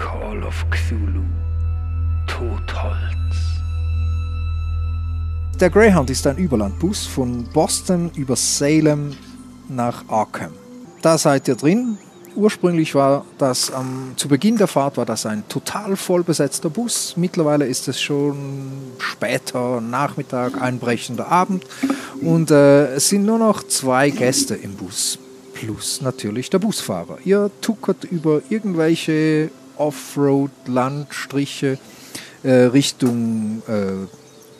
Call of Cthulhu. Totholz. Der Greyhound ist ein Überlandbus von Boston über Salem nach Arkham. Da seid ihr drin. Ursprünglich war das am, zu Beginn der Fahrt war das ein total voll besetzter Bus. Mittlerweile ist es schon später Nachmittag, einbrechender Abend und äh, es sind nur noch zwei Gäste im Bus plus natürlich der Busfahrer. Ihr tuckert über irgendwelche Offroad-Landstriche äh, Richtung, äh,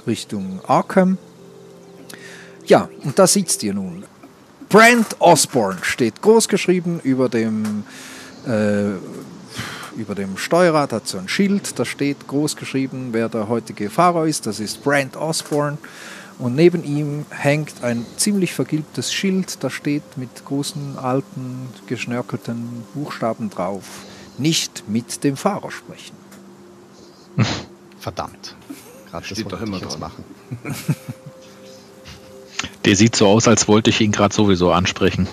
Richtung Arkham. Ja, und da sitzt ihr nun. Brent Osborne steht großgeschrieben über dem, äh, über dem Steuerrad, hat so ein Schild, da steht großgeschrieben, wer der heutige Fahrer ist. Das ist Brent Osborne. Und neben ihm hängt ein ziemlich vergilbtes Schild, da steht mit großen, alten, geschnörkelten Buchstaben drauf, nicht mit dem Fahrer sprechen. Verdammt. Gerade steht doch immer dran. machen. Der sieht so aus, als wollte ich ihn gerade sowieso ansprechen.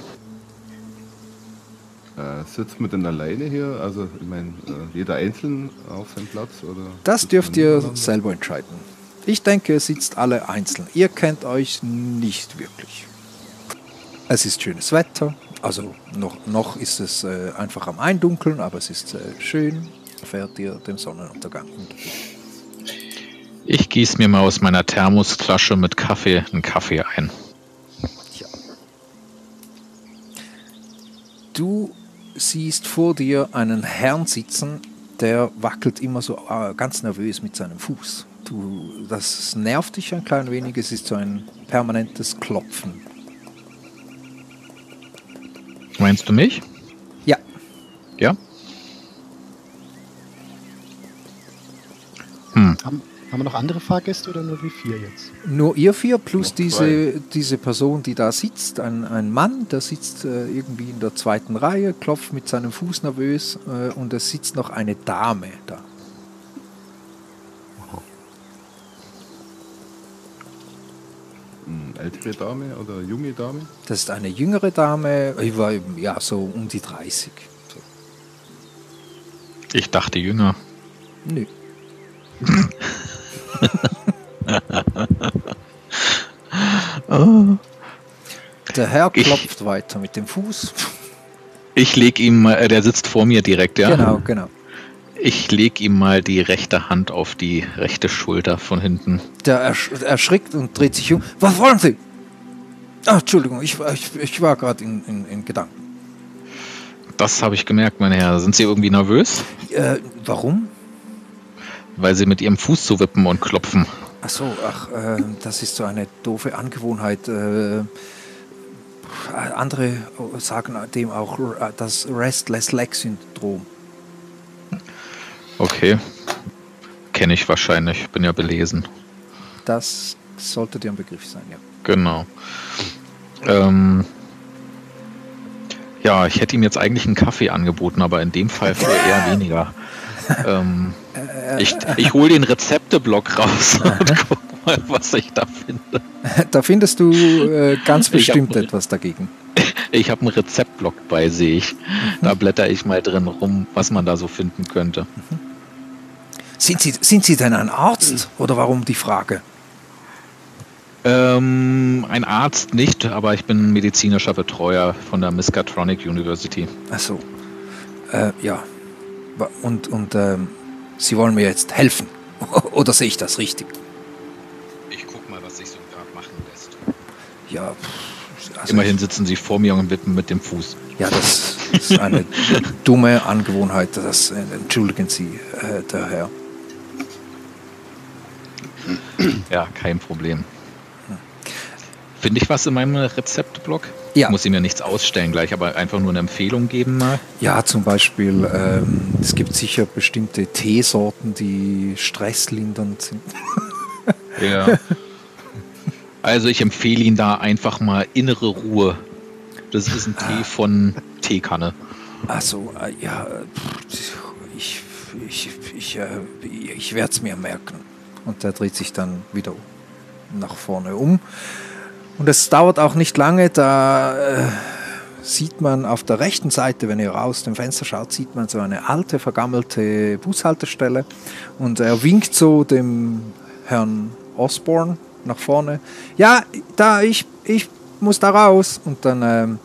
Äh, sitzt man denn alleine hier? Also, ich meine, äh, jeder einzeln auf seinem Platz? Oder das dürft ihr selber entscheiden. Ich denke, ihr sitzt alle einzeln. Ihr kennt euch nicht wirklich. Es ist schönes Wetter, also noch, noch ist es äh, einfach am Eindunkeln, aber es ist äh, schön. Fährt ihr dem Sonnenuntergang Ich gieße mir mal aus meiner Thermosflasche mit Kaffee einen Kaffee ein. Ja. Du siehst vor dir einen Herrn sitzen, der wackelt immer so äh, ganz nervös mit seinem Fuß. Du, das nervt dich ein klein wenig, es ist so ein permanentes Klopfen. Meinst du mich? Ja. Ja? Hm. Haben, haben wir noch andere Fahrgäste oder nur wir vier jetzt? Nur ihr vier plus diese, diese Person, die da sitzt. Ein, ein Mann, der sitzt äh, irgendwie in der zweiten Reihe, klopft mit seinem Fuß nervös äh, und es sitzt noch eine Dame da. Ältere Dame oder junge Dame? Das ist eine jüngere Dame, ich war ja so um die 30. So. Ich dachte jünger. Nö. Der Herr klopft ich, weiter mit dem Fuß. Ich leg ihm, äh, der sitzt vor mir direkt, ja. Genau, genau. Ich lege ihm mal die rechte Hand auf die rechte Schulter von hinten. Der ersch erschrickt und dreht sich um. Was wollen Sie? Ach, Entschuldigung, ich, ich, ich war gerade in, in, in, Gedanken. Das habe ich gemerkt, mein Herr. Sind Sie irgendwie nervös? Äh, warum? Weil Sie mit Ihrem Fuß zu wippen und klopfen. Ach so, ach, äh, das ist so eine doofe Angewohnheit. Äh, andere sagen dem auch das Restless Leg Syndrom. Okay. Kenne ich wahrscheinlich, bin ja belesen. Das sollte dir ein Begriff sein, ja. Genau. Ähm, ja, ich hätte ihm jetzt eigentlich einen Kaffee angeboten, aber in dem Fall für eher weniger. ähm, ich ich hole den Rezepteblock raus und guck mal, was ich da finde. Da findest du äh, ganz bestimmt hab, etwas dagegen. Ich habe einen Rezeptblock bei, sehe ich. Da blätter ich mal drin rum, was man da so finden könnte. Mhm. Sind Sie, sind Sie denn ein Arzt oder warum die Frage? Ähm, ein Arzt nicht, aber ich bin medizinischer Betreuer von der Miskatronic University. Ach so. Äh, ja. Und, und ähm, Sie wollen mir jetzt helfen? Oder sehe ich das richtig? Ich guck mal, was sich so gerade machen lässt. Ja. Also Immerhin sitzen Sie vor mir und wippen mit dem Fuß. Ja, das ist eine dumme Angewohnheit. Das, äh, entschuldigen Sie, äh, der Herr. Ja, kein Problem. Finde ich was in meinem Rezeptblock? Ja. Muss ich mir nichts ausstellen gleich, aber einfach nur eine Empfehlung geben mal? Ja, zum Beispiel, ähm, es gibt sicher bestimmte Teesorten, die stresslindernd sind. ja. Also ich empfehle Ihnen da einfach mal innere Ruhe. Das ist ein Tee von Teekanne. Also, ja, ich, ich, ich, äh, ich werde es mir merken und der dreht sich dann wieder nach vorne um. Und es dauert auch nicht lange, da äh, sieht man auf der rechten Seite, wenn ihr aus dem Fenster schaut, sieht man so eine alte, vergammelte Bushaltestelle. Und er winkt so dem Herrn Osborne nach vorne. Ja, da, ich, ich muss da raus. Und dann ähm,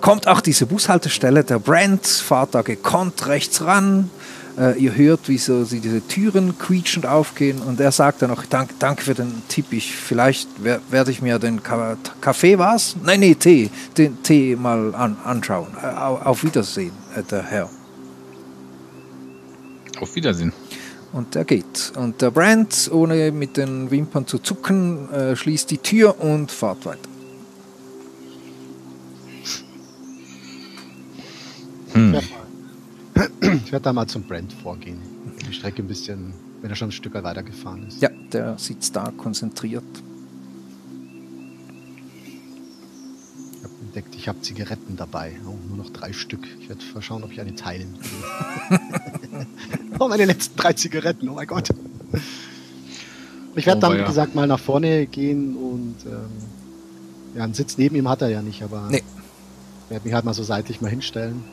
kommt auch diese Bushaltestelle. Der Brand fahrt da gekonnt rechts ran. Äh, ihr hört, wie so sie diese Türen quietschend aufgehen. Und er sagt dann noch, Dank, danke für den Tipp. Ich, vielleicht wer, werde ich mir den Ka Kaffee, was? Nein, nee, Tee. Den Tee mal an, anschauen. Äh, auf, Wiedersehen, äh, der Herr. Auf Wiedersehen. Und er geht. Und der Brand, ohne mit den Wimpern zu zucken, äh, schließt die Tür und fahrt weiter. Hm. Ich werde da mal zum Brand vorgehen. Die Strecke ein bisschen, wenn er schon ein Stück weit weitergefahren ist. Ja, der sitzt da konzentriert. Ich habe entdeckt, ich habe Zigaretten dabei. Oh, nur noch drei Stück. Ich werde schauen, ob ich eine teilen kann. oh, meine letzten drei Zigaretten. Oh mein Gott. Ich werde Oh, dann, wie weia. gesagt, mal nach vorne gehen und ähm, ja, einen Sitz neben ihm hat er ja nicht, aber Nee. werde mich halt mal so seitlich mal hinstellen.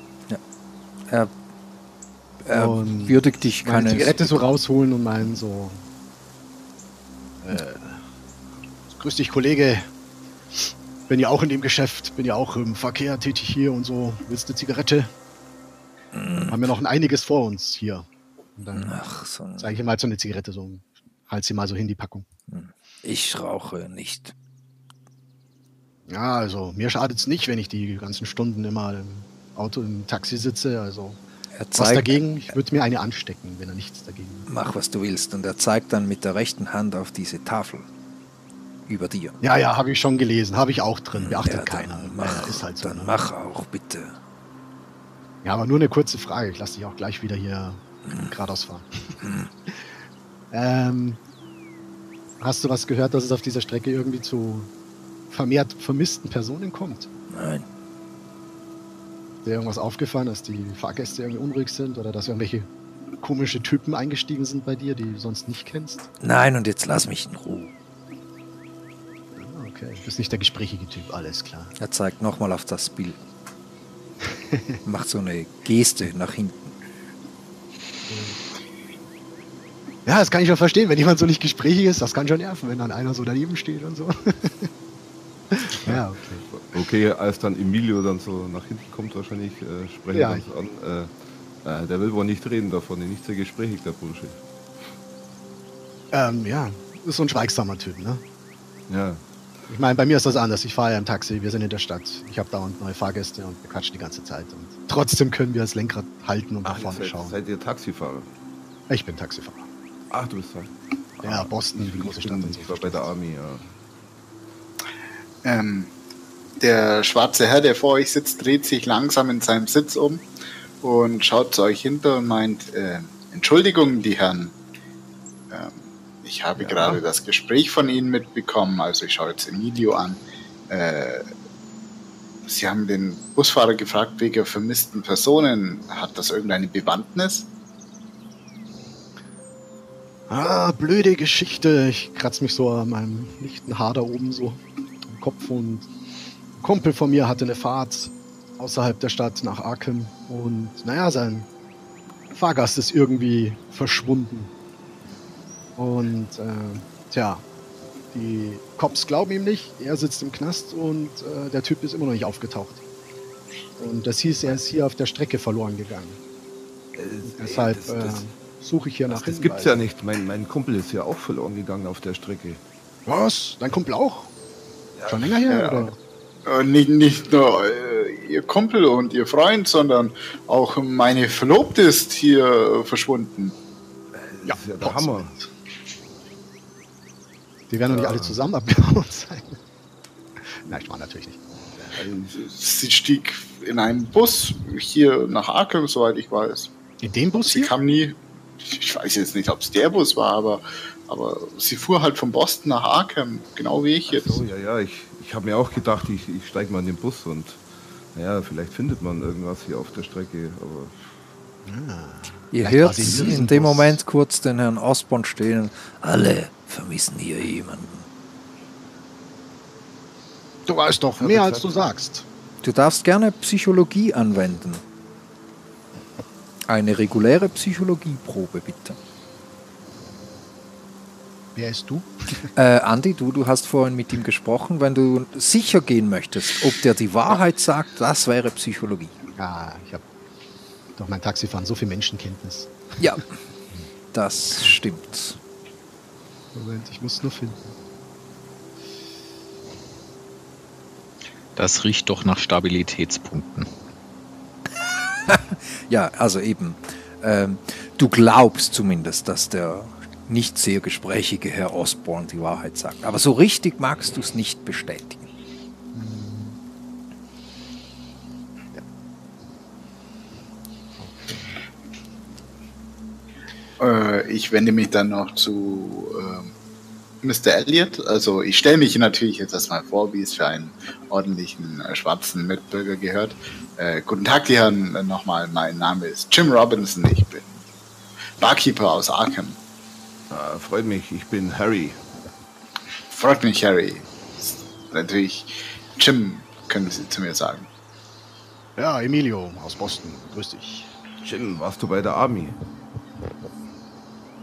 Er, er Und würdigt dich keine. Zigarette so rausholen und meinen so. Äh, grüß dich, Kollege. Bin ja auch in dem Geschäft, bin ja auch im Verkehr tätig hier und so. Willst du eine Zigarette? Haben wir noch ein einiges vor uns hier. Und dann Ach, so, zeige ich ihm halt so eine Zigarette, so halt sie mal so hin, die Packung. ich rauche nicht. Ja, also mir schadet es nicht, wenn ich die ganzen Stunden immer im Auto, im Taxi sitze. Also Er was zeigt, dagegen? Ich würde mir eine anstecken, wenn er nichts dagegen hat. mach was du willst. Und er zeigt dann mit der rechten Hand auf diese Tafel über dir. Ja, ja, habe ich schon gelesen, habe ich auch drin. Beachtet Ja, keiner. Ja, mach, ist halt so. dann ne? mach auch bitte. Ja, aber nur eine kurze Frage. Ich lasse dich auch gleich wieder hier geradeaus fahren. ähm, hast du was gehört, dass es auf dieser Strecke irgendwie zu vermehrt vermissten Personen kommt? Nein, dir irgendwas aufgefallen, dass die Fahrgäste irgendwie unruhig sind oder dass irgendwelche komische Typen eingestiegen sind bei dir, die du sonst nicht kennst? nein, und jetzt lass mich in Ruhe. Ah, Okay, du bist nicht der gesprächige Typ, alles klar. Er zeigt nochmal auf das Bild. Macht so eine Geste nach hinten. Ja, das kann ich schon verstehen, wenn jemand so nicht gesprächig ist, das kann schon nerven, wenn dann einer so daneben steht und so. ja, okay. Okay, als dann Emilio dann so nach hinten kommt, wahrscheinlich äh, sprechen Ja, wir uns an. Äh, äh, der will wohl nicht reden davon, nicht sehr gesprächig, der Bursche. Ähm, ja, ist so ein schweigsamer Typ, ne? Ja, Ich meine, bei mir ist das anders. Ich fahre ja im Taxi, wir sind in der Stadt. Ich habe dauernd neue Fahrgäste und wir quatschen die ganze Zeit. Und trotzdem können wir das Lenkrad halten und nach Ach, ihr vorne seid, schauen. seid ihr Taxifahrer? Ich bin Taxifahrer. Ach, du bist da. Ja, Boston, die große Stadt und so. Ich war bei der Army, ja. Ähm, der schwarze Herr, der vor euch sitzt, dreht sich langsam in seinem Sitz um und schaut zu euch hinter und meint, äh, Entschuldigung, die Herren. Ähm, ich habe Ja. gerade das Gespräch von Ihnen mitbekommen, also ich schaue jetzt Emilio an. Äh, Sie haben den Busfahrer gefragt wegen vermissten Personen. Hat das irgendeine Bewandtnis? Ah, blöde Geschichte. Ich kratze mich so an meinem lichten Haar da oben so am Kopf und Kumpel von mir hatte eine Fahrt außerhalb der Stadt nach Arkham und naja, sein Fahrgast ist irgendwie verschwunden. Und äh, tja, die Cops glauben ihm nicht, er sitzt im Knast und äh, der Typ ist immer noch nicht aufgetaucht. Und das hieß, er ist hier auf der Strecke verloren gegangen. Deshalb das, das, äh, suche ich hier nach das, das gibt's ja nicht. Mein, mein Kumpel ist ja auch verloren gegangen auf der Strecke. Was? Dein Kumpel auch? Schon länger her? Ja. Oder? Äh, nicht, nicht nur äh, ihr Kumpel und ihr Freund, sondern auch meine Verlobte ist hier äh, verschwunden. Das ist ja der Hammer. Die werden doch nicht alle zusammen abgehauen sein. Nein, ich war natürlich nicht. Sie stieg in einen Bus hier nach Arkham, soweit ich weiß. In dem Bus Sie hier? kam nie. Ich weiß jetzt nicht, ob es der Bus war, aber, aber sie fuhr halt von Boston nach Arkham, genau wie ich jetzt. So, ja, ja, ich, ich habe mir auch gedacht, ich, ich steige mal in den Bus und naja, vielleicht findet man irgendwas hier auf der Strecke, aber Ihr Vielleicht hört in dem. Moment kurz den Herrn Osborn stehen. Alle vermissen hier jemanden. Du weißt doch mehr, als du sagst. Du darfst gerne Psychologie anwenden. Eine reguläre Psychologieprobe, bitte. Wer ist du? Äh, Andi, du, du hast vorhin mit ihm gesprochen. Wenn du sicher gehen möchtest, ob der die Wahrheit sagt, das wäre Psychologie. Ja, ich habe doch mein Taxifahren so viel Menschenkenntnis. Ja, das stimmt. Moment, ich muss nur finden. Das riecht doch nach Stabilitätspunkten. Ja, also eben, ähm, du glaubst zumindest, dass der nicht sehr gesprächige Herr Osborne die Wahrheit sagt. Aber so richtig magst du es nicht bestätigen. Äh, ich wende mich dann noch zu ähm, Mr. Elliot. Also ich stelle mich natürlich jetzt erstmal vor, wie es für einen ordentlichen äh, schwarzen Mitbürger gehört. Äh, guten Tag, die Herren. Äh, Nochmal, mein Name ist Jim Robinson. Ich bin Barkeeper aus Arkham. Ah, freut mich, ich bin Harry. Freut mich, Harry. Natürlich, Jim, können Sie zu mir sagen. Ja, Emilio aus Boston. Grüß dich. Jim, warst du bei der Army?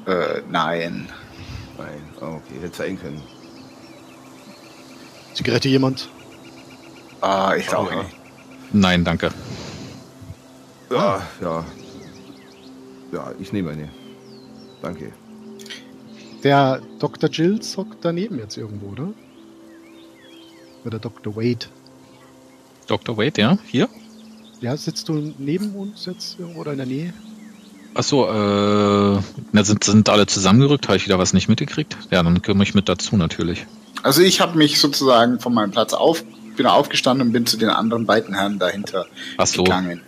Äh, nein. Nein, oh, okay, hätte sein können. Zigarette jemand? Ah, ich rauche ja. nicht. Nein, danke. Ja, ja. Ja, ich nehme eine. Danke. Der Dr. Jills hockt daneben jetzt irgendwo, oder? Oder Dr. Wade. Dr. Wade, ja? Hier? Ja, sitzt du neben uns jetzt irgendwo oder in der Nähe? Achso, äh, na, sind, sind alle zusammengerückt? Habe ich wieder was nicht mitgekriegt? Ja, dann kümmere ich mit dazu natürlich. Also ich habe mich sozusagen von meinem Platz auf, bin aufgestanden und bin zu den anderen beiden Herren dahinter Ach so. gegangen.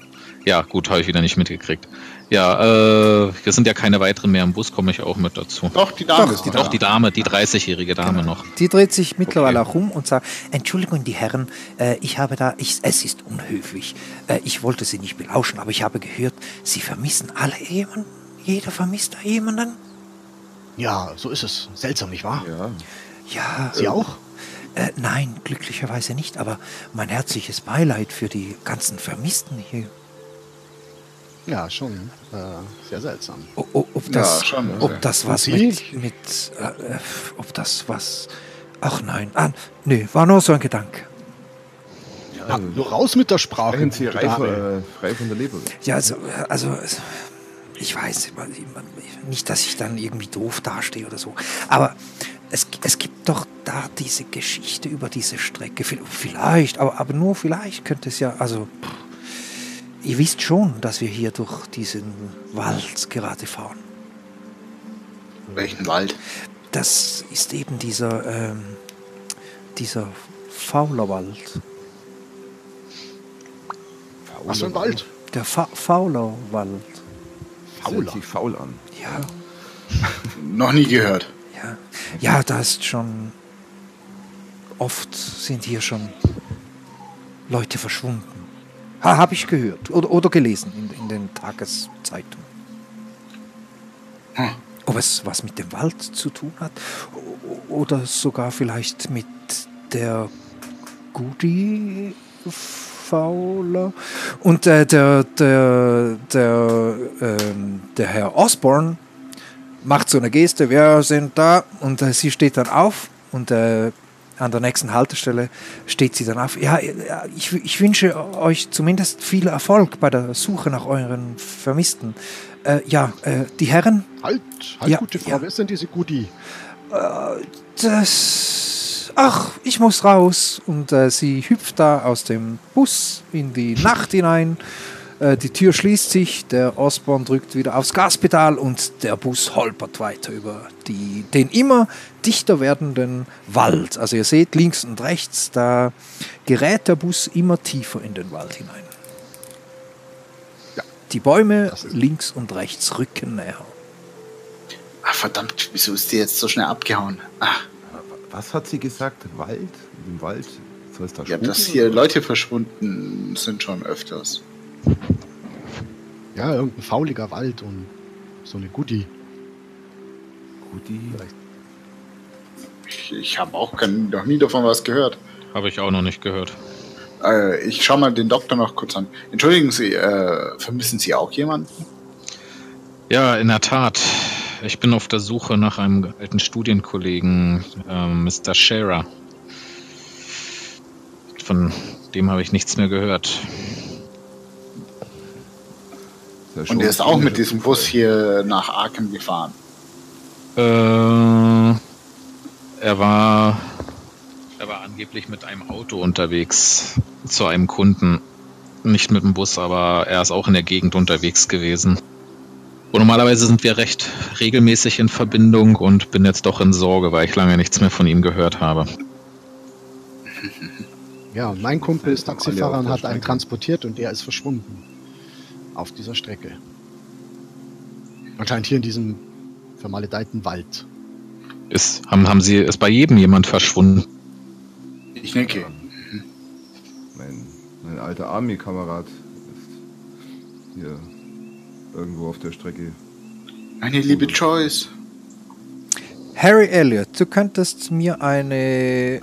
Ja, gut, habe ich wieder nicht mitgekriegt. Ja, äh, hier sind ja keine weiteren mehr im Bus, komme ich auch mit dazu. Doch, die Dame Doch, ist die Doch, die Dame, die 30-jährige Dame noch. Die dreht sich mittlerweile auch um und sagt, Entschuldigung, die Herren, äh, ich habe da, ich, es ist unhöflich. Äh, ich wollte Sie nicht belauschen, aber ich habe gehört, Sie vermissen alle jemanden. Jeder vermisst da jemanden. Ja, so ist es. Seltsam, nicht wahr? Ja, Ja. Sie auch? Äh, nein, glücklicherweise nicht, aber mein herzliches Beileid für die ganzen Vermissten hier. Ja, schon. Äh, sehr seltsam. O, o, ob das, schon, also. ob das was mit, mit äh, äh, ob das was, ach nein, ah, nö, war nur so ein Gedanke. Ja, nur raus mit der Sprache. Gute frei, von- äh, frei von der Leber. Ja, also, also ich weiß nicht, dass ich dann irgendwie doof dastehe oder so, aber es, es gibt doch da diese Geschichte über diese Strecke. Vi- Vielleicht, aber, aber nur vielleicht könnte es ja, also pff, ihr wisst schon, dass wir hier durch diesen Wald gerade fahren. Welchen Wald? Das ist eben dieser, ähm, dieser Faulerwald. Was für ein Wald? Der Fa Faulerwald. Hört sich faul an. Ja. Noch nie gehört. Ja, ja, da ist schon oft sind hier schon Leute verschwunden. Ha, Habe ich gehört oder, oder gelesen in, in den Tageszeitungen. Hm. Ob es was mit dem Wald zu tun hat oder sogar vielleicht mit der Goody Fowler. Und äh, der, der, der, ähm, der Herr Osborne macht so eine Geste, wir sind da und äh, sie steht dann auf und äh, an der nächsten Haltestelle steht sie dann auf. Ja, ich, ich wünsche euch zumindest viel Erfolg bei der Suche nach euren Vermissten. Äh, ja, äh, die Herren, Halt, halt, Ja, gute Frau. ja. Wer ist denn diese Goodie? das. Ach, ich muss raus. Und äh, sie hüpft da aus dem Bus in die Nacht hinein. Äh, die Tür schließt sich, der Osborn drückt wieder aufs Gaspedal und der Bus holpert weiter über die, den immer dichter werdenden Wald. Also ihr seht links und rechts, da gerät der Bus immer tiefer in den Wald hinein. Ja. Die Bäume links und rechts rücken näher. Ah, verdammt, wieso ist die jetzt so schnell abgehauen? Ah, Was hat sie gesagt? Wald? Im Wald? Soll es da ja, dass hier? Leute verschwunden sind schon öfters. Ja, irgendein fauliger Wald und so eine Goodie. Guti. Vielleicht. Ich, ich habe auch kein, noch nie davon was gehört. Habe ich auch noch nicht gehört. Äh, ich schaue mal den Doktor noch kurz an. Entschuldigen Sie, äh, vermissen Sie auch jemanden? Ja, in der Tat. Ich bin auf der Suche nach einem alten Studienkollegen, äh, Mr. Scherer. Von dem habe ich nichts mehr gehört. Der Und er ist auch mit diesem Bus hier nach Arkham gefahren. Äh, er war, er war angeblich mit einem Auto unterwegs zu einem Kunden. Nicht mit dem Bus, aber er ist auch in der Gegend unterwegs gewesen. Und normalerweise sind wir recht regelmäßig in Verbindung und bin jetzt doch in Sorge, weil ich lange nichts mehr von ihm gehört habe. Ja, mein Kumpel ist Alle Taxifahrer und der hat einen transportiert und der ist verschwunden. Auf dieser Strecke. Anscheinend hier in diesem vermaledeiten Wald. Ist, haben, haben Sie, ist bei jedem jemand verschwunden? Ich denke. Mein, mein alter Army-Kamerad ist hier irgendwo auf der Strecke. Meine liebe Joyce. Harry Elliot, du könntest mir eine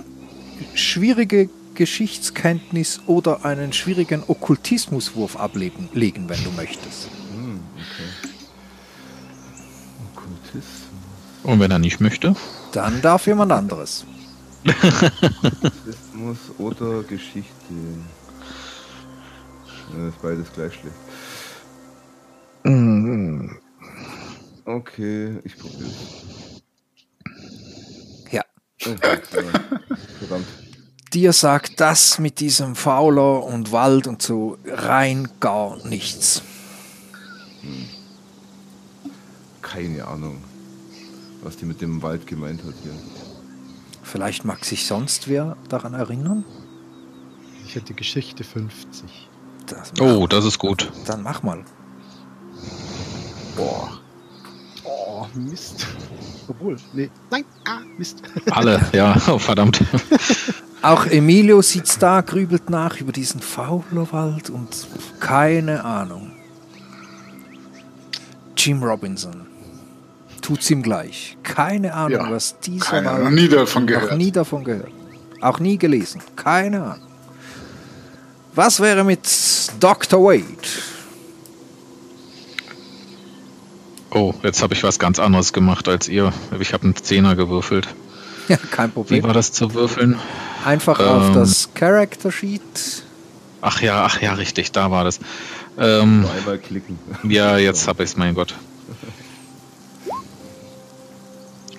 schwierige Geschichtskenntnis oder einen schwierigen Okkultismuswurf ablegen, legen, wenn du möchtest. Hm, okay. Okkultismus. Und wenn er nicht möchte? Dann darf jemand anderes. Okkultismus oder Geschichte. Ja, ist beides gleich schlecht. Okay, ich probiere Ja. Okay, verdammt. Dir sagt das mit diesem Fauler und Wald und so rein gar nichts. Keine Ahnung, was die mit dem Wald gemeint hat hier. Vielleicht mag sich sonst wer daran erinnern. Ich hätte Geschichte 50. Das Oh, das ist gut. Dann mach mal. Boah. Oh, Mist. Obwohl, nee. Nein, ah, Mist. Alle, ja, oh, verdammt. Auch Emilio sitzt da, grübelt nach über diesen Faulerwald und keine Ahnung. Jim Robinson. Tut's ihm gleich. Keine Ahnung, Ja, was dieser keine Wald- Ahnung, nie davon noch gehört. nie davon gehört. Auch nie gelesen. Keine Ahnung. Was wäre mit Dr. Wade? Oh, jetzt habe ich was ganz anderes gemacht als ihr. Ich habe einen Zehner gewürfelt. Ja, kein Wie Problem. war das zu würfeln? Einfach auf Ähm. das Character Sheet. Ach ja, ach ja, richtig, da war das. Ähm, einmal klicken. ja, jetzt habe ich es, mein Gott.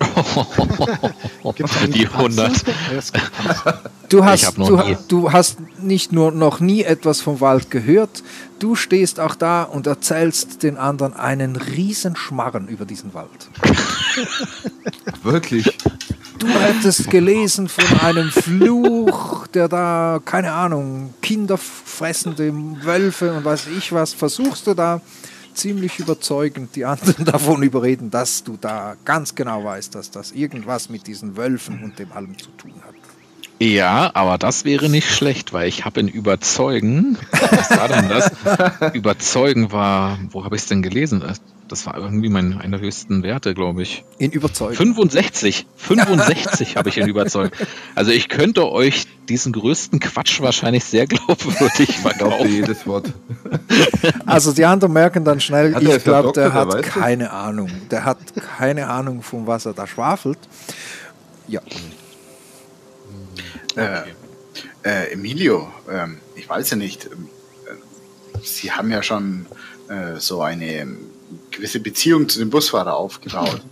Die Patzer? 100. Ja, es gibt Patzer. Du hast, du, du hast nicht nur noch nie etwas vom Wald gehört, du stehst auch da und erzählst den anderen einen riesen Schmarren über diesen Wald. Wirklich? Du hättest gelesen von einem Fluch, der da, keine Ahnung, kinderfressende Wölfe und weiß ich was, versuchst du da ziemlich überzeugend die anderen davon überreden, dass du da ganz genau weißt, dass das irgendwas mit diesen Wölfen und dem allem zu tun hat. Ja, aber das wäre nicht schlecht, weil ich habe in Überzeugen, was war denn das? Überzeugen war, wo habe ich es denn gelesen? Das war irgendwie mein, einer der höchsten Werte, glaube ich. In Überzeugung. 65, 65 habe ich in Überzeugen. Also ich könnte euch diesen größten Quatsch wahrscheinlich sehr glaubwürdig Ich verkaufen. jedes Wort. Also die anderen merken dann schnell, Hat der ich glaube, der der hat keine Ahnung. Der hat keine Ahnung, von was er da schwafelt. Ja, Äh, äh, Emilio, ähm, ich weiß ja nicht, ähm, äh, Sie haben ja schon äh, so eine ähm, gewisse Beziehung zu dem Busfahrer aufgebaut.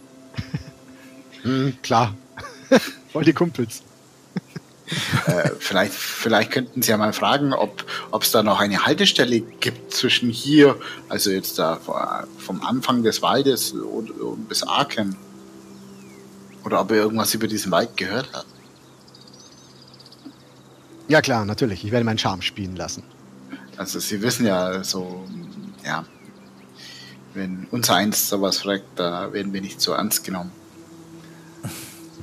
Hm, klar. Voll die Kumpels. äh, vielleicht, vielleicht könnten Sie ja mal fragen, ob es da noch eine Haltestelle gibt zwischen hier, also jetzt da vom Anfang des Waldes und, und bis Arken. Oder ob er irgendwas über diesen Wald gehört hat. Ja klar, natürlich. Ich werde meinen Charme spielen lassen. Also Sie wissen ja so, ja, wenn unser eins sowas fragt, da werden wir nicht so ernst genommen.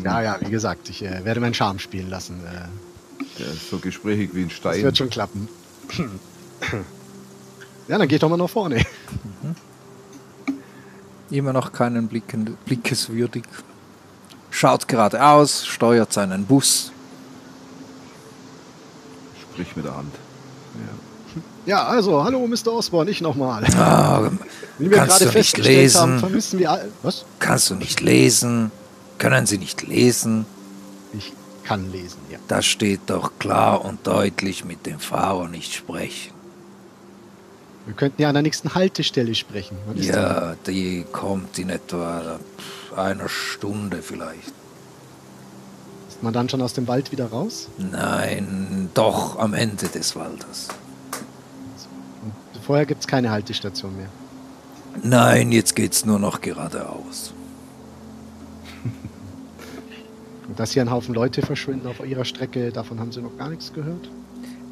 Ja, ja, wie gesagt, ich äh, werde meinen Charme spielen lassen. Äh, Der ist so gesprächig wie ein das Stein. wird schon klappen. ja, dann geht doch mal nach vorne. immer noch keinen Blicken, blickeswürdig. Schaut geradeaus, steuert seinen Bus. sprich mit der Hand. Ja, also, hallo Mr. Osborne, ich nochmal. Ah, Wie wir Kannst gerade du nicht lesen? haben, vermissen wir all. Was? kannst du nicht lesen? Können Sie nicht lesen? Ich kann lesen, ja. Da steht doch klar und deutlich mit dem Fahrer nicht sprechen. Wir könnten ja an der nächsten Haltestelle sprechen. Ja, die kommt in etwa einer Stunde vielleicht. Ist man dann schon aus dem Wald wieder raus? Nein, doch am Ende des Waldes. Vorher gibt es keine Haltestation mehr. Nein, jetzt geht's nur noch geradeaus. Und dass hier ein Haufen Leute verschwinden auf ihrer Strecke, davon haben Sie noch gar nichts gehört?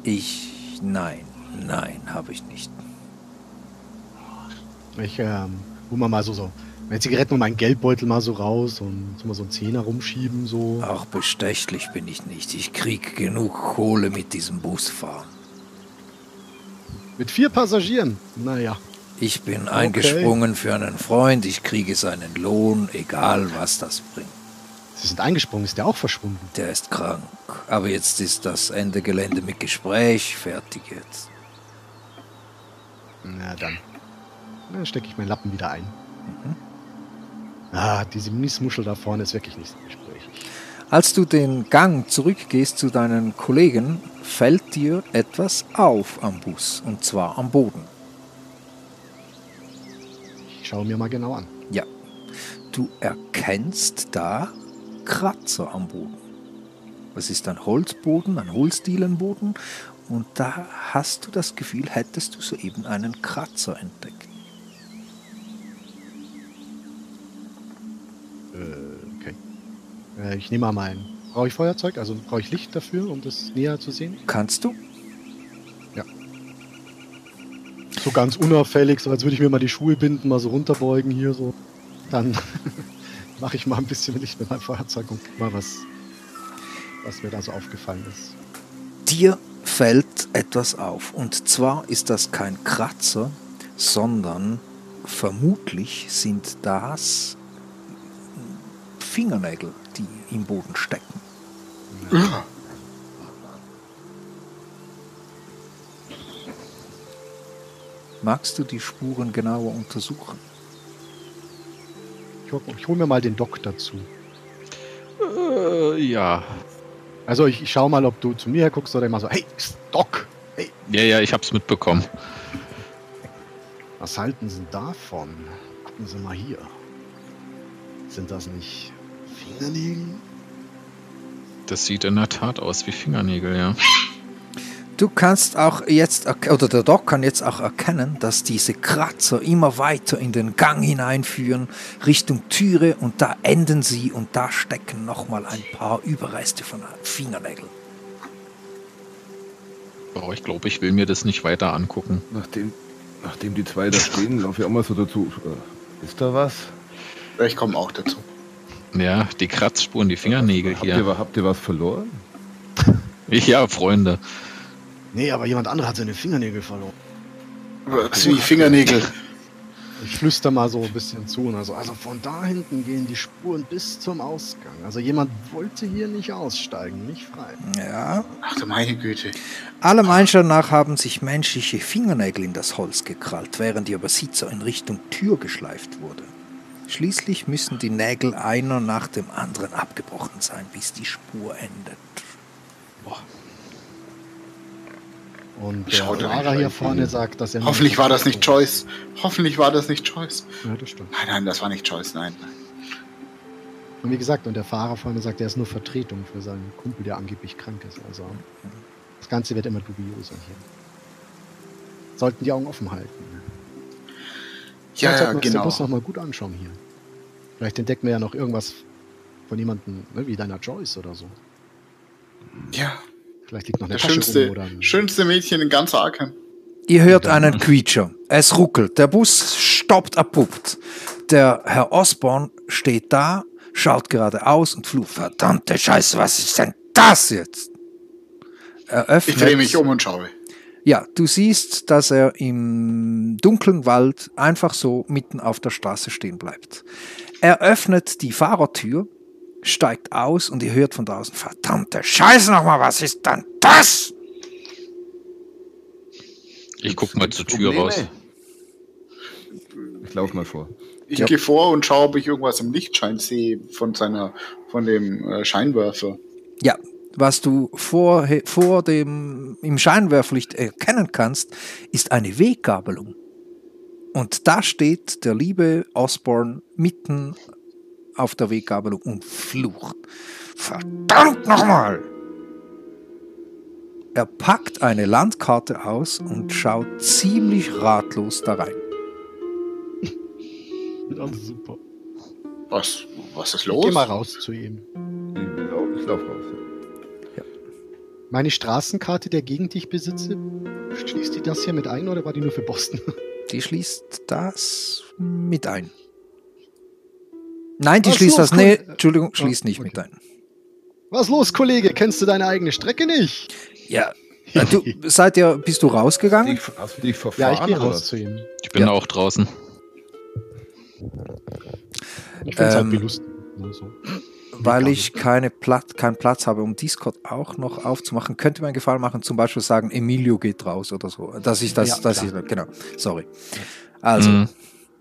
Ich, nein, nein, habe ich nicht. Ich ähm, hol mal, mal so, so meine Zigaretten und meinen Geldbeutel mal so raus und so mal so einen Zehner rumschieben, so. Auch bestechlich bin ich nicht. Ich krieg genug Kohle mit diesem Busfahren. Mit vier Passagieren. Naja. Ich bin eingesprungen für einen Freund, ich kriege seinen Lohn, egal was das bringt. Sie sind eingesprungen, ist der auch verschwunden? Der ist krank. Aber jetzt ist das Ende Gelände mit Gespräch fertig jetzt. Na dann. Dann stecke ich meinen Lappen wieder ein. Ah, diese Missmuschel da vorne ist wirklich nicht so. Als du den Gang zurückgehst zu deinen Kollegen, fällt dir etwas auf am Bus, und zwar am Boden. Ich schaue mir mal genau an. Ja, du erkennst da Kratzer am Boden. Es ist ein Holzboden, ein Holzdielenboden, und da hast du das Gefühl, hättest du soeben einen Kratzer entdeckt. Äh, ich nehme mal mein. Brauche ich Feuerzeug? Also brauche ich Licht dafür, um das näher zu sehen? Kannst du? So ganz unauffällig, so als würde ich mir mal die Schuhe binden, mal so runterbeugen hier so. Dann mache ich mal ein bisschen Licht mit meinem Feuerzeug und guck mal, was, was mir da so aufgefallen ist. Dir fällt etwas auf. Und zwar ist das kein Kratzer, sondern vermutlich sind das Fingernägel, die im Boden stecken. Magst du die Spuren genauer untersuchen? Ich, hol- ich hole mir mal den Doc dazu. Äh, ja. Also ich, ich schau mal, ob du zu mir guckst oder immer so, hey, Doc, hey, Ja, ja, ich hab's mitbekommen. was halten Sie davon? Gucken Sie mal hier. Sind das nicht Fingernägel? Das sieht in der Tat aus wie Fingernägel, ja. Du kannst auch jetzt, oder der Doc kann jetzt auch erkennen, dass diese Kratzer immer weiter in den Gang hineinführen, Richtung Türe und da enden sie und da stecken nochmal ein paar Überreste von Fingernägeln. Aber ich glaube, ich will mir das nicht weiter angucken. Nachdem, nachdem die zwei da stehen, laufe ich auch mal so dazu. Äh, ist da was? Ich komme auch dazu. Ja, die Kratzspuren, die Fingernägel Habt, hier. ihr, habt ihr was verloren? Ja, Freunde. Nee, aber jemand anderer hat seine Fingernägel verloren. Was wie Fingernägel. Ich flüster mal so ein bisschen zu. Und also, also von da hinten gehen die Spuren bis zum Ausgang. Also jemand wollte hier nicht aussteigen, nicht frei. Ja. Ach du meine Güte. Allem Einschein nach haben sich menschliche Fingernägel in das Holz gekrallt, während ihr Besitzer in Richtung Tür geschleift wurde. Schließlich müssen die Nägel einer nach dem anderen abgebrochen sein, bis die Spur endet. Und Ich der nicht hier vorne sagt, dass er... Hoffentlich war das nicht Choice. Hoffentlich war das nicht Choice. Ja, das stimmt. Nein, nein, das war nicht Choice, nein. Und wie gesagt, und der Fahrer vorne sagt, er ist nur Vertretung für seinen Kumpel, der angeblich krank ist. Also das Ganze wird immer dubioser hier. Sollten die Augen offen halten. Ja, ja, uns den genau. Bus nochmal gut anschauen hier. Vielleicht entdecken wir ja noch irgendwas von jemandem, ne, wie deiner Joyce oder so. Ja, Vielleicht liegt noch eine der Tasche rum schönste, oder ein schönste Mädchen in ganz Arkham. Ihr hört einen Quietscher. Es ruckelt. Der Bus stoppt abrupt. Der Herr Osborne steht da, schaut geradeaus und flucht. Verdammte Scheiße, was ist denn das jetzt? Er öffnet, Ich drehe mich um und schaue. Ja, du siehst, dass er im dunklen Wald einfach so mitten auf der Straße stehen bleibt. Er öffnet die Fahrertür, steigt aus und ihr hört von draußen, verdammte Scheiße nochmal, was ist denn das? Ich guck mal zur Tür raus. Ich laufe mal vor. Ich Ja. gehe vor und schaue, ob ich irgendwas im Lichtschein sehe von seiner, von dem äh, Scheinwerfer. Ja, was du vor, vor dem im Scheinwerferlicht erkennen kannst, ist eine Weggabelung. Und da steht der liebe Osborne mitten auf der Weggabelung und flucht. Verdammt nochmal! Er packt eine Landkarte aus und schaut ziemlich ratlos da rein. Ja, super. Was, was ist Ich los? geh mal raus zu ihm. Ich laufe ich lauf raus. Ja. Meine Straßenkarte der Gegend, die ich besitze, schließt die das hier mit ein oder war die nur für Boston? Die schließt das mit ein. Nein, die so, schließt das. cool. Nee, Entschuldigung, schließt Ah, nicht okay. mit ein. Was los, Kollege? Kennst du deine eigene Strecke nicht? Ja. Du, seid ihr, bist du rausgegangen? Ich, hast du dich Ja, verfahren? ich gehe oder raus was? zu ihm. Ich bin Ja. auch draußen. Ich finde es Ähm, halt belustigend. So. Weil ich keine Platz, keinen Platz habe, um Discord auch noch aufzumachen, könnte mir einen Gefallen machen, zum Beispiel sagen, Emilio geht raus oder so. Dass ich das, Ja, dass ich, genau, sorry. Also, Mhm.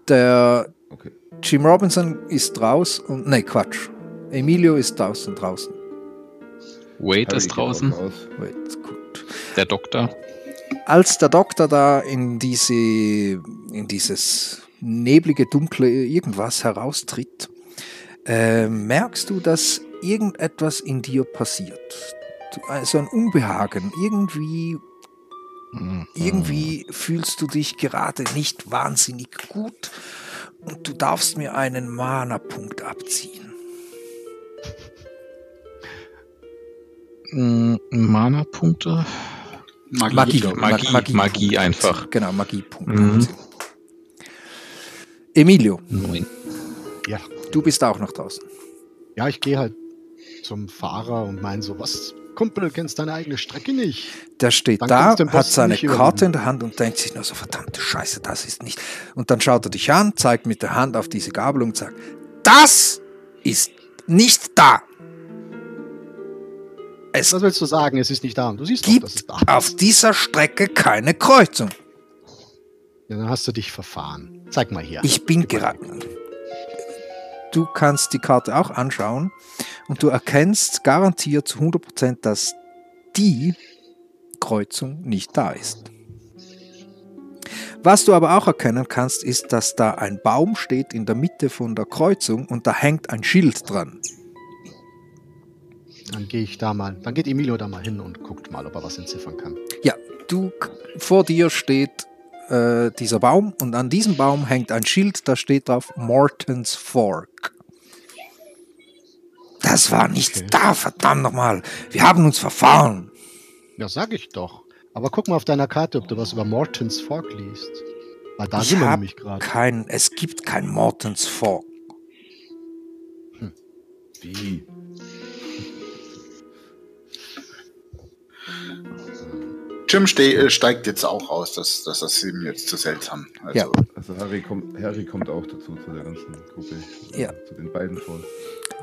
der Okay. Jim Robinson ist raus und, nee, Quatsch. Emilio ist draußen, draußen. Wade Harry ist draußen. Wait, gut. Der Doktor. Als der Doktor da in diese, in dieses neblige, dunkle irgendwas heraustritt, äh, merkst du, dass irgendetwas in dir passiert. Du, also ein Unbehagen. Irgendwie, Mhm. irgendwie fühlst du dich gerade nicht wahnsinnig gut und du darfst mir einen Mana-Punkt abziehen. Mhm. Mana-Punkte? Magie. Magie, glaub. Magie, Magie- Magie einfach. Genau, Magiepunkt. Mhm. Emilio, Neun. Ja. Du bist auch noch draußen. ja, ich gehe halt zum Fahrer und meine so, was, Kumpel, kennst deine eigene Strecke nicht? Der steht Dann da, du hat seine Karte in der Hand und denkt sich nur so, verdammte Scheiße, das ist nicht. Und dann schaut er dich an, zeigt mit der Hand auf diese Gabelung und sagt, das ist nicht da. Es Was willst du sagen? Es ist nicht da. Und du siehst doch, dass es gibt da auf dieser Strecke keine Kreuzung. Ja, dann hast du dich verfahren. Zeig mal hier. Ich bin gerade. Du kannst die Karte auch anschauen und du erkennst garantiert zu 100%, dass die Kreuzung nicht da ist. Was du aber auch erkennen kannst, ist, dass da ein Baum steht in der Mitte von der Kreuzung und da hängt ein Schild dran. Dann gehe ich da mal. Dann geht Emilio da mal hin und guckt mal, ob er was entziffern kann. Ja, du vor dir steht äh, dieser Baum und an diesem Baum hängt ein Schild, da steht drauf Morton's Fork. Das war nicht Okay. da, verdammt nochmal. Wir haben uns verfahren. Ja, sag ich doch. Aber guck mal auf deiner Karte, ob du was über Morton's Fork liest. Weil da Ich sind wir nämlich gerade. kein, es gibt kein Morton's Fork. Wie? Jim ste äh, steigt jetzt auch aus, das, das ist ihm jetzt zu seltsam. Also, Ja. Also Harry kommt, Harry kommt auch dazu, zu der ganzen Gruppe. Ja. Zu den beiden vor.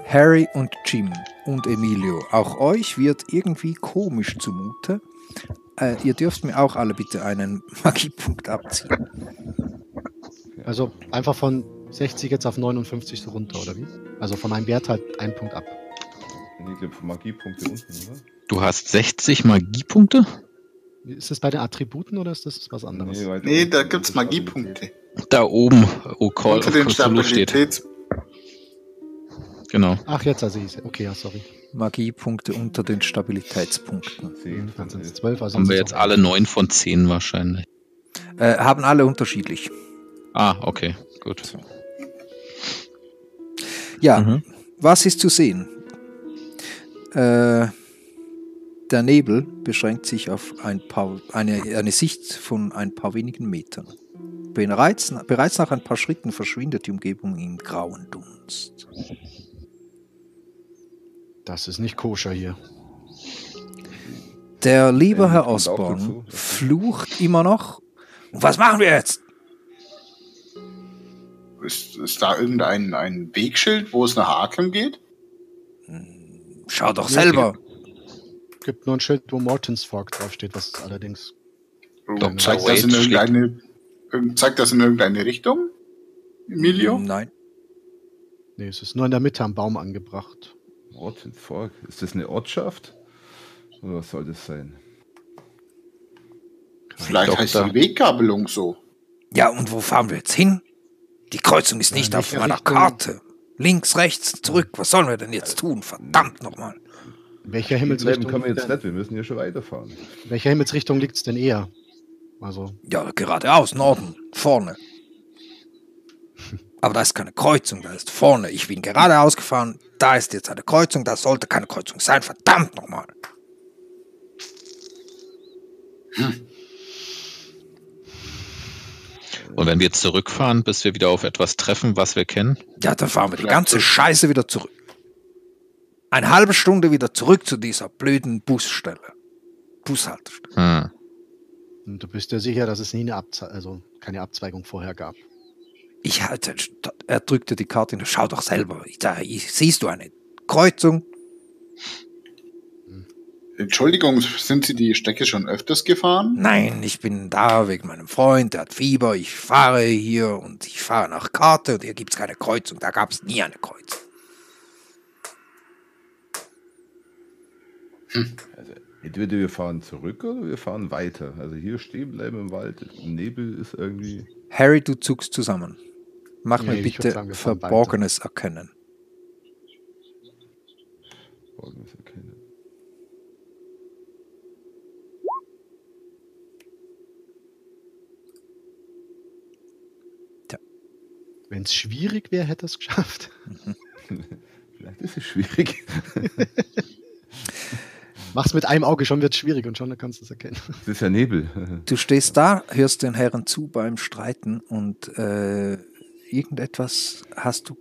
Harry und Jim und Emilio, auch euch wird irgendwie komisch zumute. Äh, ihr dürft mir auch alle bitte einen Magiepunkt abziehen. Also einfach von 60 jetzt auf 59 so runter, oder wie? Also von meinem Wert halt einen Punkt ab. Magiepunkte unten, oder? Du hast 60 Magiepunkte? Ist das bei den Attributen oder ist das was anderes? nee, unten. da gibt's Magiepunkte. Da oben, wo Call Unter den Cthulhu steht. Genau. Ach, jetzt sehe ich Okay, ja, sorry. Magiepunkte unter den Stabilitätspunkten. Zehn Dann sind es von 12. Also Haben wir jetzt alle 9 von 10 wahrscheinlich. Äh, haben alle unterschiedlich. Ah, okay, gut. Ja, Mhm. was ist zu sehen? Äh, der Nebel beschränkt sich auf ein paar, eine, eine Sicht von ein paar wenigen Metern. Bereits, bereits nach ein paar Schritten verschwindet die Umgebung im grauen Dunst. Das ist nicht koscher hier. Der liebe Äh, Herr Osborne flucht immer noch. Und was machen wir jetzt? Ist, ist da irgendein ein Wegschild, wo es nach Arkham geht? Schau doch Ja, selber. Gibt nur ein Schild, wo Morton's Fork draufsteht, was allerdings Dr. Zeigt das, in irgendeine, irg- zeigt das in irgendeine Richtung? Emilio? Nein. Nee, es ist nur in der Mitte am Baum angebracht. Morton Fork. Ist das eine Ortschaft? Oder was soll das sein? Vielleicht heißt Doktor. die Weggabelung so. Ja, und wo fahren wir jetzt hin? Die Kreuzung ist nicht in auf meiner Richtung? Karte. Links, rechts, zurück. Was sollen wir denn jetzt tun? Verdammt nochmal. In welcher Bleiben Himmelsrichtung, können wir liegt jetzt nicht, wir müssen ja schon weiterfahren. welcher Himmelsrichtung liegt es denn eher? Also, Ja, geradeaus, Norden, vorne. Aber da ist keine Kreuzung, da ist vorne. Ich bin geradeaus gefahren, da ist jetzt eine Kreuzung, da sollte keine Kreuzung sein. Verdammt nochmal. Und wenn wir jetzt zurückfahren, bis wir wieder auf etwas treffen, was wir kennen? Ja, dann fahren wir die ganze Scheiße wieder zurück. Eine halbe Stunde wieder zurück zu dieser blöden Busstelle. Bushaltestelle. Hm. und du bist dir sicher, dass es nie eine Abze also keine Abzweigung vorher gab. Ich halte, er drückte die Karte in, schau doch selber. Ich sage, ich- siehst du eine Kreuzung? Entschuldigung, sind Sie die Strecke schon öfters gefahren? Nein, ich bin da wegen meinem Freund, der hat Fieber, ich fahre hier und ich fahre nach Karte und hier gibt es keine Kreuzung, da gab es nie eine Kreuzung. Also entweder wir fahren zurück oder wir fahren weiter. Also hier stehen bleiben im Wald. Nebel ist irgendwie. Harry, du zuckst zusammen. Mach Nee, mir bitte sagen, Verborgenes erkennen. Folgendes erkennen. Wenn es schwierig wäre, hätte er es geschafft. Vielleicht ist es schwierig. Mach's mit einem Auge, schon wird schwierig und schon kannst du es erkennen. Es ist ja Nebel. Du stehst da, hörst den Herren zu beim Streiten und äh, irgendetwas hast du,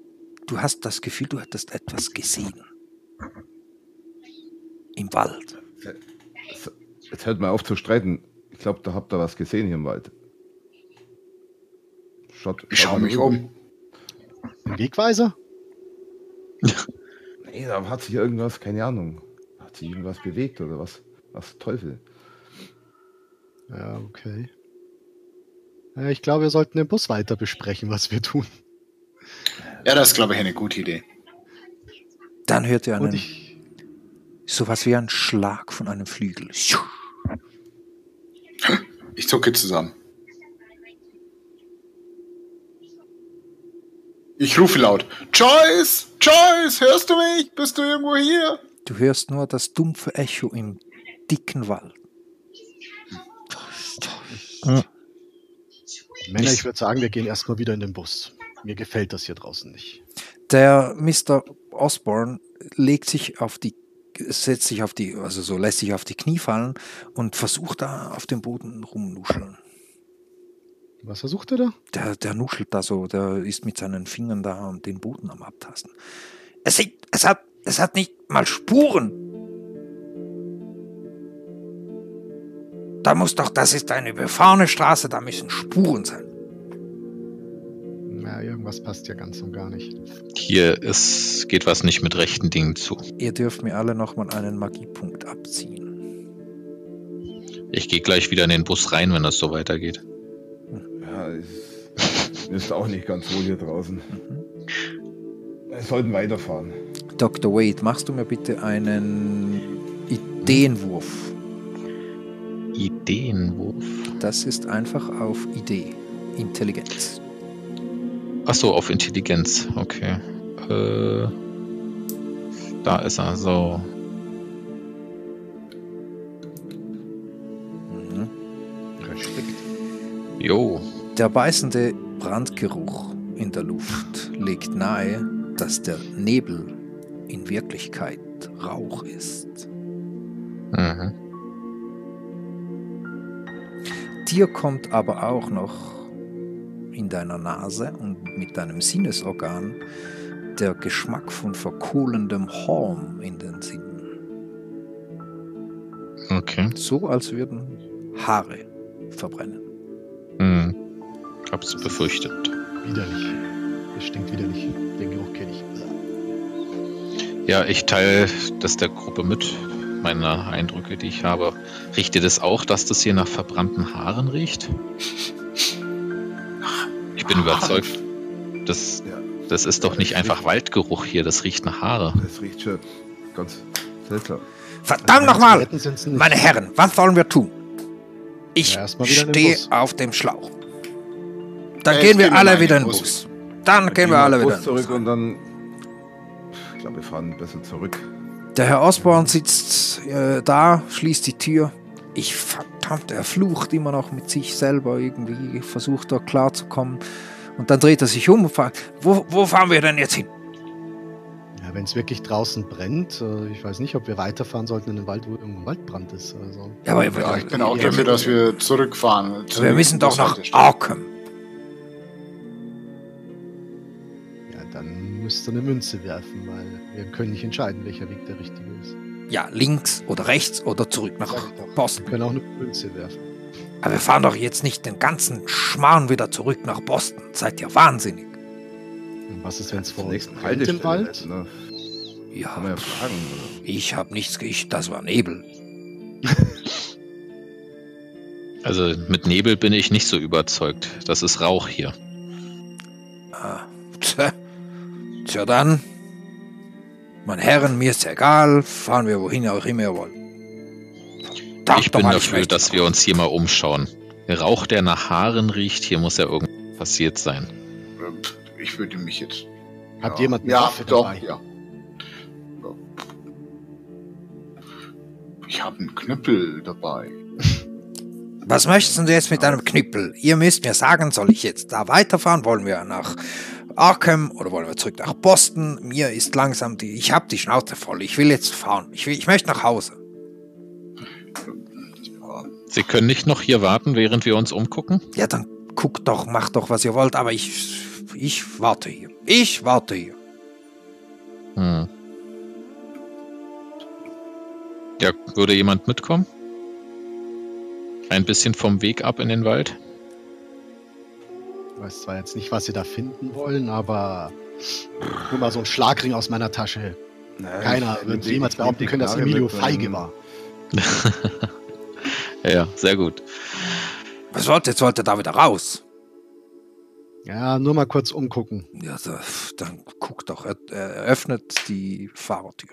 du hast das Gefühl, du hättest etwas gesehen. Im Wald. Jetzt hört mal auf zu streiten. Ich glaube, da habt ihr was gesehen hier im Wald. Schaut, Ich mal mich um. Ein Wegweiser? Nee, da hat sich irgendwas, keine Ahnung. Hat sich irgendwas bewegt oder was? Was Teufel? Ja, okay. Ja, ich glaube, wir sollten den Bus weiter besprechen, was wir tun. Ja, das ist, glaube ich, eine gute Idee. Dann hört ihr einen, ich, sowas wie ein Schlag von einem Flügel. Ich zucke zusammen. Ich rufe laut. Joyce! Joyce! Hörst du mich? Bist du irgendwo hier? Du hörst nur das dumpfe Echo im dicken Wald. Männer, ich würde sagen, wir gehen erstmal wieder in den Bus. Mir gefällt das hier draußen nicht. Der Mr. Osborne legt sich auf die, setzt sich auf die, also so lässt sich auf die Knie fallen und versucht da auf dem Boden rumnuscheln. Was versucht er da? Der, der nuschelt da so, der ist mit seinen Fingern da und den Boden am Abtasten. Es, sieht, es, hat, es hat nicht mal Spuren. Da muss doch, das ist eine befahrene Straße, da müssen Spuren sein. Na, irgendwas passt ja ganz und gar nicht. Hier ist, geht was nicht mit rechten Dingen zu. Ihr dürft mir alle nochmal einen Magiepunkt abziehen. Ich gehe gleich wieder in den Bus rein, wenn das so weitergeht. Ja, es ist auch nicht ganz wohl hier draußen. Mhm. Wir sollten weiterfahren. Dr. Wade, machst du mir bitte einen Ideenwurf? Ideenwurf. Das ist einfach auf Idee. Intelligenz. Ach so, auf Intelligenz. Okay. Äh, da ist er. So. Mhm. Respekt. Jo. Der beißende Brandgeruch in der Luft legt nahe, dass der Nebel in Wirklichkeit Rauch ist. Mhm. Dir kommt aber auch noch in deiner Nase und mit deinem Sinnesorgan der Geschmack von verkohlendem Horn in den Sinn. Okay. So als würden Haare verbrennen. Hm. Hab's befürchtet. Widerlich. Es stinkt widerlich. Den Geruch kenne ich. Ja, ich teile das der Gruppe mit. meine Eindrücke, die ich habe. Riecht ihr das auch, dass das hier nach verbrannten Haaren riecht? Ich bin überzeugt, das, das ist doch nicht einfach Waldgeruch hier, das riecht nach Haare. Das riecht schon ganz seltsam. Verdammt nochmal! Sind's nicht. Meine Herren, was sollen wir tun? Ich Ja, stehe auf dem Schlauch. Dann Ja, gehen wir alle wieder in den Bus. Bus. Dann gehen wir alle wieder in den Bus. zurück und dann. Ich glaube, wir fahren besser zurück. Der Herr Osborn sitzt äh, da, schließt die Tür. Ich verdammt, er flucht immer noch mit sich selber irgendwie, versucht da klarzukommen. Und dann dreht er sich um und fragt, wo, wo fahren wir denn jetzt hin? Ja, wenn es wirklich draußen brennt, äh, ich weiß nicht, ob wir weiterfahren sollten in den Wald, wo irgendein Waldbrand ist. Also, Ja, aber Ja, ich bin auch wir, dafür, dass wir zurückfahren. wir Zurück müssen doch nach. Arkham. Müsst ihr eine Münze werfen, weil wir können nicht entscheiden, welcher Weg der richtige ist. Ja, links oder rechts oder zurück nach doch. Wir Boston. können auch eine Münze werfen. Aber wir fahren doch jetzt nicht den ganzen Schmarrn wieder zurück nach Boston. Seid ihr wahnsinnig? Und was ist, wenn es vor uns nächsten brennt im. Wald? Ne? Ja, Kann man ja fragen. ich habe nichts, ich, das war Nebel. Also mit Nebel bin ich nicht so überzeugt. Das ist Rauch hier. Ah, tja. Tja dann, meine Herren, mir ist egal, fahren wir wohin auch immer ihr wollt. Dacht ich bin dafür, dass wir uns hier mal umschauen. Rauch, der nach Haaren riecht, hier muss ja irgendwas passiert sein. Ich würde mich jetzt. Hat ja. jemand eine Ja, Waffe doch, dabei? ja. Ich habe einen Knüppel dabei. Was möchtest du jetzt mit einem Knüppel? Ihr müsst mir sagen, soll ich jetzt da weiterfahren? Wollen wir nach Arkham oder wollen wir zurück nach Boston? Mir ist langsam die, ich habe die Schnauze voll. Ich will jetzt fahren. Ich, will, ich möchte nach Hause. Sie können nicht noch hier warten, während wir uns umgucken? Ja, dann guckt doch, macht doch, was ihr wollt, aber ich, ich warte hier. Ich warte hier. Hm. Ja, würde jemand mitkommen? Ein bisschen vom Weg ab in den Wald? Ich weiß zwar jetzt nicht, was sie da finden wollen, aber nur mal so ein Schlagring aus meiner Tasche. Nein, Keiner wird jemals behaupten die können, dass Emilio ähm, feige war. Ja, sehr gut. Was wollt ihr? Jetzt wollt ihr da wieder raus. Ja, nur mal kurz umgucken. Ja, so, dann guckt doch. Er, er öffnet die Fahrertür.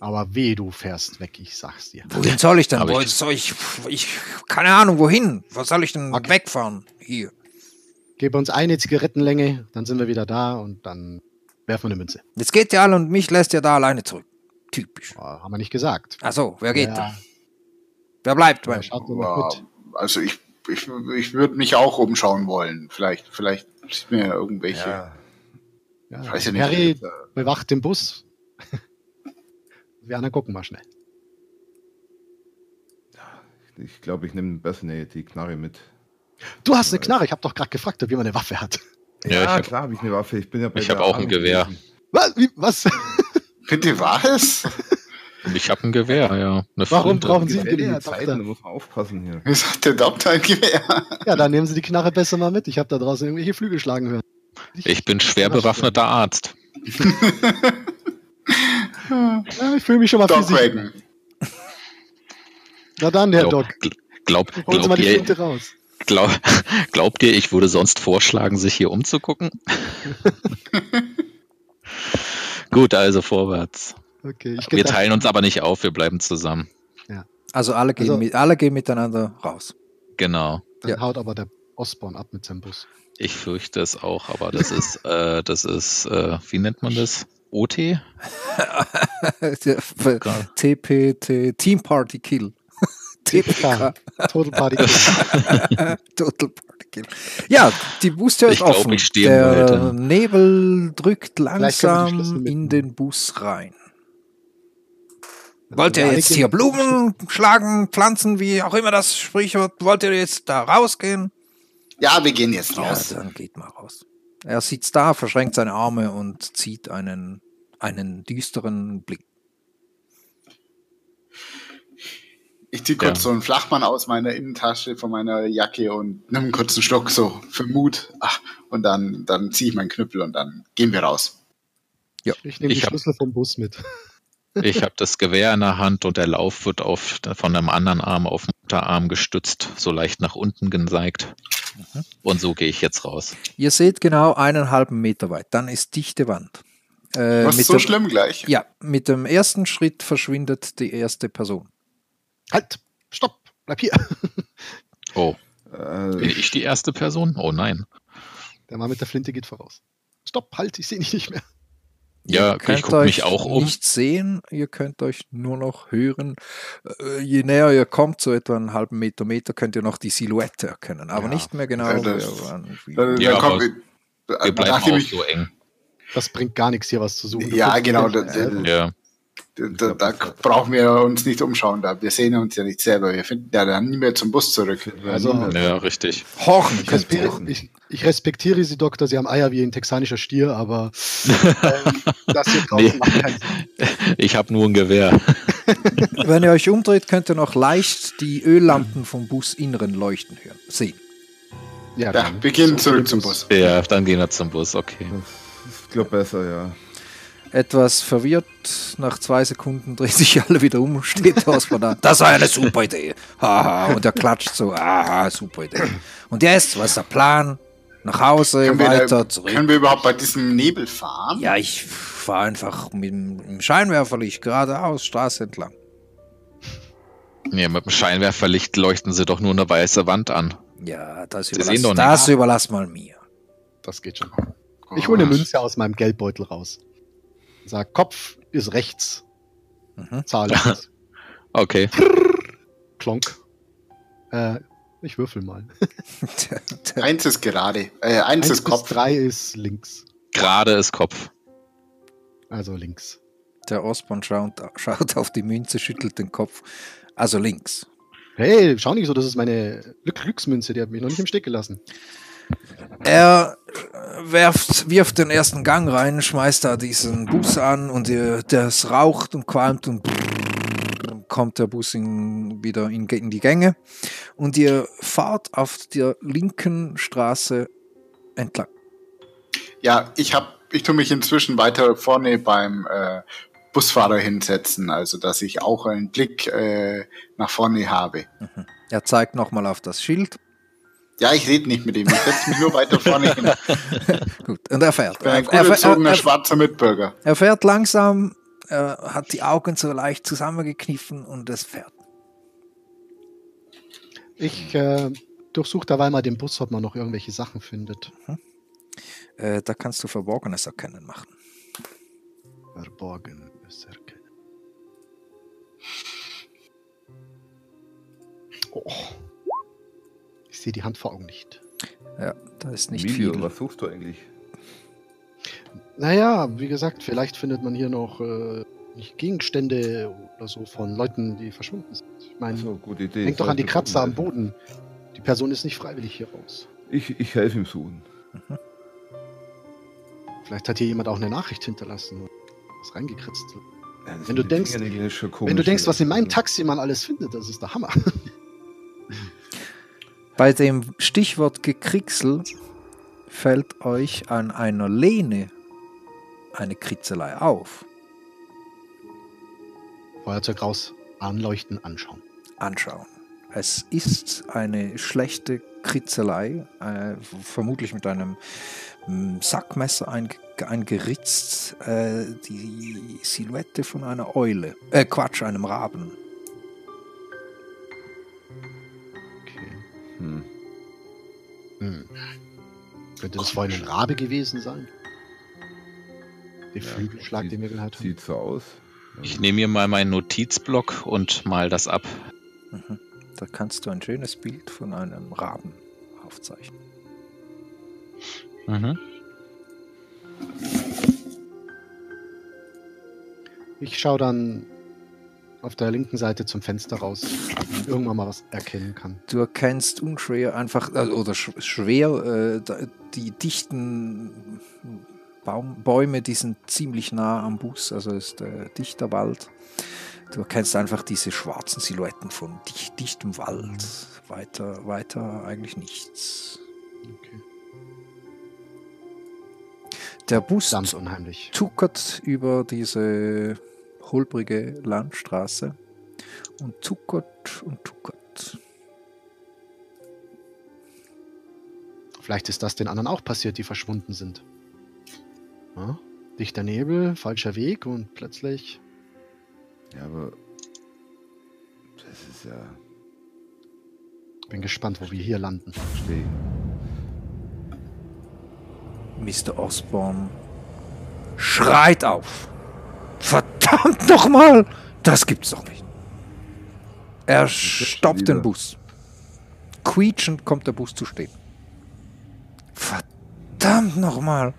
Aber weh, du fährst weg, ich sag's dir. Wohin soll ich denn? Wo ich- soll ich, ich, keine Ahnung, wohin? Was soll ich denn Okay. wegfahren? Hier. Gib uns eine Zigarettenlänge, dann sind wir wieder da und dann werfen wir eine Münze. Jetzt geht ihr alle und mich lässt ihr da alleine zurück. Typisch. Boah, haben wir nicht gesagt. Achso, wer geht ja, da? Wer bleibt ja, mit. also ich, ich, ich würde mich auch umschauen wollen. Vielleicht, vielleicht sieht mir irgendwelche. Ja, Ja, Ich weiß ja nicht. Harry äh, bewacht den Bus. wir anderen gucken mal schnell. ich glaube, ich nehme besser die Knarre mit. Du hast eine Knarre, ich habe doch gerade gefragt, ob jemand eine Waffe hat. Ja, Ja, ich hab- klar habe ich eine Waffe. Ich bin ja bei Ich der hab auch ein Gewehr. Was? Wie, was? Bitte was? Ich habe ein Gewehr, ja. Eine Warum brauchen Sie ein Gewehr, der Zeit, Doktor? da muss man aufpassen hier. Wie sagt der Doktor ein Gewehr? Ja, dann nehmen Sie die Knarre besser mal mit. Ich habe da draußen irgendwelche Flügel schlagen hören. Ich bin schwer bewaffneter Arzt. Ja, ich fühle mich schon mal Doc. Na dann, Herr Glaub, Doc, gl- glaub, holen Sie mal glaubt, die ihr, raus. Glaub, glaubt ihr, ich würde sonst vorschlagen, sich hier umzugucken? Gut, also vorwärts. Okay, ich Wir teilen uns aber nicht auf, wir bleiben zusammen. Also alle gehen, Also- mit, alle gehen miteinander raus. Genau. Dann Ja. haut aber der Osborn ab mit seinem Bus. Ich fürchte es auch, aber das ist, äh, das ist, äh, wie nennt man das? OT? TPT, Team Party Kill. TPK, Total Party. Total Party Kill. Ja, die Bustür ist Ich glaub, offen. ich Der ja. Nebel drückt langsam in den Bus rein. Wollt ihr jetzt hier Blumen schlagen, pflanzen, wie auch immer das Sprichwort? Wollt ihr jetzt da rausgehen? Ja, wir gehen jetzt Ja, raus. dann geht mal raus. Er sitzt da, verschränkt seine Arme und zieht einen, einen düsteren Blick. Ich ziehe kurz Ja. so einen Flachmann aus meiner Innentasche von meiner Jacke und nimm einen kurzen Stock so für Mut. Ach, und dann, dann ziehe ich meinen Knüppel und dann gehen wir raus. Ich nehme die Ich hab- Schlüssel vom Bus mit. Ich habe das Gewehr in der Hand und der Lauf wird auf, von einem anderen Arm auf den Unterarm gestützt, so leicht nach unten geneigt. Und so gehe ich jetzt raus. Ihr seht genau einen halben Meter weit. Dann ist dichte Wand. Äh, Was mit so dem- schlimm gleich? Ja, mit dem ersten Schritt verschwindet die erste Person. Halt! Stopp! Bleib hier! Oh, Äh, bin ich die erste Person? Oh nein. Der Mann mit der Flinte geht voraus. Stopp! Halt! Ich sehe dich nicht mehr. Ja, Ihr könnt ich gucke mich auch um. Nicht sehen, ihr könnt euch nur noch hören. Äh, je näher ihr kommt, so etwa einen halben Meter, Meter, könnt ihr noch die Silhouette erkennen, aber Ja. nicht mehr genau. Ja, das- wie- Dann, Ja, kommt, aber äh, Wir bleiben auch ich, so eng. Das bringt gar nichts, hier was zu suchen. Du Ja, guckst genau, das- äh, Ja. Da, da brauchen wir uns nicht umschauen, da wir sehen uns ja nicht selber. Wir finden ja dann nie mehr zum Bus zurück. Also- Ja, richtig. Horchen Ich respektiere, ich, ich respektiere Sie, Doktor. Sie haben Eier wie ein texanischer Stier, aber ähm, das hier draußen Nee. macht keinen Sinn. Ich habe nur ein Gewehr. Wenn ihr euch umdreht, könnt ihr noch leicht die Öllampen vom Businneren leuchten hören, sehen. Ja, Ja, wir gehen zurück zum Bus. Ja, dann gehen wir zum Bus, okay. ist, glaube besser, ja. Etwas verwirrt, nach zwei Sekunden dreht sich alle wieder um und steht Osborn da. Das war eine super Idee. Haha. Und er klatscht so. Aha, super Idee. Und jetzt, was ist der Plan? Nach Hause, Können wir, weiter, da, zurück. können wir überhaupt bei diesem Nebel fahren? Ja, ich fahre einfach mit dem Scheinwerferlicht geradeaus, Straße entlang. Ja, mit dem Scheinwerferlicht leuchten sie doch nur eine weiße Wand an. Ja, das, überlass, das überlass mal mir. Das geht schon. Ich hole eine Münze aus meinem Geldbeutel raus. Sag, Kopf ist rechts. Mhm. Zahl ist Okay. Klonk. Äh, ich würfel mal. Eins ist gerade, äh, eins, Eins ist Kopf. drei ist links. Gerade ist Kopf. Also links. der Osborn schaut, schaut auf die Münze, schüttelt den Kopf. Also links. Hey, schau nicht so, das ist meine Glück Glücksmünze, die hat mich noch nicht im Stich gelassen. Er werft, wirft den ersten Gang rein, schmeißt da diesen Bus an und ihr, das raucht und qualmt und kommt der Bus in, wieder in, in die Gänge und ihr fahrt auf der linken Straße entlang. Ja, ich hab, ich tue mich inzwischen weiter vorne beim äh, Busfahrer hinsetzen, also dass ich auch einen Blick äh, nach vorne habe. Er zeigt nochmal auf das Schild. Ja, ich rede nicht mit ihm, ich setze mich nur weiter vorne hin. Gut, und er fährt. bin ein Er, gut er, erzogener er, er, schwarzer Mitbürger. er fährt langsam, er hat die Augen so leicht zusammengekniffen und es fährt. Ich äh, durchsuche dabei mal den Bus, ob man noch irgendwelche Sachen findet. Äh, da kannst du Verborgenes erkennen machen. Verborgen ist erkennen. Oh. Ich sehe die Hand vor Augen nicht. Ja, da ist nicht Emilio, viel. was suchst du eigentlich? Naja, wie gesagt, vielleicht findet man hier noch äh, nicht Gegenstände oder so von Leuten, die verschwunden sind. Ich meine, So, gute Idee. denk doch an die Kratzer am helfen. Boden. Die Person ist nicht freiwillig hier raus. Ich, ich helfe ihm suchen. Vielleicht hat hier jemand auch eine Nachricht hinterlassen. Was reingekritzt. Ja, das Wenn du den denkst- Wenn du denkst, was in meinem Taxi man alles findet, das ist der Hammer. Bei dem Stichwort Gekricksel fällt euch an einer Lehne eine Kritzelei auf. Feuerzeug raus, anleuchten, anschauen. Anschauen. Es ist eine schlechte Kritzelei, äh, vermutlich mit einem mm, Sackmesser einge eingeritzt, äh, die Silhouette von einer Eule, äh, Quatsch, einem Raben. Hm. Hm. Könnte das vorhin ein Rabe gewesen sein? Der Ja, Flügelschlag, sieht- den wir gehört haben. Sieht so aus. Ich nehme mir mal meinen Notizblock und mal das ab. Mhm. Da kannst du ein schönes Bild von einem Raben aufzeichnen. Mhm. Ich schaue dann auf der linken Seite zum Fenster raus, irgendwann mal was erkennen kann. Du erkennst unschwer einfach, äh, oder sch schwer, äh, die dichten Baum Bäume, die sind ziemlich nah am Bus, also ist äh, dichter Wald. Du erkennst einfach diese schwarzen Silhouetten von dicht, dichtem Wald. Weiter, weiter eigentlich nichts. Okay. Der Bus unheimlich. tuckert über diese holprige Landstraße und tuckert und tuckert. Vielleicht ist das den anderen auch passiert, die verschwunden sind. Ja? Dichter Nebel, falscher Weg und plötzlich. Ja, aber das ist ja. Bin gespannt, wo wir hier landen. Verstehe. Mr. Osborne schreit auf. Verdammt nochmal! Das gibt's doch nicht. Er stoppt den. Bus. Quietschend kommt der Bus zu stehen. Verdammt nochmal!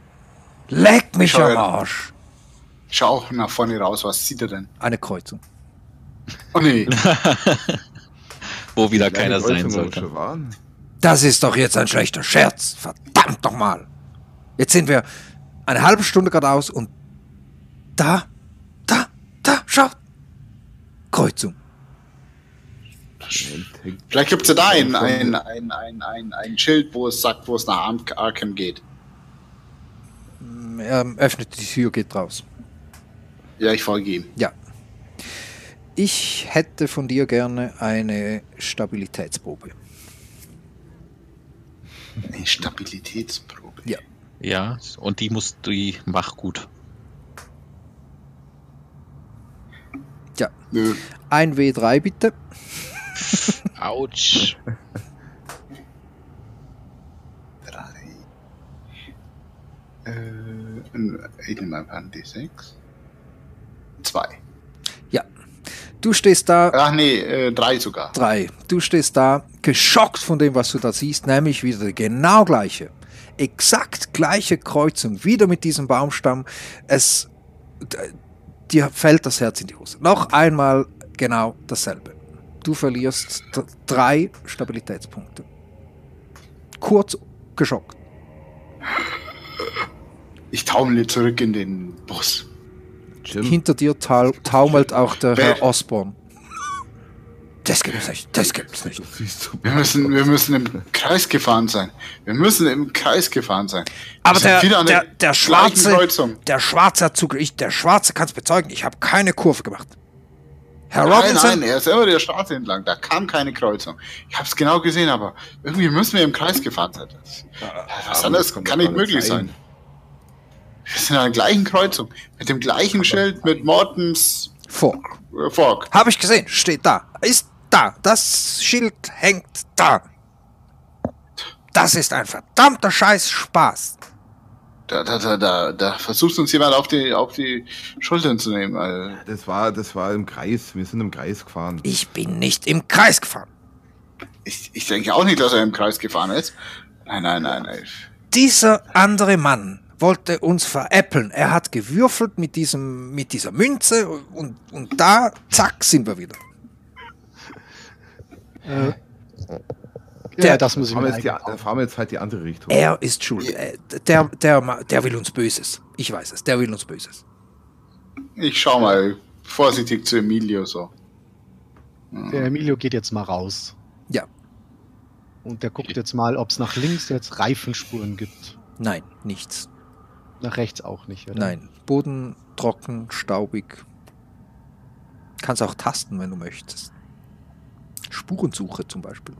Leck mich Schau, am. Arsch! Schau nach vorne raus, was sieht er denn? Eine Kreuzung. Oh nee, Wo wieder Kleine keiner sein sollte. waren. Das ist doch jetzt ein schlechter Scherz. Verdammt nochmal! Jetzt sind wir eine halbe Stunde geradeaus und da, schaut! Kreuzung. Vielleicht gibt es ja da ein, ein, ein, ein, ein, ein Schild, wo es sagt, wo es nach Ar- Arkham geht. Er öffnet die Tür, geht raus. Ja, ich folge ihm. Ja. Ich hätte von dir gerne eine Stabilitätsprobe. Eine Stabilitätsprobe. Ja. Ja, und die muss die mach gut. Ja. Nö. Ein W3 bitte. Autsch. Drei. Äh, ich nehme einfach ein D6. Zwei. Ja. Du stehst da, Ach nee, äh, drei sogar. drei. Du stehst da, geschockt von dem, was du da siehst, nämlich wieder die genau gleiche. Exakt gleiche Kreuzung, wieder mit diesem Baumstamm. Es, dir fällt das Herz in die Hose. Noch einmal genau dasselbe. Du verlierst drei Stabilitätspunkte. Kurz geschockt. Ich taumle zurück in den Bus. Jim, Hinter dir tau taumelt auch der Herr Osborne. Das gibt's nicht, das gibt's nicht. Wir müssen, wir müssen im Kreis gefahren sein. Wir müssen im Kreis gefahren sein. Aber der, der, der Schwarze, Kreuzung. der Schwarze hat. Ich, der Schwarze kann es bezeugen. Ich habe keine Kurve gemacht. Herr Nein, Robinson, nein, er ist immer der Straße entlang. Da kam keine Kreuzung. Ich habe es genau gesehen, aber irgendwie müssen wir im Kreis gefahren sein. Das, was aber anderes kann nicht möglich sein. sein. Wir sind an der gleichen Kreuzung. Mit dem gleichen Schild mit Mortens Fork. Fork. Habe ich gesehen. Steht da. Ist da. Das Schild hängt da. Das ist ein verdammter Scheiß Spaß. Da, da, da, da, da versucht uns jemand auf die, auf die Schultern zu nehmen. Also, Das war, das war im Kreis. Wir sind im Kreis gefahren. Ich bin nicht im Kreis gefahren. ich, ich denke auch nicht, dass er im Kreis gefahren ist. Nein, nein, nein, nein. Dieser andere Mann wollte uns veräppeln. Er hat gewürfelt mit, diesem, mit dieser Münze und, und da, zack, sind wir wieder. Äh, Der- ja, das muss ich mir die, eigentlich dann fahren wir jetzt halt die andere Richtung. Er ist schuld. Äh, Der, der, der will uns Böses. Ich weiß es. Der will uns Böses. Ich schau mal vorsichtig zu Emilio so. Der Emilio geht jetzt mal raus. Ja. Und der guckt jetzt mal, ob es nach links jetzt Reifenspuren gibt. Nein, nichts. Nach rechts auch nicht, oder? Nein. Boden trocken, staubig. Kannst auch tasten, wenn du möchtest. Spurensuche zum Beispiel.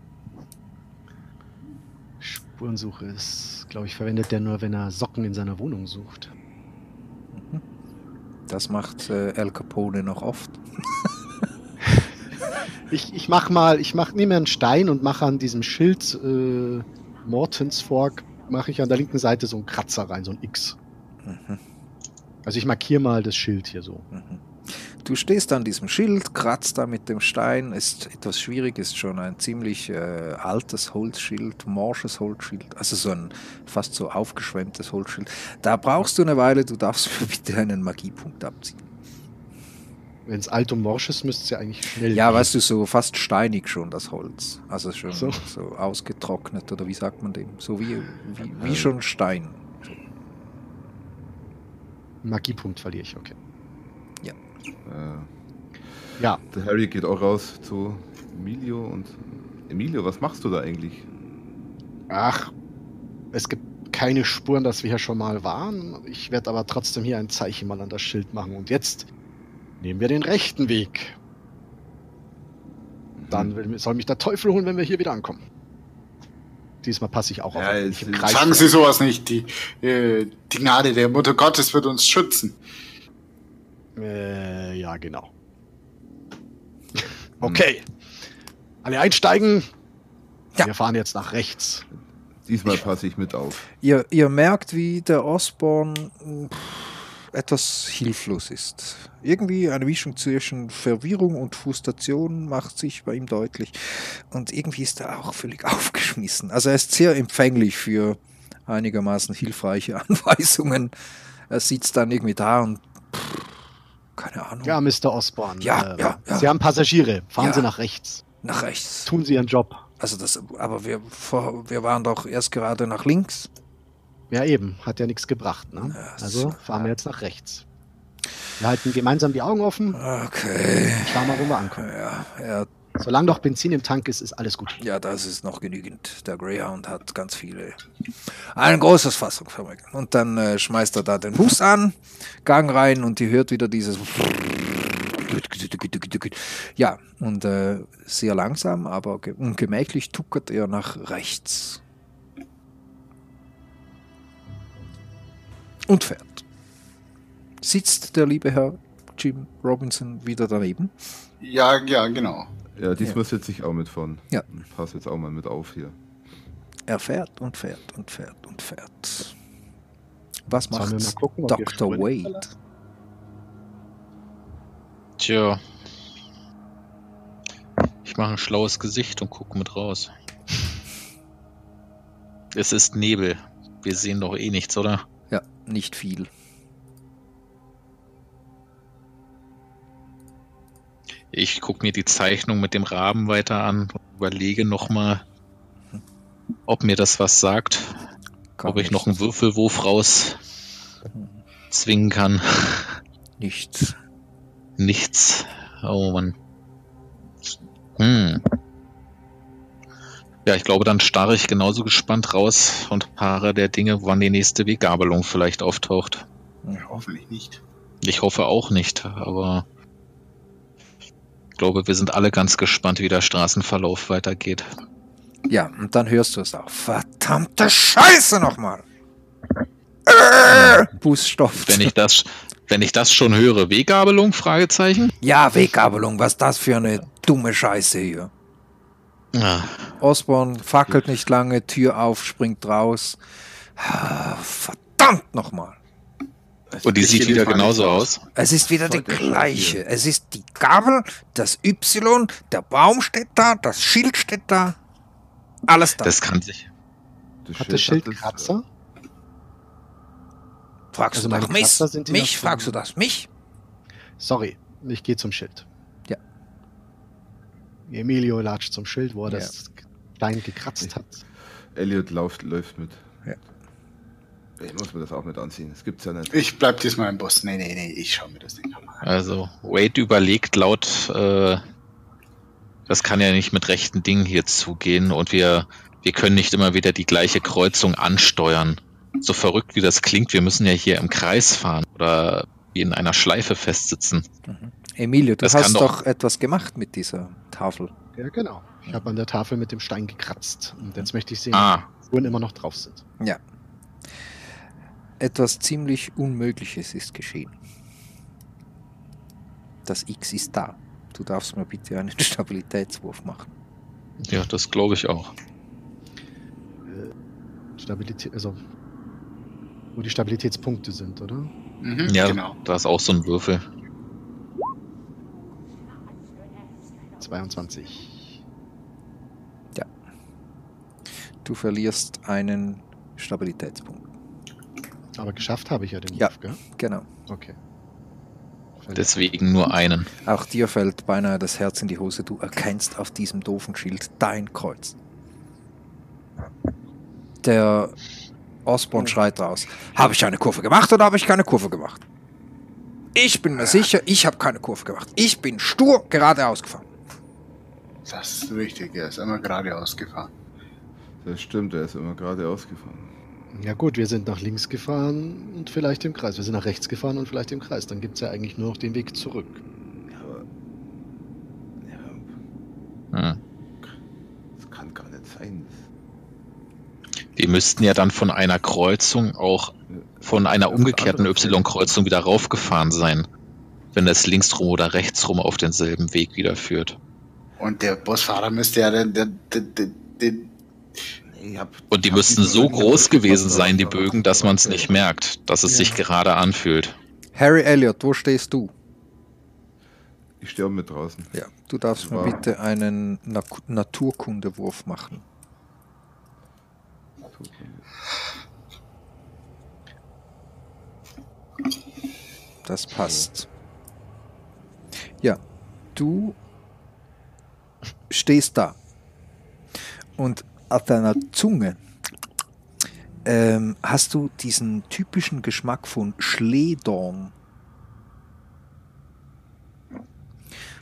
Spurensuche ist, glaube ich, verwendet der nur, wenn er Socken in seiner Wohnung sucht. Das macht äh, El Capone noch oft. Ich, ich mach mal, ich mach, nehme einen Stein und mache an diesem Schild äh, Mortens Fork, mache ich an der linken Seite so einen Kratzer rein, so ein X. Mhm. Also ich markiere mal das Schild hier so. Mhm. Du stehst an diesem Schild, kratzt da mit dem Stein, ist etwas schwierig, ist schon ein ziemlich äh, altes Holzschild, morsches Holzschild, also so ein fast so aufgeschwemmtes Holzschild. Da brauchst du eine Weile, du darfst mir bitte einen Magiepunkt abziehen. Wenn es alt und morsch ist, müsste es ja eigentlich schnell Ja, gehen. weißt du, so fast steinig schon das Holz. Also schon so, So. ausgetrocknet oder wie sagt man dem? So wie, wie, wie schon Stein. Magiepunkt verliere ich, okay. Äh, Ja, der Harry geht auch raus zu Emilio und Emilio, was machst du da eigentlich? ach, es gibt keine Spuren, dass wir hier schon mal waren. Ich werde aber trotzdem hier ein Zeichen mal an das Schild machen. Und jetzt Nehmen wir den rechten Weg. Dann will, soll mich der Teufel holen, wenn wir hier wieder ankommen. Diesmal passe ich auch auf. Ja, es Ich Sagen Sie sowas nicht. Die, äh, die Gnade der Mutter Gottes wird uns schützen. Äh, ja, genau. Okay. Alle einsteigen. Ja. Wir fahren jetzt nach rechts. Diesmal passe ich mit auf. Ihr, ihr merkt, wie der Osborn mh, etwas hilflos ist. Irgendwie eine Mischung zwischen Verwirrung und Frustration macht sich bei ihm deutlich. Und irgendwie ist er auch völlig aufgeschmissen. Also er ist sehr empfänglich für einigermaßen hilfreiche Anweisungen. Er sitzt dann irgendwie da und pff, keine Ahnung. Ja, Mr. Osborn. Ja, ja, ja. Sie haben Passagiere. Fahren Ja. Sie nach rechts. Nach rechts. Tun Sie Ihren Job. Also das, aber wir, vor, wir waren doch erst gerade nach links. Ja, eben. Hat ja nichts gebracht. Ne? Ja, Also so. fahren wir jetzt nach rechts. Wir halten gemeinsam die Augen offen. Okay. Schauen mal, wo wir ankommen. Ja, er Solange noch Benzin im Tank ist, ist alles gut. Ja, das ist noch genügend. Der Greyhound hat ganz viele. Ein großes Fassungsvermögen. Und dann äh, schmeißt er da den Bus an, Gang rein und ihr hört wieder dieses. Ja, und äh, sehr langsam, aber ge ungemächlich tuckert er nach rechts. Und fährt. Sitzt der liebe Herr Jim Robinson wieder daneben? Ja, ja, genau. Ja, diesmal sitze ich auch mit von. Ja. Ich passe jetzt auch mal mit auf hier. Er fährt und fährt und fährt und fährt. Was Sollen macht gucken, Dr. Wade? Tja. Ich mache ein schlaues Gesicht und gucke mit raus. Es ist Nebel. Wir sehen doch eh nichts, oder? Ja, nicht viel. Ich gucke mir die Zeichnung mit dem Raben weiter an und überlege nochmal, ob mir das was sagt. Gar ob ich nicht. noch einen Würfelwurf raus zwingen kann. Nichts. Nichts. Oh Mann. Hm. Ja, ich glaube, dann starre ich genauso gespannt raus und harre der Dinge, wann die nächste Weggabelung vielleicht auftaucht. Hoffentlich nicht. Ich hoffe auch nicht, aber glaube, wir sind alle ganz gespannt, wie der Straßenverlauf weitergeht. Ja, und dann hörst du es auch. Verdammte Scheiße nochmal! Äh, Bus stoppt. Wenn ich das, wenn ich das schon höre, Weggabelung? Fragezeichen. ja, Weggabelung, was das für eine dumme Scheiße hier? Ah, Osborn fackelt nicht lange, Tür auf, springt raus. Ah, Verdammt nochmal! Und die Ich sieht wieder genauso aus. Es ist wieder die gleiche. Es ist die Gabel, das Y, der Baum steht da, das Schild steht da. Alles da. Das kann sich. Das Hat das Schild das- Kratzer? fragst also du nach mich? Mich? Fragst du das? Mich? Sorry, ich gehe zum Schild. Ja. Emilio latscht zum Schild, wo er Ja. das Stein gekratzt hat. Elliot läuft, läuft mit. Ich muss mir das auch mit anziehen. Das gibt's ja nicht. Ich bleib diesmal im Bus. Nee, nee, nee, ich schau mir das Ding nochmal an. Also, Wade überlegt laut, äh, das kann ja nicht mit rechten Dingen hier zugehen und wir, wir können nicht immer wieder die gleiche Kreuzung ansteuern. So verrückt wie das klingt, wir müssen ja hier im Kreis fahren oder wie in einer Schleife festsitzen. Emilio, du Das hast doch- doch etwas gemacht mit dieser Tafel. Ja, genau. Ich habe an der Tafel mit dem Stein gekratzt. Und jetzt möchte ich sehen, Ah, ob Spuren immer noch drauf sind. Ja. Etwas ziemlich Unmögliches ist geschehen. Das X ist da. Du darfst mir bitte einen Stabilitätswurf machen. ja, das glaube ich auch. Stabilität, also wo die Stabilitätspunkte sind, oder? Mhm, Ja, genau. da ist auch so ein Würfel. 22. Du verlierst einen Stabilitätspunkt. Aber geschafft habe ich ja den Ja. Wurf, gell? Genau. Okay. Deswegen nur einen. Auch dir fällt beinahe das Herz in die Hose. Du erkennst auf diesem doofen Schild dein Kreuz. Der Osborn schreit raus. Habe ich eine Kurve gemacht oder habe ich keine Kurve gemacht? Ich bin mir sicher, ich habe keine Kurve gemacht. Ich bin stur geradeaus gefahren. Das ist richtig, er ist immer geradeaus gefahren. Das stimmt, er ist immer geradeaus gefahren. Ja gut, wir sind nach links gefahren und vielleicht im Kreis. Wir sind nach rechts gefahren und vielleicht im Kreis. Dann gibt es ja eigentlich nur noch den Weg zurück. Aber... Ja. Hm. Das kann gar nicht sein. Wir müssten ja dann von einer Kreuzung auch von einer umgekehrten Y-Kreuzung wieder raufgefahren sein, wenn das links rum oder rechts rum auf denselben Weg wieder führt. Und der Busfahrer müsste ja den, den, den, den und die müssten so groß gewesen sein, die Bögen, dass man es nicht merkt, dass es sich gerade anfühlt. Harry Elliot, wo stehst du? Ich sterbe mit draußen. Ja, du darfst mir bitte einen Na Naturkundewurf machen. Das passt. Ja, du stehst da und auf deiner Zunge ähm, hast du diesen typischen Geschmack von Schledorn.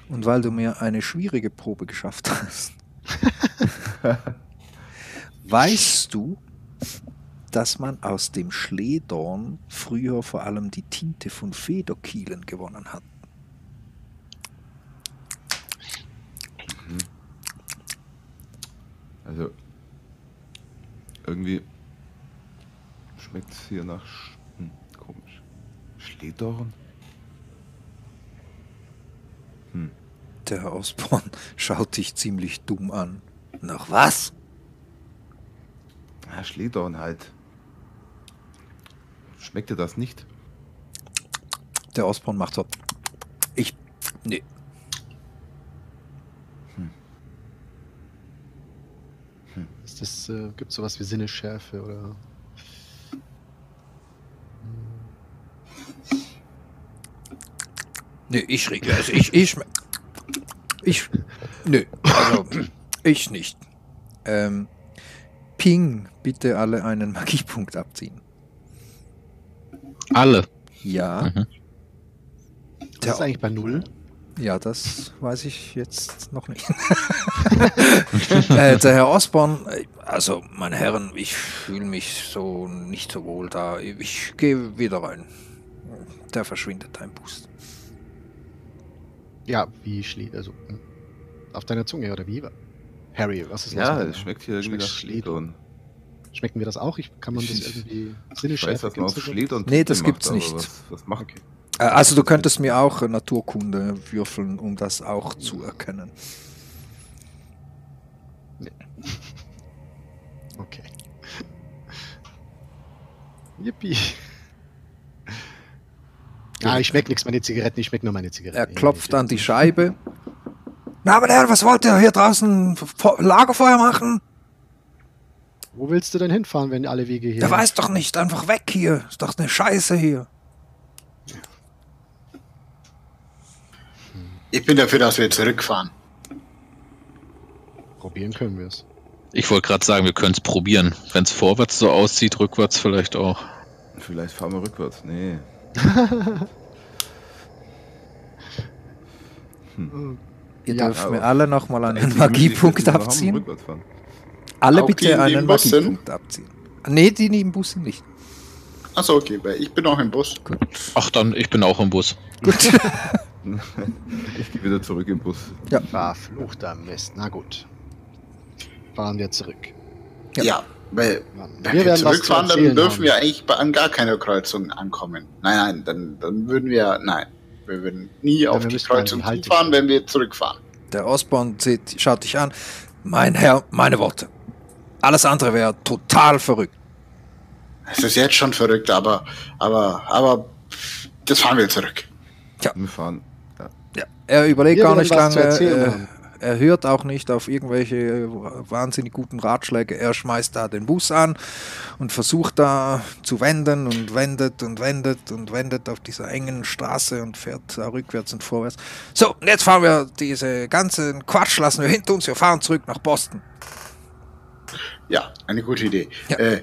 Und weil du mir eine schwierige Probe geschafft hast, weißt du, dass man aus dem Schledorn früher vor allem die Tinte von Federkielen gewonnen hat. Also, irgendwie schmeckt es hier nach. Sch hm, komisch. Schledorn? Der Herr Osborn schaut dich ziemlich dumm an. Nach was? Ja, Schledorn halt. Schmeckt dir das nicht? Der Osborn macht so. Ich. Nee. Ist das, äh, gibt sowas wie Sinnesschärfe oder. Nee, ich rede. Also ich, ich, ich, nö, also ich nicht. Ähm, Ping, bitte alle einen Magiepunkt abziehen. Alle. Ja, Mhm. Das ist eigentlich bei Null. Ja, das weiß ich jetzt noch nicht. äh, der Herr Osborn, äh, also meine Herren, ich fühle mich so nicht so wohl da. Ich gehe wieder rein. Der verschwindet ein Boost. Ja, wie Schlee, also hm, auf deiner Zunge oder wie? Harry, was ist los Ja, es schmeckt hier irgendwie nach Schledorn. Schmecken wir das auch? Ich, kann man das Ich- irgendwie Ich weiß, Sinnesschärfe dass man aus da Schledorn Nee, das macht, gibt's aber nicht. Was, was macht Okay. Äh, Also du könntest mir auch Naturkunde würfeln, um das auch zu erkennen. Okay. Yippie. Ah, ich schmeck nichts, meine Zigaretten, ich schmeck nur meine Zigaretten. Er klopft an die Scheibe. Na, mein Herr, was wollt ihr hier draußen Fe- Lagerfeuer machen? Wo willst du denn hinfahren, wenn alle Wege hier Der weiß doch nicht, einfach weg hier. Ist doch eine Scheiße hier. Ich bin dafür, dass wir zurückfahren. Probieren können wir es. Ich wollte gerade sagen, wir können es probieren. Wenn es vorwärts so aussieht, rückwärts vielleicht auch. Vielleicht fahren wir rückwärts. Nee. Ihr Ja, dürft mir alle nochmal einen Magiepunkt abziehen. Alle Auch bitte einen? Magiepunkt abziehen. Nee, die neben Bus sind nicht. Achso, okay, weil ich bin auch im Bus. Gut. Ach dann, ich bin auch im Bus. Gut. Ich gehe wieder zurück im Bus. Verfluchter Mist. Na gut. Fahren wir zurück. Ja. Ja, weil wenn wir wir, zurückfahren, dann dürfen haben. wir eigentlich an gar keiner Kreuzung ankommen. Nein, nein, dann, dann würden wir, nein, wir würden nie auf wir die Kreuzung Haltestelle. fahren, wenn wir zurückfahren. Der Osborn sieht, schaut dich an. Mein Herr, meine Worte. Alles andere wäre total verrückt. Es ist jetzt schon verrückt, aber, aber, aber, das fahren wir zurück. Wir fahren. Ja. Er überlegt gar nicht lange. Äh, er hört auch nicht auf irgendwelche wahnsinnig guten Ratschläge. Er schmeißt da den Bus an und versucht da zu wenden und wendet und wendet und wendet auf dieser engen Straße und fährt da rückwärts und vorwärts. So, und jetzt fahren wir diese ganzen Quatsch, lassen wir hinter uns. Wir fahren zurück nach Boston. Ja, eine gute Idee. Ja. Äh,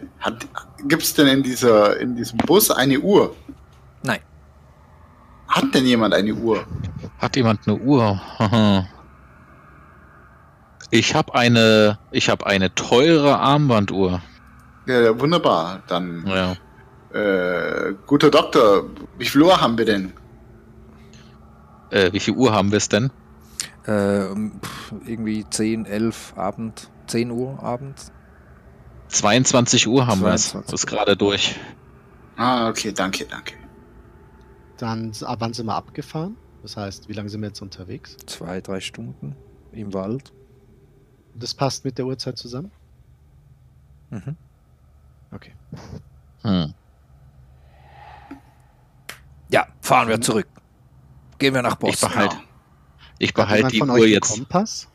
Gibt es denn in, dieser, in diesem Bus eine Uhr? Hat denn jemand eine Uhr? Hat jemand eine Uhr? Haha. ich habe eine, ich habe eine teure Armbanduhr. Ja, wunderbar. Dann, Ja. äh, guter Doktor, wie viel Uhr haben wir denn? Äh, wie viel Uhr haben wir es denn? Äh, um, pff, irgendwie 10, 11 Abend, 10 Uhr abends. 22 Uhr haben wir es. 22. Ist gerade durch. Ah, okay, danke, danke. Dann, ab wann sind wir abgefahren? Das heißt, wie lange sind wir jetzt unterwegs? Zwei, drei Stunden im Wald. Das passt mit der Uhrzeit zusammen? Mhm. Okay. Hm. Ja, fahren wir zurück. Gehen wir nach Ich Boston. behalte, ich behalte die Uhr jetzt. Kompass?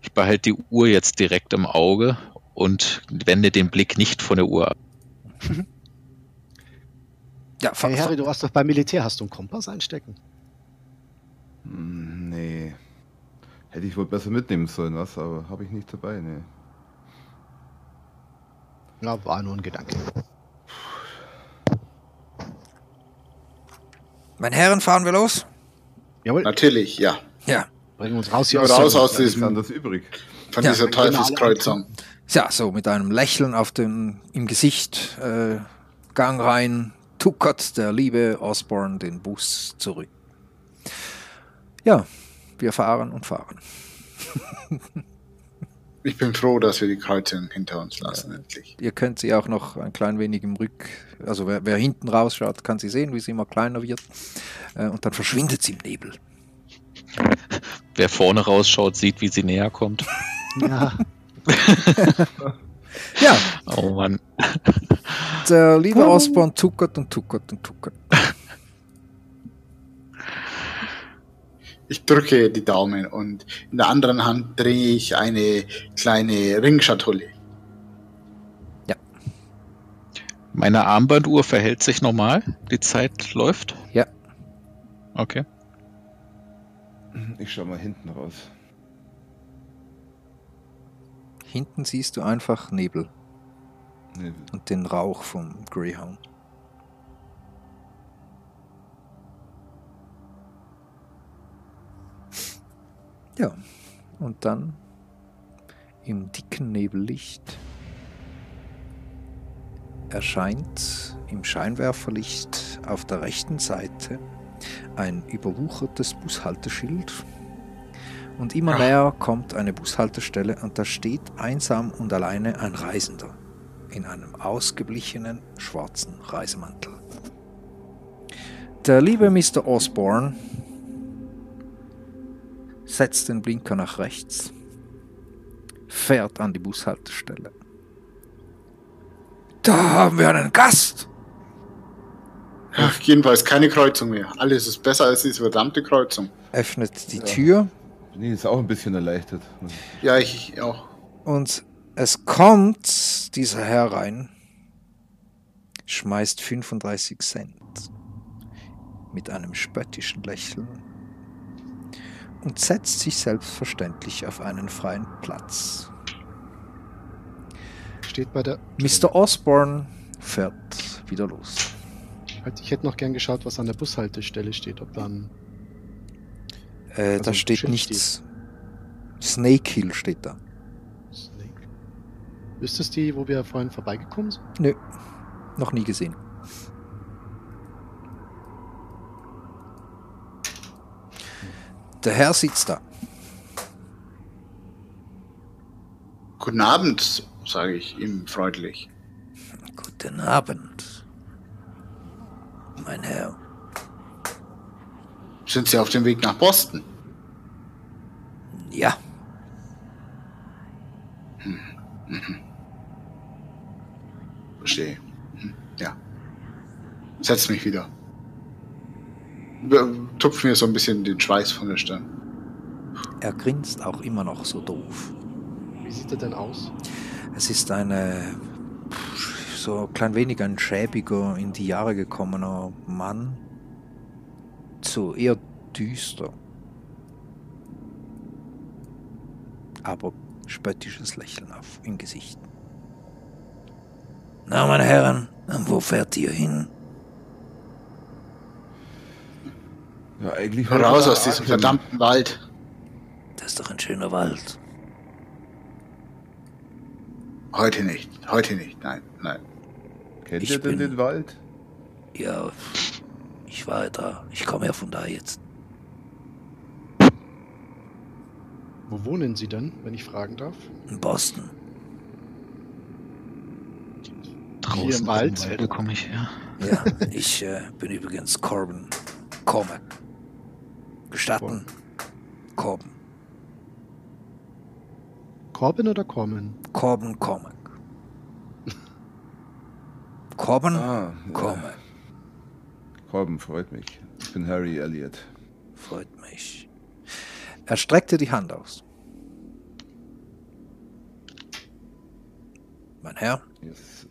Ich behalte die Uhr jetzt direkt im Auge und wende den Blick nicht von der Uhr ab. Ja, Hey Harry, du warst doch beim Militär. Hast du einen Kompass einstecken? Hm, Nee. Hätte ich wohl besser mitnehmen sollen, was, aber habe ich nicht dabei, nee. Ja, war nur ein Gedanke. Meine Herren, fahren wir los? Jawohl, Natürlich, ja. Ja. bringen wir uns raus hier Ja, aus raus aus diesem, anders übrig. von Ja, dieser Teufelskreuzung. Ja, so mit einem Lächeln auf dem, im Gesicht, äh, Gang rein, tuckert der liebe Osborne den Bus zurück. Ja, wir fahren und fahren. Ich bin froh, dass wir die Kreuzung hinter uns lassen, endlich. Ihr könnt sie auch noch ein klein wenig im Rück, also wer, wer hinten rausschaut, kann sie sehen, wie sie immer kleiner wird. Äh, und dann verschwindet sie im Nebel. Wer vorne rausschaut, sieht, wie sie näher kommt. Ja, Ja, Oh Mann. der liebe Osborne tuckert und tuckert und tuckert. Ich drücke die Daumen und in der anderen Hand drehe ich eine kleine Ringschatulle. Meine Armbanduhr verhält sich normal. Die Zeit läuft. Ja. Okay. Ich schau mal hinten raus. Hinten siehst du einfach Nebel. Nee, und den Rauch vom Greyhound. Ja, und dann im dicken Nebellicht erscheint im Scheinwerferlicht auf der rechten Seite ein überwuchertes Bushalteschild und immer Ach. näher kommt eine Bushaltestelle und da steht einsam und alleine ein Reisender in einem ausgeblichenen schwarzen Reisemantel. Der liebe Mr. Osborne setzt den Blinker nach rechts, fährt an die Bushaltestelle. Da haben wir einen Gast! Ach, jedenfalls keine Kreuzung mehr. Alles ist besser als diese verdammte Kreuzung. Öffnet die Ja. Tür bin ich jetzt auch ein bisschen erleichtert. Ja, ich auch. und es kommt dieser Herr rein, schmeißt 35 Cent mit einem spöttischen Lächeln und setzt sich selbstverständlich auf einen freien Platz. steht bei der. Mr. Osborne fährt wieder los. Ich hätte noch gern geschaut, was an der Bushaltestelle steht. Ob dann. Äh, Also da steht Schild nichts. Snake Hill steht da. Snake. Ist das die, wo wir vorhin vorbeigekommen sind? Nö, noch nie gesehen. Der Herr sitzt da. Guten Abend, sage ich ihm freundlich. Guten Abend, mein Herr. Sind Sie auf dem Weg nach Boston? Ja, Verstehe. Hm, Ja. Setz mich wieder. Tupf mir so ein bisschen den Schweiß von der Stirn. er grinst auch immer noch so doof. Wie sieht er denn aus? Es ist eine so klein wenig ein schäbiger, in die Jahre gekommener Mann. So eher düster. Aber spöttisches Lächeln auf im Gesicht. Na, meine Herren, wo fährt ihr hin? Ja, eigentlich Raus aus diesem verdammten Wald. Das ist doch ein schöner Wald. Heute nicht. Heute nicht. Nein, nein. Kennt Ich ihr denn bin- den Wald? Ja, ich war da. Ich komme ja von da jetzt. Wo wohnen Sie denn, wenn ich fragen darf? In Boston. Hier im Wald? Wo komme ich her? Ja, ich äh, bin übrigens Corbin Cormac. Gestatten? Corbin. Corbin oder Corman? Corbin Cormac. Corbin Ah. Cormac. Corben, freut mich. Ich bin Harry Elliott. Freut mich. Er streckte die Hand aus. Mein Herr, Yes.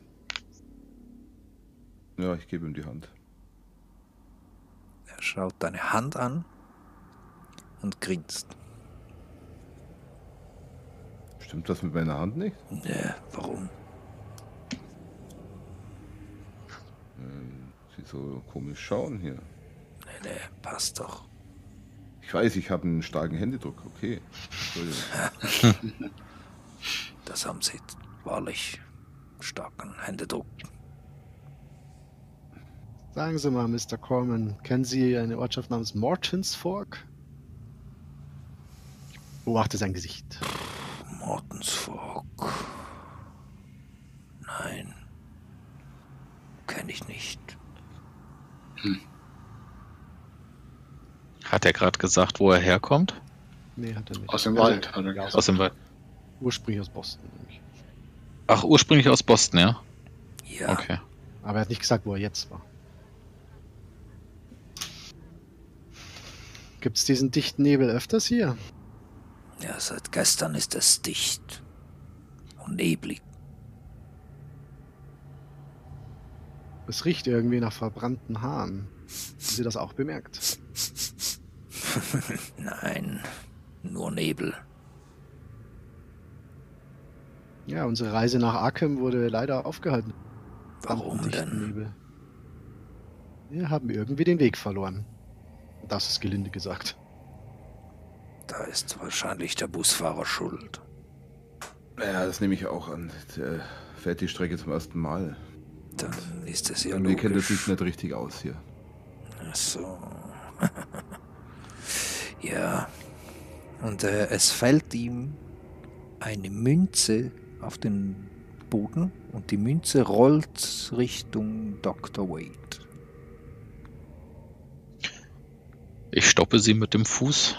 Ja, ich gebe ihm die Hand. er schaut deine Hand an und grinst. Stimmt das mit meiner Hand nicht? Ja, warum? So komisch schauen hier. Nee, nee, passt doch. Ich weiß, ich habe einen starken Händedruck. Okay. Entschuldigung. Das haben sie wahrlich starken Händedruck. Sagen Sie mal, Mr. Corman, kennen Sie eine Ortschaft namens Mortons Fork? Ich Beobachte sein Gesicht. Mortensfork. Nein. Kenne ich nicht. Hat er gerade gesagt, wo er herkommt? Nee, hat er nicht. Aus dem Also, Wald, hat er ja, gesagt. Aus dem Wald. Ursprünglich aus Boston. nämlich. Ach, ursprünglich aus Boston, ja? Ja, Okay. Aber er hat nicht gesagt, wo er jetzt war. Gibt es diesen dichten Nebel öfters hier? ja, seit gestern ist es dicht und neblig. Es riecht irgendwie nach verbrannten Haaren. Haben Sie das auch bemerkt? Nein, nur Nebel. Ja, unsere Reise nach Arkham wurde leider aufgehalten. Warum denn? Nebel. Wir haben irgendwie den Weg verloren. Das ist gelinde gesagt. Da ist wahrscheinlich der Busfahrer schuld. Ja, das nehme ich auch an. Der fährt die Strecke zum ersten Mal. Dann ist es ja Irgendwie kennt er sich logisch. nicht richtig aus hier. Ach so. ja. Und äh, es fällt ihm eine Münze auf den Boden und die Münze rollt Richtung Dr. Wade. Ich stoppe sie mit dem Fuß,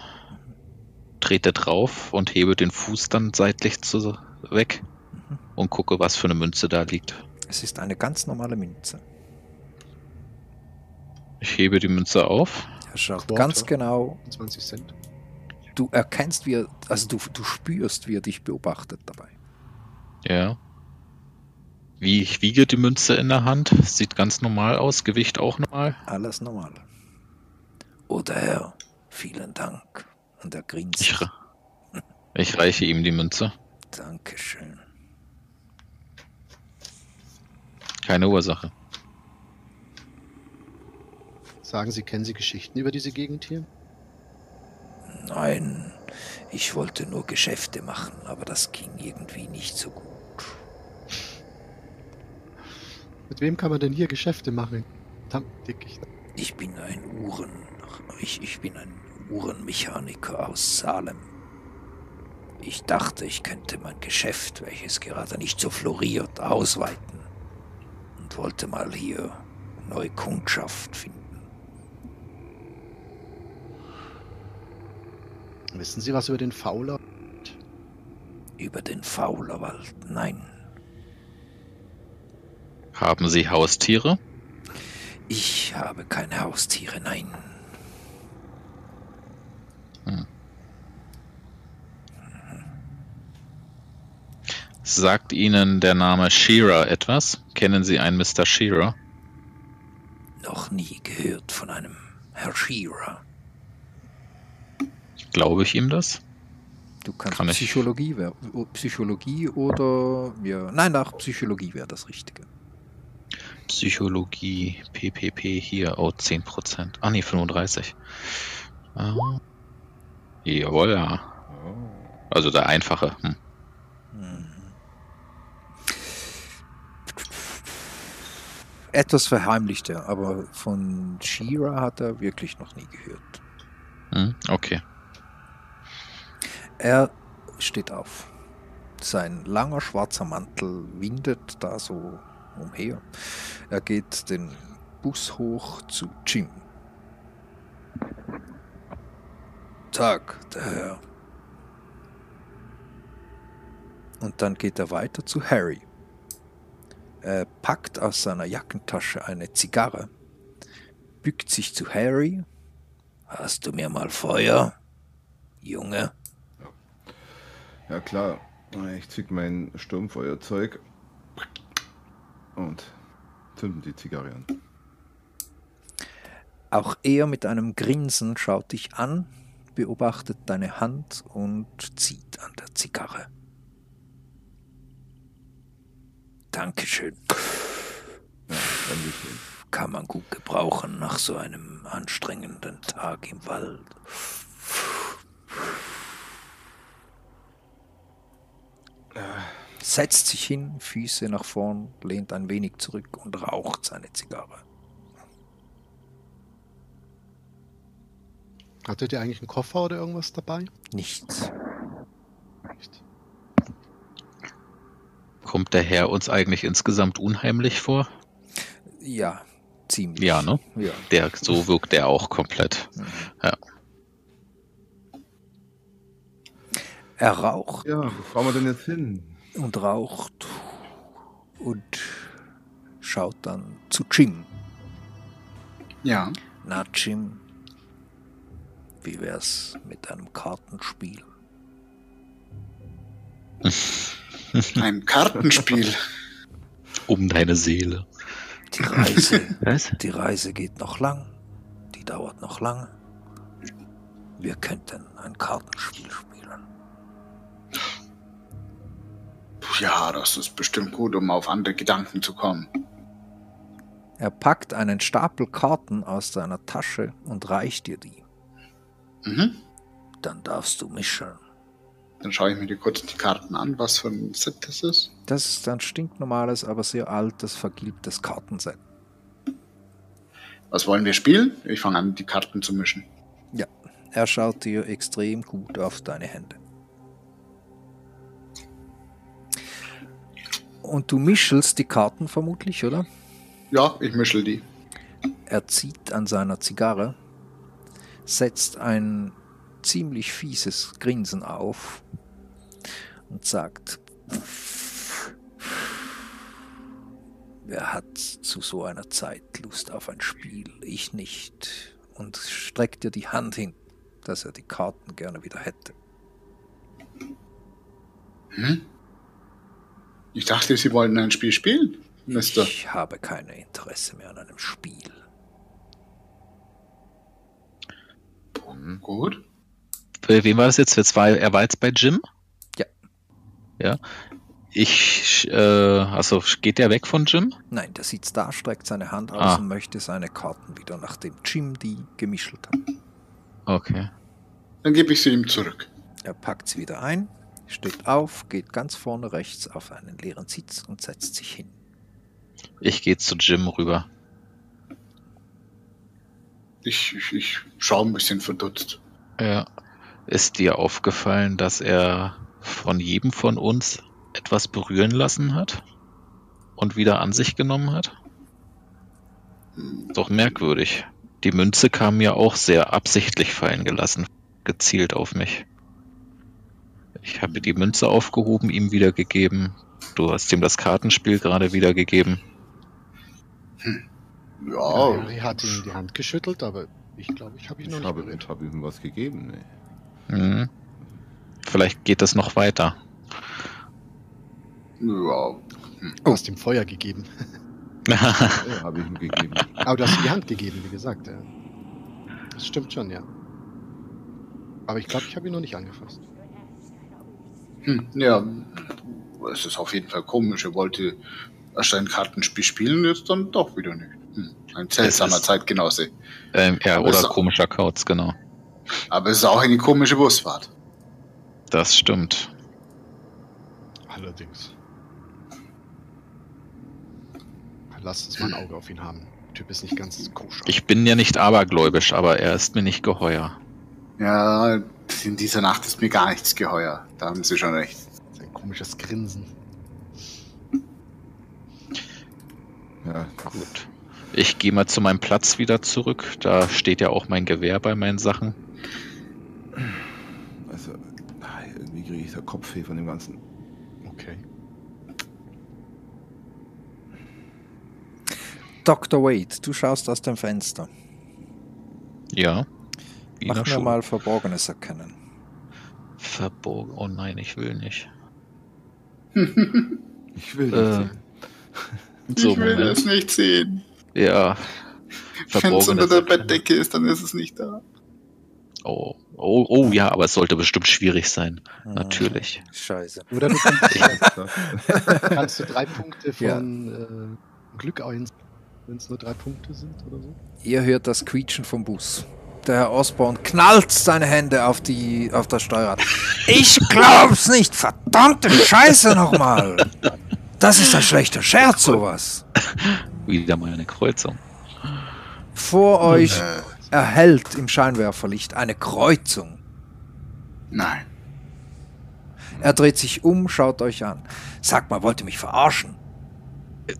trete drauf und hebe den Fuß dann seitlich zu, weg und gucke, was für eine Münze da liegt. Es ist eine ganz normale Münze. Ich hebe die Münze auf. Er schaut Quarter. ganz genau. 20 Cent. Du erkennst, wie er, also du, du spürst, wie er dich beobachtet dabei. Ja. Wie ich wiege die Münze in der Hand. Sieht ganz normal aus. Gewicht auch normal. Alles normal. Oder Herr, vielen Dank. Und er grinst. Ich, ich reiche ihm die Münze. Dankeschön. Keine Ursache. Sagen Sie, kennen Sie Geschichten über diese Gegend hier? Nein, ich wollte nur Geschäfte machen, aber das ging irgendwie nicht so gut. Mit wem kann man denn hier Geschäfte machen? Verdammt dick. Ich bin ein Uhren. Ich, ich bin ein Uhrenmechaniker aus Salem. Ich dachte, ich könnte mein Geschäft, welches gerade nicht so floriert, ausweiten. Und wollte mal hier neue Kundschaft finden. Wissen Sie was über den Fauler? Über den Faulerwald. Nein, Haben Sie Haustiere? ich habe keine Haustiere. Nein. Sagt Ihnen der Name Shearer etwas? Kennen Sie einen Mr. Shearer? Noch nie gehört von einem Herr Shearer. Glaube ich ihm das? Du kannst Kann ich- Psychologie, Psychologie oder ja, nein, nach Psychologie wäre das Richtige. Psychologie, PPP hier, oh, 10%. Ah, nee, 35. Ah. Jawohl, ja. Also der einfache. Hm. Etwas verheimlicht er, aber von Shearer hat er wirklich noch nie gehört. Hm, okay. Er steht auf. Sein langer schwarzer Mantel windet da so umher. Er geht den Bus hoch zu Jim. Tag, der Herr. Und dann geht er weiter zu Harry. Er packt aus seiner Jackentasche eine Zigarre, bückt sich zu Harry. Hast du mir mal Feuer, Junge? Ja klar, ich zück mein Sturmfeuerzeug und zünden die Zigarre an. Auch er mit einem Grinsen schaut dich an, beobachtet deine Hand und zieht an der Zigarre. Dankeschön. Ja, Dankeschön. Kann man gut gebrauchen nach so einem anstrengenden Tag im Wald. Setzt sich hin, Füße nach vorn, lehnt ein wenig zurück und raucht seine Zigarre. Hattet ihr eigentlich einen Koffer oder irgendwas dabei? Nichts. Kommt der Herr uns eigentlich insgesamt unheimlich vor? Ja, ziemlich. Ja, ne? Ja. Der, so wirkt er auch komplett. Ja. Er raucht Ja, wo fahren wir denn jetzt hin? und raucht und schaut dann zu Jim. Ja. Na, Jim, wie wär's mit einem Kartenspiel? Ein Kartenspiel. Um deine Seele. Die Reise, Was? die Reise geht noch lang. Die dauert noch lange. Wir könnten ein Kartenspiel spielen. Ja, das ist bestimmt gut, um auf andere Gedanken zu kommen. Er packt einen Stapel Karten aus seiner Tasche und reicht dir die. Mhm. Dann darfst du mischen. Dann schaue ich mir dir kurz die Karten an, was für ein Set das ist. Das ist ein stinknormales, aber sehr altes, vergilbtes Kartenset. Was wollen wir spielen? Ich fange an, die Karten zu mischen. Ja, er schaut dir extrem gut auf deine Hände. Und du mischelst die Karten vermutlich, oder? Ja, ich mischel die. Er zieht an seiner Zigarre, setzt ein ziemlich fieses Grinsen auf und sagt, wer hat zu so einer Zeit Lust auf ein Spiel? Ich nicht. Und streckt dir die Hand hin, dass er die Karten gerne wieder hätte. Hm? Ich dachte, Sie wollten ein Spiel spielen, Mister. Ich habe kein Interesse mehr an einem Spiel. Gut. Für wen war das jetzt? Für zwei, er war jetzt bei Jim? Ja. Ja. Ich, äh, also geht der weg von Jim? Nein, der sitzt da, streckt seine Hand aus Ah. und möchte seine Karten wieder, nachdem Jim die gemischelt hat. Okay. Dann gebe ich sie ihm zurück. Er packt sie wieder ein, steht auf, geht ganz vorne rechts auf einen leeren Sitz und setzt sich hin. Ich gehe zu Jim rüber. Ich, ich, ich schaue ein bisschen verdutzt. Ja. Ist dir aufgefallen, dass er von jedem von uns etwas berühren lassen hat? Und wieder an sich genommen hat? Doch merkwürdig. Die Münze kam mir auch sehr absichtlich fallen gelassen, gezielt auf mich. Ich habe die Münze aufgehoben, ihm wiedergegeben. Du hast ihm das Kartenspiel gerade wiedergegeben. Ja, Harry hat ihm die Hand geschüttelt, aber ich glaube, ich habe ihn noch Ich nicht habe, ich habe ihm was gegeben. Nee. Mhm. Vielleicht geht das noch weiter. ja. Du hast ihm Feuer gegeben. Ja, habe ich ihm gegeben. Aber du hast ihm die Hand gegeben, wie gesagt. Ja. Das stimmt schon, ja. Aber ich glaube, ich habe ihn noch nicht angefasst. Hm, ja, es ist auf jeden Fall komisch. Er wollte erst ein Kartenspiel spielen, jetzt dann doch wieder nicht. Hm, ein seltsamer Zeitgenosse. ähm, ja, Aber oder komischer Kauz, genau. Aber es ist auch eine komische Busfahrt. Das stimmt. Allerdings. Lass uns mal ein Auge auf ihn haben. Der Typ ist nicht ganz koscher. Ich bin ja nicht abergläubisch, aber er ist mir nicht geheuer. Ja, in dieser Nacht ist mir gar nichts geheuer. Da haben Sie schon recht. Sein komisches Grinsen. Ja, Gut. Ich gehe mal zu meinem Platz wieder zurück. Da steht ja auch mein Gewehr bei meinen Sachen. Also, irgendwie kriege ich da Kopfweh von dem Ganzen. Okay. Dr. Wade, du schaust aus dem Fenster. Ja. Mach mir schon. mal Verborgenes erkennen. Verborgen. Oh nein, ich will nicht. Ich will nicht. Äh, sehen. so, ich will Moment. es nicht sehen. Ja. Wenn es unter der. Bettdecke ist, dann ist es nicht da. Oh, oh, oh ja, aber es sollte bestimmt schwierig sein. Hm, Natürlich. Scheiße. Oder du kannst, Das- kannst du drei Punkte Ja. von äh, Glück eins, wenn es nur drei Punkte sind oder so. Ihr hört das Quietschen vom Bus. Der Herr Osborne knallt seine Hände auf, die, auf das Steuerrad. Ich glaub's nicht! Verdammte Scheiße nochmal! Das ist ein schlechter Scherz, sowas. Wieder mal eine Kreuzung. Vor euch Erhellt im Scheinwerferlicht eine Kreuzung. nein. Er dreht sich um, schaut euch an. Sagt mal, wollt ihr mich verarschen?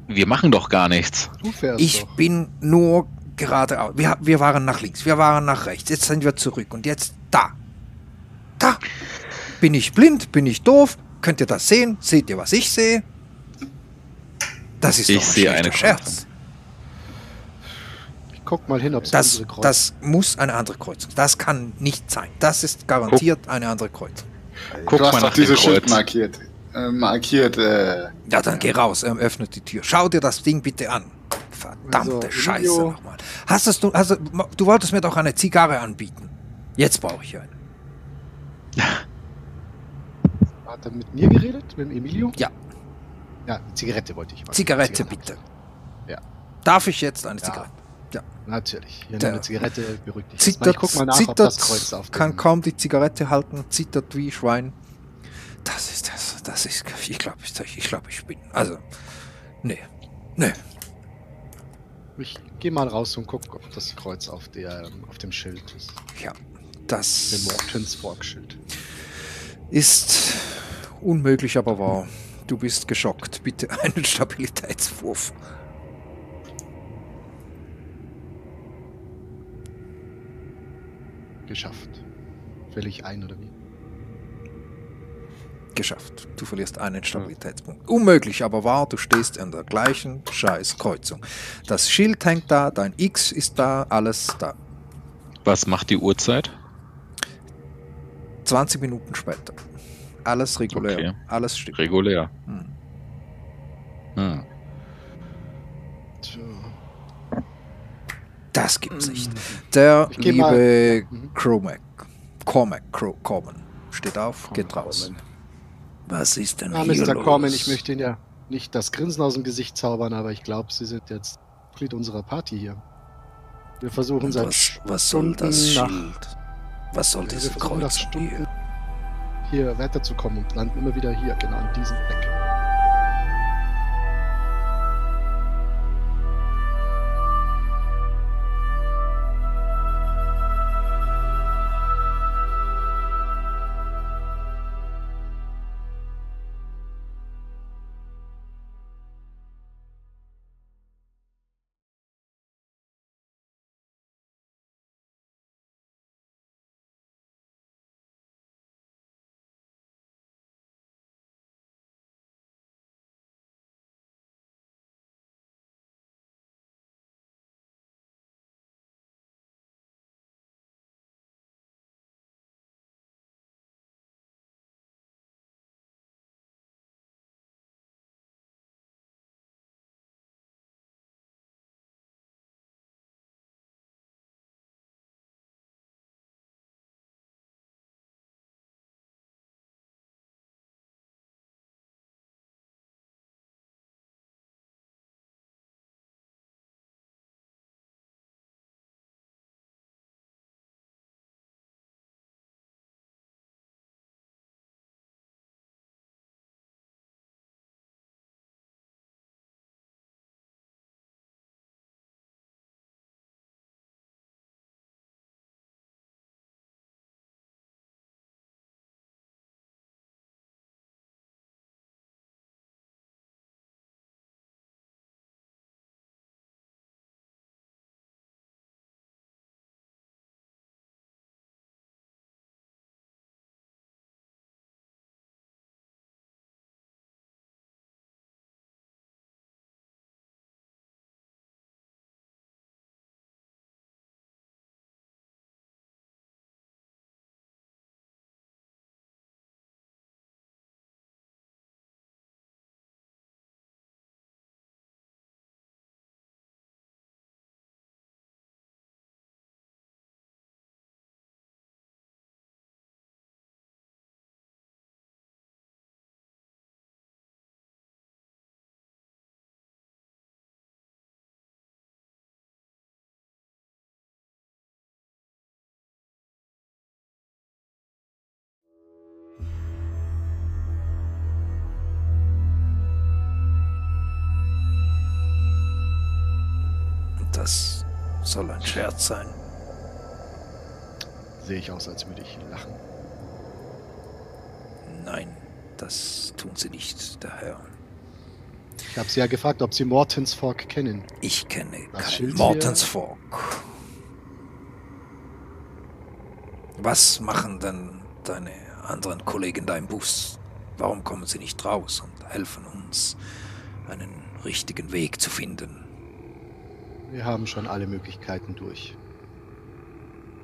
Wir machen doch gar nichts. Du fährst Ich doch. bin nur geradeaus. Wir, wir waren nach links, wir waren nach rechts. Jetzt sind wir zurück und jetzt da. Da. Bin ich blind? Bin ich doof? Könnt ihr das sehen? Seht ihr, was ich sehe? Das ist Ich doch ein sehe schlechter eine Scherz. Ich guck mal hin, ob es Das, unsere Kreuz das muss eine andere Kreuzung. Das kann nicht sein. Das ist garantiert eine andere Kreuzung. Guck du hast mal nach dieses Schild markiert. Äh, markiert, äh, Ja, dann geh raus. Er öffnet die Tür. Schau dir das Ding bitte an. Verdammte Also, Scheiße nochmal. Hast du, also, du wolltest mir doch eine Zigarre anbieten. Jetzt brauche ich eine. Hat er mit mir geredet? Mit dem Emilio? Ja. Ja, eine Zigarette wollte ich. Zigarette Zigarette. bitte. Ja. Darf ich jetzt eine Ja. Zigarette? Natürlich. Hier Der- eine Zigarette beruhigt dich. Zittert, ich guck mal nach, ob zittert, das Kreuz auf kann dem- kaum die Zigarette halten, zittert wie Schwein. Das ist das, das ist, ich glaube, ich, ich, glaube, ich bin, also, nee, nee. Ich gehe mal raus und guck, ob das Kreuz auf, der, auf dem Schild ist. Ja, Dem das Mortons Fork-Schild. ist unmöglich, aber wahr. Du bist geschockt. Bitte einen Stabilitätswurf. Geschafft. Will ich ein oder wie? Geschafft. Du verlierst einen Stabilitätspunkt. Unmöglich, aber wahr. Du stehst an der gleichen scheiß Kreuzung. Das Schild hängt da, dein X ist da, alles da. Was macht die Uhrzeit? 20 Minuten später. Alles regulär. Okay. Alles stimmt. Regulär. Hm. Hm. Tja. Das gibt's nicht. Der Ich geh mal- liebe Mhm. Cromac, Cormac, Cro Corman, steht auf, geht raus. Corman. Was ist denn Ja, hier Mr. los? Corman, ich möchte Ihnen ja nicht das Grinsen aus dem Gesicht zaubern, aber ich glaube, Sie sind jetzt Mitglied unserer Party hier. Wir versuchen Und seit was, was soll das nach- Schild? Was soll wir diese Kreuzung Stunden hier? hier weiterzukommen und landen immer wieder hier, genau an diesem Fleck. Soll ein Scherz sein. Sehe ich aus, als würde ich lachen. Nein, das tun sie nicht, der Herr. Ich habe sie ja gefragt, ob sie Mortens Fork kennen. Ich kenne Das Mortens Fork. Was machen denn deine anderen Kollegen da im Bus? Warum kommen sie nicht raus und helfen uns, einen richtigen Weg zu finden? Wir haben schon alle Möglichkeiten durch.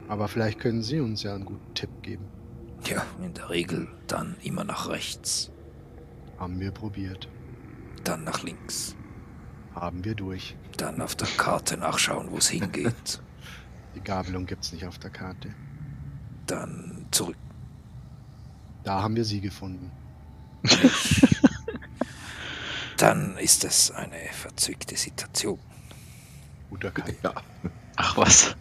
Aber vielleicht können Sie uns ja einen guten Tipp geben. Ja, in der Regel dann immer nach rechts, Haben wir probiert. dann nach links, Haben wir durch. dann auf der Karte nachschauen, wo es hingeht, Die Gabelung gibt's nicht auf der Karte. dann zurück. Da haben wir sie gefunden. Dann ist es eine verzwickte Situation. Gut erkannt. Ja. Ach was.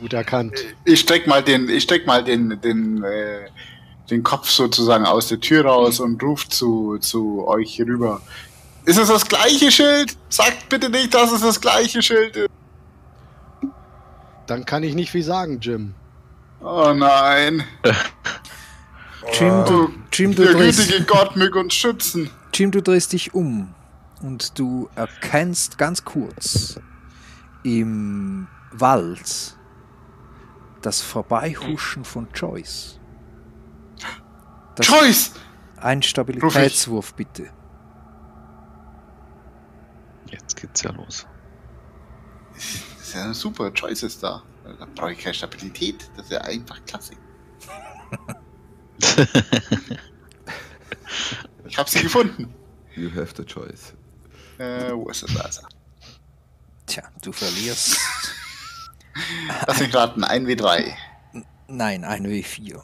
Gut erkannt. Ich steck mal den, ich steck mal den, den, äh, den Kopf sozusagen aus der Tür raus und ruf zu, zu euch rüber. Ist es das gleiche Schild? Sagt bitte nicht, dass es das gleiche Schild ist. Dann kann ich nicht viel sagen, Jim. Oh nein. Jim, du, Jim, du der drehst, gütige Gott möge uns schützen. Jim, du drehst dich um und du erkennst ganz kurz im Wald das Vorbeihuschen von Joyce. Das Joyce! Ein Stabilitätswurf, bitte. Jetzt geht's ja los. Das ist ja super, Joyce ist da. Da brauche ich keine Stabilität. Das ist ja einfach klasse. Ich habe sie gefunden. You have the choice. Äh, wo ist das also? Tja, du verlierst. Lass mich raten, 1W3. Nein, ein W4.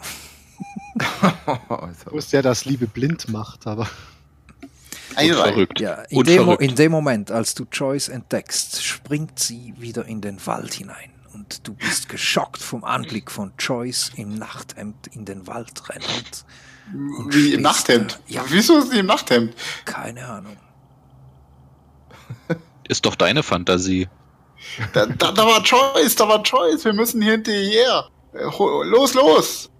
Ich wusste ja, dass Liebe blind macht, aber verrückt. Ja, in Und dem, in dem Moment, als du Joyce entdeckst, springt sie wieder in den Wald hinein. Und du bist geschockt vom Anblick von Joyce im Nachthemd in den Wald rennend. Wie im Nachthemd. da. Ja. Wieso ist sie im Nachthemd? Keine Ahnung. Ist doch deine Fantasie. Da, da, da war Joyce, da war Joyce. Wir müssen hier hinterher. Äh, Los, los!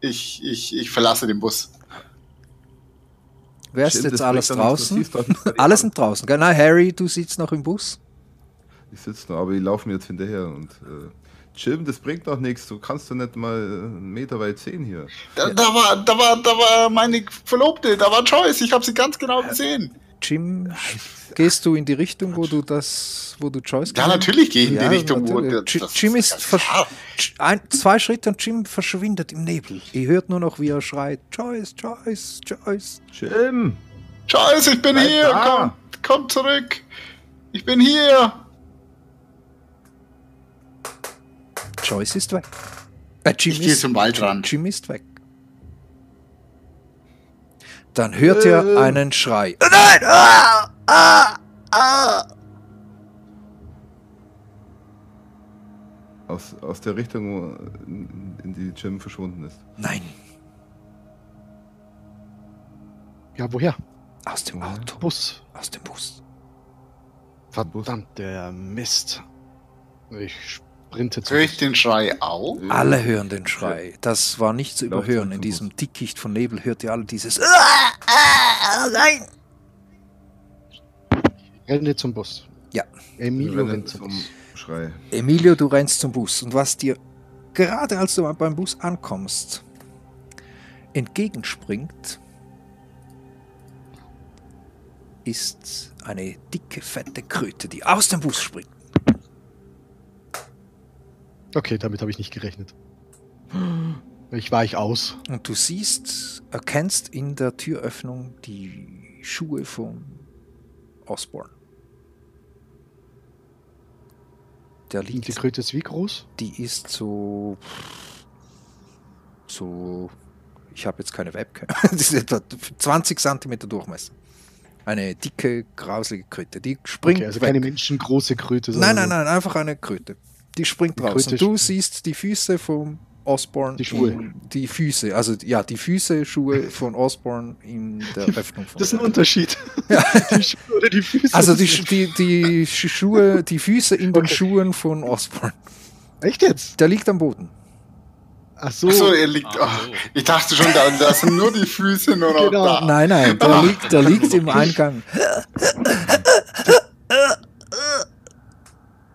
Ich, ich, ich verlasse den Bus. Wer ist jetzt alles draußen? du siehst doch nicht, wer die Alle an- sind draußen. Nein, Harry, du sitzt noch im Bus. Ich sitze noch, aber die laufen mir jetzt hinterher und äh, Jim, das bringt doch nichts. Du kannst doch nicht mal äh, einen Meter weit sehen hier. Da, da, war, da, war, da war meine Verlobte, da war Joyce. Ich habe sie ganz genau gesehen. Jim, gehst du in die Richtung, wo du das, wo du Joyce Ja, natürlich gehe ich in die Ja, Richtung, wo natürlich. das- Jim ist klar. ein, zwei Schritte und Jim verschwindet im Nebel. Ihr hört nur noch, wie er schreit: Joyce, Joyce, Joyce. Jim! Joyce, ich bin Bleib hier. da. Komm, komm zurück. Ich bin hier. Joyce ist weg. Äh, Jim, Ich gehe ist, zum Waldrand. Jim ist weg. Dann hört ihr Äh. einen Schrei. Äh, Nein! Ah, ah, ah. Aus, aus der Richtung, wo, in, die Jim verschwunden ist. Nein, ja, woher? aus dem Auto. Bus. Aus dem Bus. Verdammt, der Mist. Ich sprinte zu. Höre ich den Schrei auch? Alle hören den Schrei. Das war nicht zu überhören. In diesem. Dickicht von Nebel hört ihr alle dieses. Ah, ah, nein! Renne zum Bus. Ja. Emilio rennt zum zum Bus. Schrei. Emilio, du rennst zum Bus. Und was dir gerade als du beim Bus ankommst, entgegenspringt, ist eine dicke, fette Kröte, die aus dem Bus springt. Okay, damit habe ich nicht gerechnet. Ich weich aus. Und du siehst, erkennst in der Türöffnung die Schuhe von Osborne. Der Und die liegt, Kröte ist wie groß? die ist so, so, ich habe jetzt keine Webcam, die ist etwa 20 Zentimeter Durchmesser. Eine dicke, grauselige Kröte, die springt Okay, also weg. keine menschengroße Kröte. Nein, nein, nein, einfach eine Kröte. Die springt Die raus. Und du siehst die Füße vom Osborne Die Schuhe. in- die Füße, also ja, die Füße, Schuhe von Osborne in der Öffnung von Das ist ein Unterschied. Die Schuhe oder die Füße. Also die, die, die Sch- Schuhe, die Füße in den Schuhen von Osborne. Echt jetzt? Der liegt am Boden. Ach so. Achso, er liegt. Ach Oh, so. ich dachte schon, da, da sind nur die Füße nur noch Genau. da. Nein, nein, der liegt, der liegt im Eingang.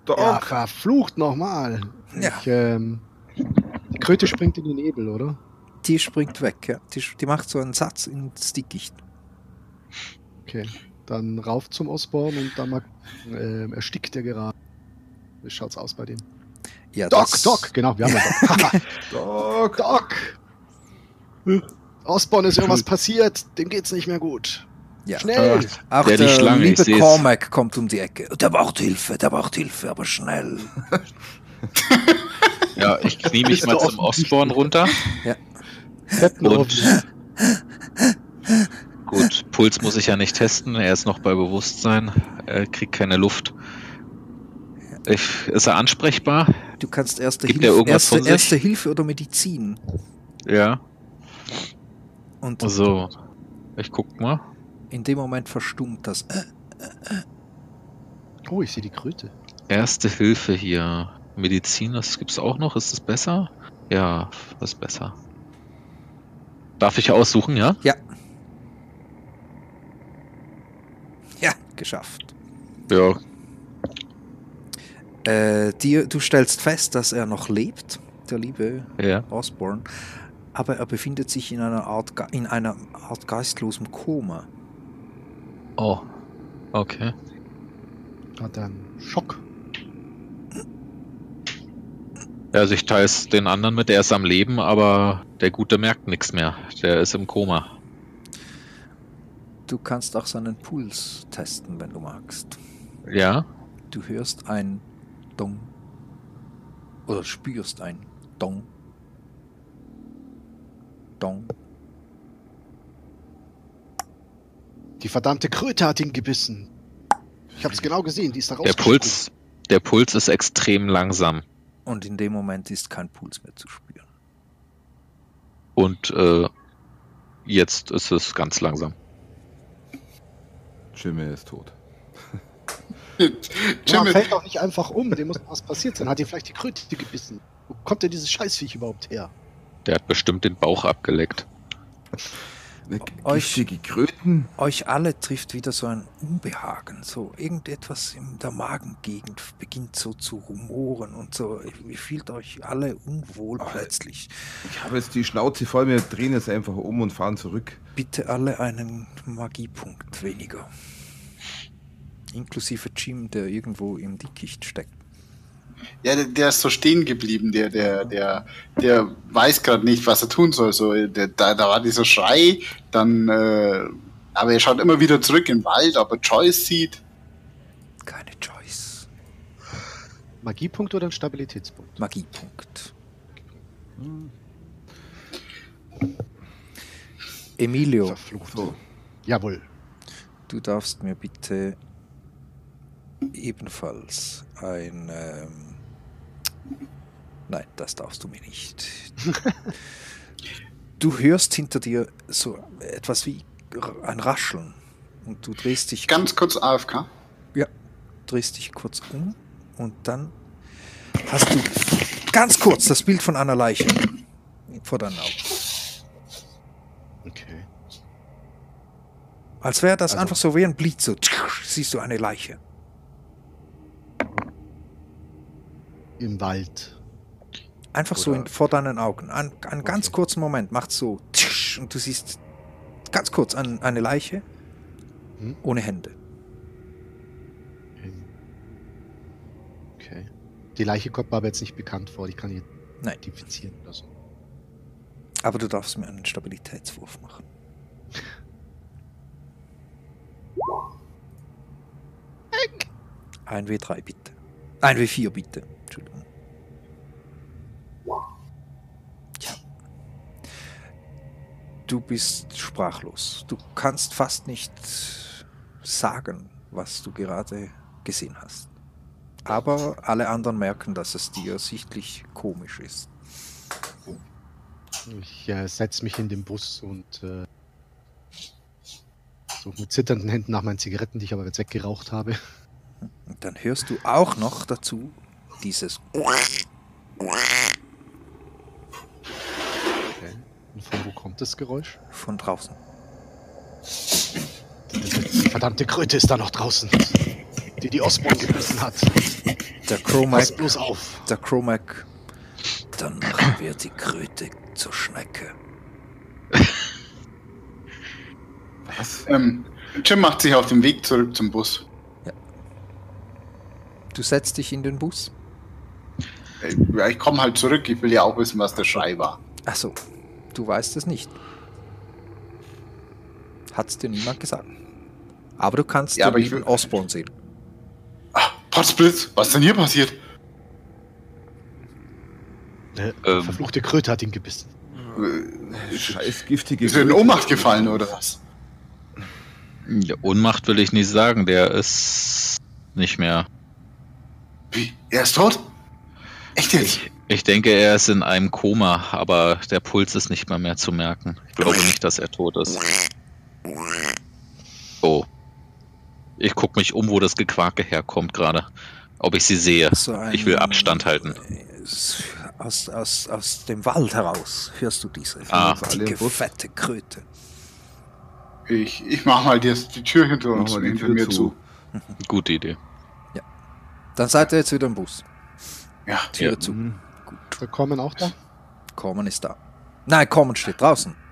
Doc, ja, verflucht nochmal. Ja. Ich, ähm, die Kröte springt in den Nebel, oder? Die springt weg, ja. Die, die macht so einen Satz ins Dickicht. Okay. Dann rauf zum Osborn und dann mal ähm, erstickt er gerade. Wie schaut's aus bei dem? Ja, Doc, das- Doc, genau, wir haben einen Doc. Doc. Doc! Osborn ist irgendwas passiert, dem geht's nicht mehr gut. Ja. Schnell! Auch Der der, die Schlange, liebe. Cormac kommt um die Ecke. Der braucht Hilfe, der braucht Hilfe, aber schnell. Ja, ich knie mich Bist mal zum Osborn runter. Fetten Und-. Gut, Puls muss ich ja nicht testen. Er ist noch bei Bewusstsein. Er kriegt keine Luft. Ich, ist er ansprechbar? Du kannst erste, Gibt er Hilfe, irgendwas erste, erste Hilfe oder Medizin. Ja. Und So. Ich guck mal. In dem Moment verstummt das. Äh, Oh, ich sehe die Kröte. Erste Hilfe hier. Medizin, das gibt's auch noch. Ist es besser? Ja, das ist besser. Darf ich aussuchen, ja? Ja. Ja, geschafft. Ja. Äh, dir, du stellst fest, dass er noch lebt, der liebe Ja. Osborne, aber er befindet sich in einer Art, in einer Art geistlosem Koma. Oh. Okay. Hat er einen Schock. Ja, also ich teile es den anderen mit, der ist am Leben, aber der Gute merkt nichts mehr. Der ist im Koma. Du kannst auch seinen Puls testen, wenn du magst. Ja? Du hörst ein Dong oder spürst ein Dong. Dong. Die verdammte Kröte hat ihn gebissen. Ich hab's genau gesehen, die ist da Der rausgesprungen. Puls, der Puls ist extrem langsam. Und in dem Moment ist kein Puls mehr zu spüren. Und äh, jetzt ist es ganz langsam. Jimmy ist tot. Jimmy, fällt doch nicht einfach um, dem muss was passiert sein. Hat ihn vielleicht die Kröte gebissen? Wo kommt denn dieses Scheißviech überhaupt her? Der hat bestimmt den Bauch abgeleckt. Eine Euch- Kröten. Euch alle trifft wieder so ein Unbehagen, so irgendetwas in der Magengegend beginnt so zu rumoren und so. Ihr fühlt euch alle unwohl Ah. plötzlich. Ich habe jetzt die Schnauze voll, wir drehen jetzt einfach um und fahren zurück. Bitte alle einen Magiepunkt weniger. Inklusive Jim, der irgendwo im Dickicht steckt. Ja, der, der ist so stehen geblieben, der, der, der, der weiß gerade nicht, was er tun soll. So, der, da, da war dieser Schrei, dann, äh, aber er schaut immer wieder zurück in den Wald, ob er Joyce sieht. Keine Choice. Magiepunkt oder ein Stabilitätspunkt? Magiepunkt. Emilio, Verflucht. So, Jawohl. du darfst mir bitte ebenfalls ein... Ähm Nein, das darfst du mir nicht. du hörst hinter dir so etwas wie ein Rascheln und du drehst dich Ganz kurz AFK. Ja, drehst dich kurz um und dann hast du ganz kurz das Bild von einer Leiche vor deinen Augen. Okay. Als wäre das Also- einfach so wie ein Blitz, so siehst du eine Leiche. Im Wald. Einfach so Oder- in, vor deinen Augen. Ein, einen ganz Okay. kurzen Moment macht so und du siehst ganz kurz ein, eine Leiche Hm? ohne Hände. Okay. Die Leiche kommt mir aber jetzt nicht bekannt vor, die kann ich Nein. identifizieren oder so. Aber du darfst mir einen Stabilitätswurf machen. Ein W3 bitte. Ein W4 bitte. Entschuldigung. Tja. Du bist sprachlos. Du kannst fast nicht sagen, was du gerade gesehen hast. Aber alle anderen merken, dass es dir sichtlich komisch ist. Ich äh, setze mich in den Bus und äh, suche mit zitternden Händen nach meinen Zigaretten, die ich aber jetzt weggeraucht habe. Und dann hörst du auch noch dazu dieses Und von wo kommt das Geräusch? von draußen. Die verdammte Kröte ist da noch draußen, die die Osborn gebissen hat. Der Pass Chromac, bloß auf. der Chromac. Dann machen wir die Kröte zur Schnecke. Was? Ähm, Jim macht sich auf den Weg zurück zum Bus. Du setzt dich in den Bus. Äh, Ja, ich komme halt zurück. Ich will ja auch wissen, was der Schrei war. Achso, du weißt es nicht. Hat's dir niemand gesagt. Aber du kannst Ja, den lieben will- Osborn sehen. Ah, Potzblitz, was ist denn hier passiert? Eine Ähm. verfluchte Kröte hat ihn gebissen. Äh, Scheiß giftige Ist er in. Ohnmacht gefallen oder was? Ja, Ohnmacht will ich nicht sagen, der ist nicht mehr. Wie? Er ist tot? Echt jetzt? Ich, ich denke, er ist in einem Koma, aber der Puls ist nicht mal mehr zu merken. Ich glaube nicht, dass er tot ist. Oh. Ich gucke mich um, wo das Gequake herkommt gerade. Ob ich sie sehe. So ein- Ich will Abstand halten. Aus, aus, aus dem Wald heraus hörst du diese Ah. Dicke, fette Kröte. Ich, ich mach mal die, die Tür hinter uns und hinter mir zu. zu. Gute Idee. Dann seid ihr jetzt wieder im Bus. Ja. Tür Ja. zu. Mhm. Wir kommen auch da. Corman ist da. Nein, Corman steht draußen.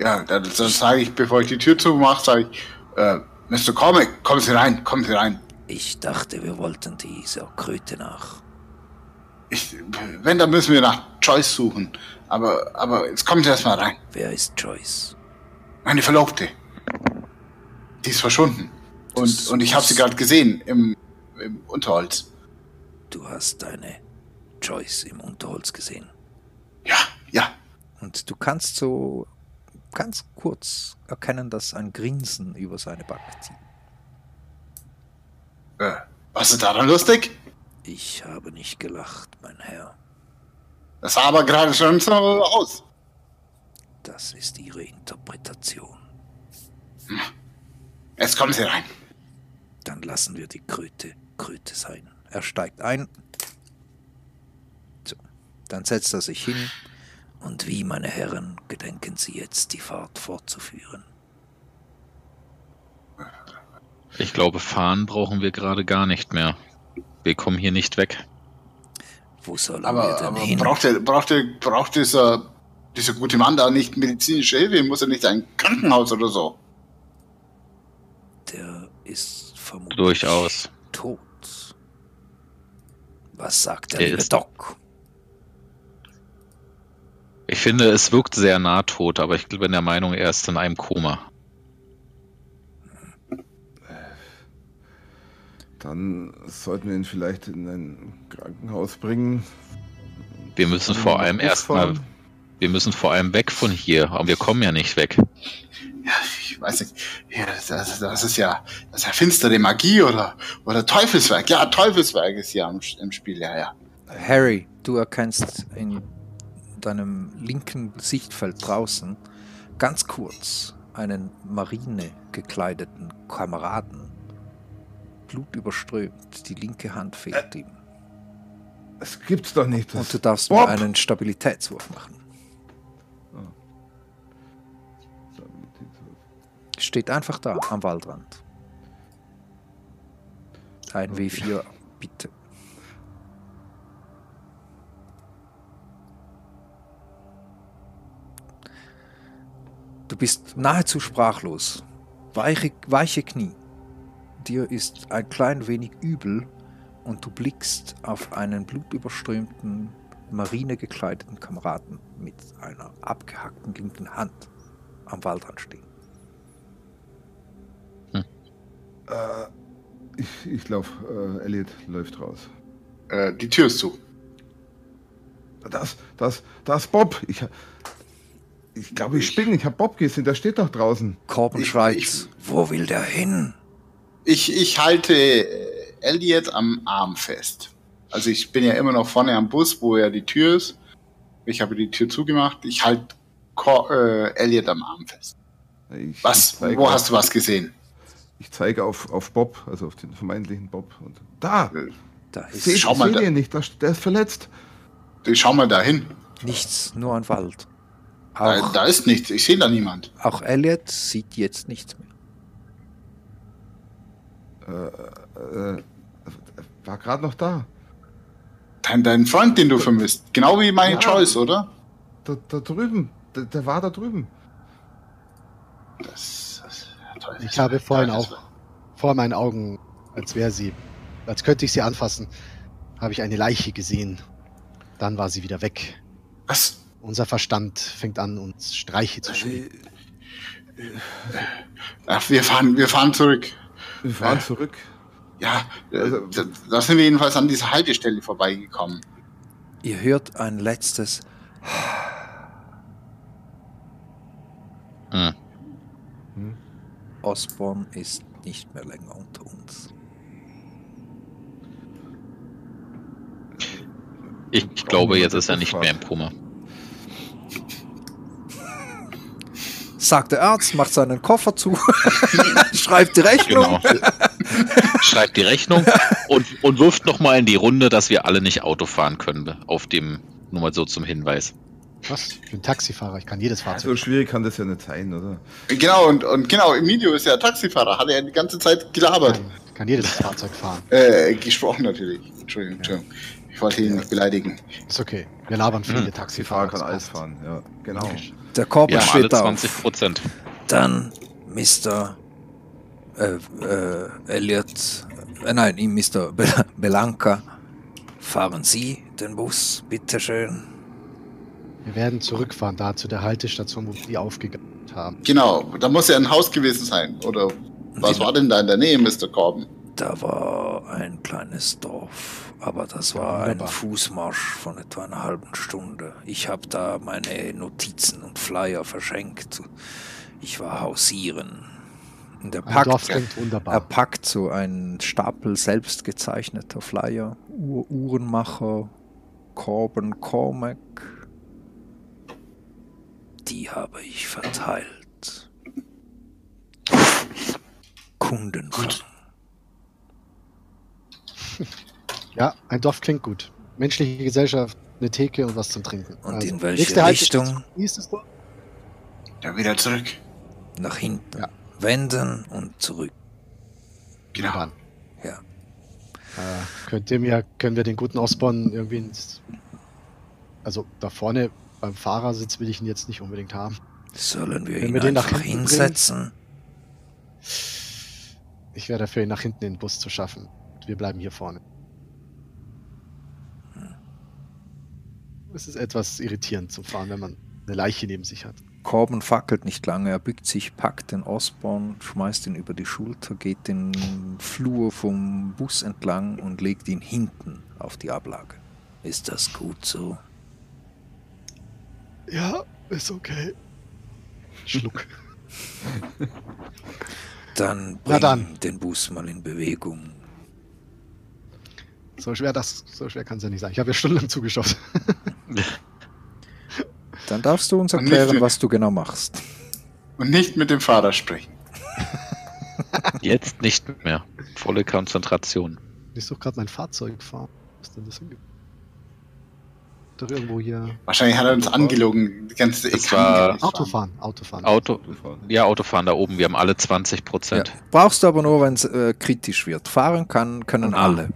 Ja, dann, dann sage ich, bevor ich die Tür zumache, sage ich, äh, Mr. Comic, kommen Sie rein, kommen Sie rein. Ich dachte, wir wollten dieser Kröte nach. Ich, wenn, dann müssen wir nach Joyce suchen. Aber, aber jetzt kommen Sie erstmal rein. Wer ist Joyce? Meine Verlobte. Die ist verschwunden. Und, und ich habe sie gerade gesehen im, im Unterholz. Du hast deine Joyce im Unterholz gesehen. Ja, ja. Und du kannst so ganz kurz erkennen, dass ein Grinsen über seine Backe zieht. Äh, was ist daran lustig? Ich habe nicht gelacht, mein Herr. Das sah aber gerade schon so aus. Das ist Ihre Interpretation. Jetzt kommen Sie rein. Dann lassen wir die Kröte Kröte sein. Er steigt ein. Dann setzt er sich hin. Und wie, meine Herren, gedenken Sie jetzt die Fahrt fortzuführen? Ich glaube, fahren brauchen wir gerade gar nicht mehr. Wir kommen hier nicht weg. Wo sollen wir Aber, denn aber hin? braucht, der, braucht, der, braucht dieser, dieser gute Mann da nicht medizinische Hilfe? Muss er nicht ein Krankenhaus oder so? Der ist vermutlich Durchaus. tot. Was sagt der Er ist- Doc? Ich finde, es wirkt sehr nah tot, aber ich bin der Meinung, er ist in einem Koma. Dann sollten wir ihn vielleicht in ein Krankenhaus bringen. Wir müssen vor allem erstmal, wir müssen vor allem weg von hier, aber wir kommen ja nicht weg. Ja, ich weiß nicht. Ja, das, das ist ja, das ist ja finstere Magie oder, oder Teufelswerk. Ja, Teufelswerk ist ja im, im Spiel, ja, ja. Harry, du erkennst in deinem linken Sichtfeld draußen ganz kurz einen Marine gekleideten Kameraden. Blutüberströmt, die linke Hand fehlt ihm. Es gibt's doch nicht. Und du darfst Bob! mir einen Stabilitätswurf machen. Steht einfach da am Waldrand. Ein W4, bitte. Du bist nahezu sprachlos. Weiche, weiche Knie. Dir ist ein klein wenig übel und du blickst auf einen blutüberströmten, marinegekleideten Kameraden mit einer abgehackten linken Hand am Waldrand stehen. Äh, ich ich glaube, äh, Elliot läuft raus. Äh, die Tür ist zu. Das, das, das Bob. Ich, ich glaube, ich spinne. Ich habe Bob gesehen. Der steht doch draußen. Corbin schreit, ich- wo will der hin? Ich, ich halte äh, Elliot am Arm fest. Also ich bin ja immer noch vorne am Bus, wo ja die Tür ist. Ich habe die Tür zugemacht. Ich halte Cor äh, Elliot am Arm fest. Ich, Was? Ich Wo auf, hast du was gesehen? Ich zeige auf, auf Bob, also auf den vermeintlichen Bob. Und da! Da ist Seht, schau mal da. nicht, da, der ist verletzt. Ich schau mal dahin. nichts, nur ein Wald. Da, Auch, da ist nichts. Ich sehe da niemand. auch Elliot sieht jetzt nichts mehr. Äh, war gerade noch da. Dein, dein Freund, den du vermisst. Genau wie mein Ja. Choice, oder? Da, da drüben. Der, der war da drüben. Das, das, ja, toll. Ich habe vorhin auch vor meinen Augen, als wäre sie, als könnte ich sie anfassen, habe ich eine Leiche gesehen. Dann war sie wieder weg. Was? Unser Verstand fängt an, uns Streiche zu spielen. Ach, wir fahren, wir fahren zurück. Wir fahren Äh. zurück. Ja, äh, da, da sind wir jedenfalls an dieser Haltestelle vorbeigekommen. Ihr hört ein letztes Hm. Osborn ist nicht mehr länger unter uns. Ich, ich glaube, jetzt ist er nicht mehr im Koma. Sagt der Arzt, macht seinen Koffer zu, schreibt die Rechnung. Genau. Schreibt die Rechnung und, und wirft nochmal in die Runde, dass wir alle nicht Auto fahren können. Auf dem, nur mal so zum Hinweis. Was? Ich bin Taxifahrer, ich kann jedes So Fahrzeug. schwierig kann das ja nicht sein, oder? Genau, und, und genau, Emilio ist ja Taxifahrer, hat er die ganze Zeit gelabert. kann, kann jedes Fahrzeug fahren. Äh, gesprochen natürlich. Entschuldigung, Entschuldigung. Ich wollte ihn nicht beleidigen. Ist okay. Wir labern viele Hm. Taxifahrer. Fahrer kann alles fahren, ja. Genau. Der haben alle steht auf. 20 Prozent. Dann Mr. Äh, äh, Elliot, äh, nein, ihm Mr. Bel Belanca. Fahren Sie den Bus, bitteschön. Wir werden zurückfahren, da zu der Haltestation, wo wir die aufgegangen haben. Genau, da muss ja ein Haus gewesen sein. Oder was war denn da in der Nähe, Mr. Corbin? Da war ein kleines Dorf, aber das war ein. Fußmarsch von etwa einer halben Stunde. Ich habe da meine Notizen und Flyer verschenkt. Ich war hausieren. Und er packt, er packt so einen Stapel selbst gezeichneter Flyer. Ur Uhrenmacher, Corbin Cormac. Die habe ich verteilt. Kunden. Gut. Ja, ein Dorf klingt gut. Menschliche Gesellschaft, eine Theke und was zum Trinken. Also, Und in welche. Richtung? Wie ist es dort? Ja, wieder zurück. Nach hinten. Ja. Wenden und zurück. Genau. Bahn. Ja. Äh, könnt ihr mir, können wir den guten Osborn irgendwie ins, also da vorne beim Fahrersitz will ich ihn jetzt nicht unbedingt haben. Sollen wir Wenn ihn wir den nach einfach hinten bringen? hinsetzen? Ich wäre dafür, ihn nach hinten in den Bus zu schaffen. Wir bleiben hier vorne. Es ist etwas irritierend zum Fahren, wenn man eine Leiche neben sich hat. Corbin fackelt nicht lange, er bückt sich, packt den Osborn, schmeißt ihn über die Schulter, geht den Flur vom Bus entlang und legt ihn hinten auf die Ablage. Ist das gut so? Ja, ist okay. Schluck. Dann bring dann. den Bus mal in Bewegung. So schwer das, so schwer kann es ja nicht sein. Ich habe ja stundenlang zugeschaut. Dann darfst du uns erklären, für- was du genau machst. Und nicht mit dem Fahrer sprechen. Jetzt nicht mehr. Volle Konzentration. Ich suche gerade mein Fahrzeug fahren. Was denn das? Doch irgendwo hier. Wahrscheinlich hat er uns angelogen. Die ganze Das ich kann war-. Autofahren, Autofahren. Auto, ja, Autofahren da oben. Wir haben alle 20 Ja. Prozent. Brauchst du aber nur, wenn es äh, kritisch wird. Fahren kann, können Ah. alle.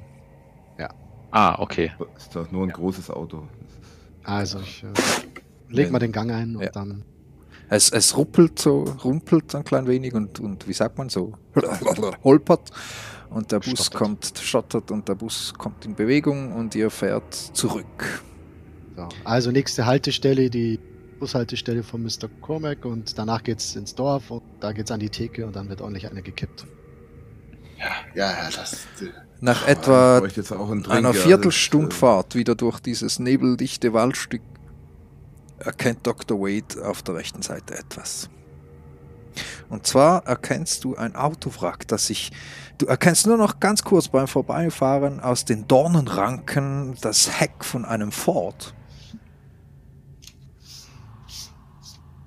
Ah, okay. Ist doch nur ein großes Auto. Also ich äh, leg mal den Gang ein und Ja. dann. Es, es ruppelt so, rumpelt ein klein wenig und, und wie sagt man so, holpert. Und der Bus Stottert. kommt, stottert und der Bus kommt in Bewegung und ihr fährt zurück. So. Also nächste Haltestelle, die Bushaltestelle von Mr. Cormac und danach geht's ins Dorf und da geht's an die Theke und dann wird ordentlich eine gekippt. Ja, ja, das. Nach etwa einer Trinker, Viertelstunde Fahrt wieder durch dieses nebeldichte Waldstück erkennt Dr. Wade auf der rechten Seite etwas. Und zwar erkennst du ein Autowrack, das sich. Du erkennst nur noch ganz kurz beim Vorbeifahren aus den Dornenranken das Heck von einem Ford.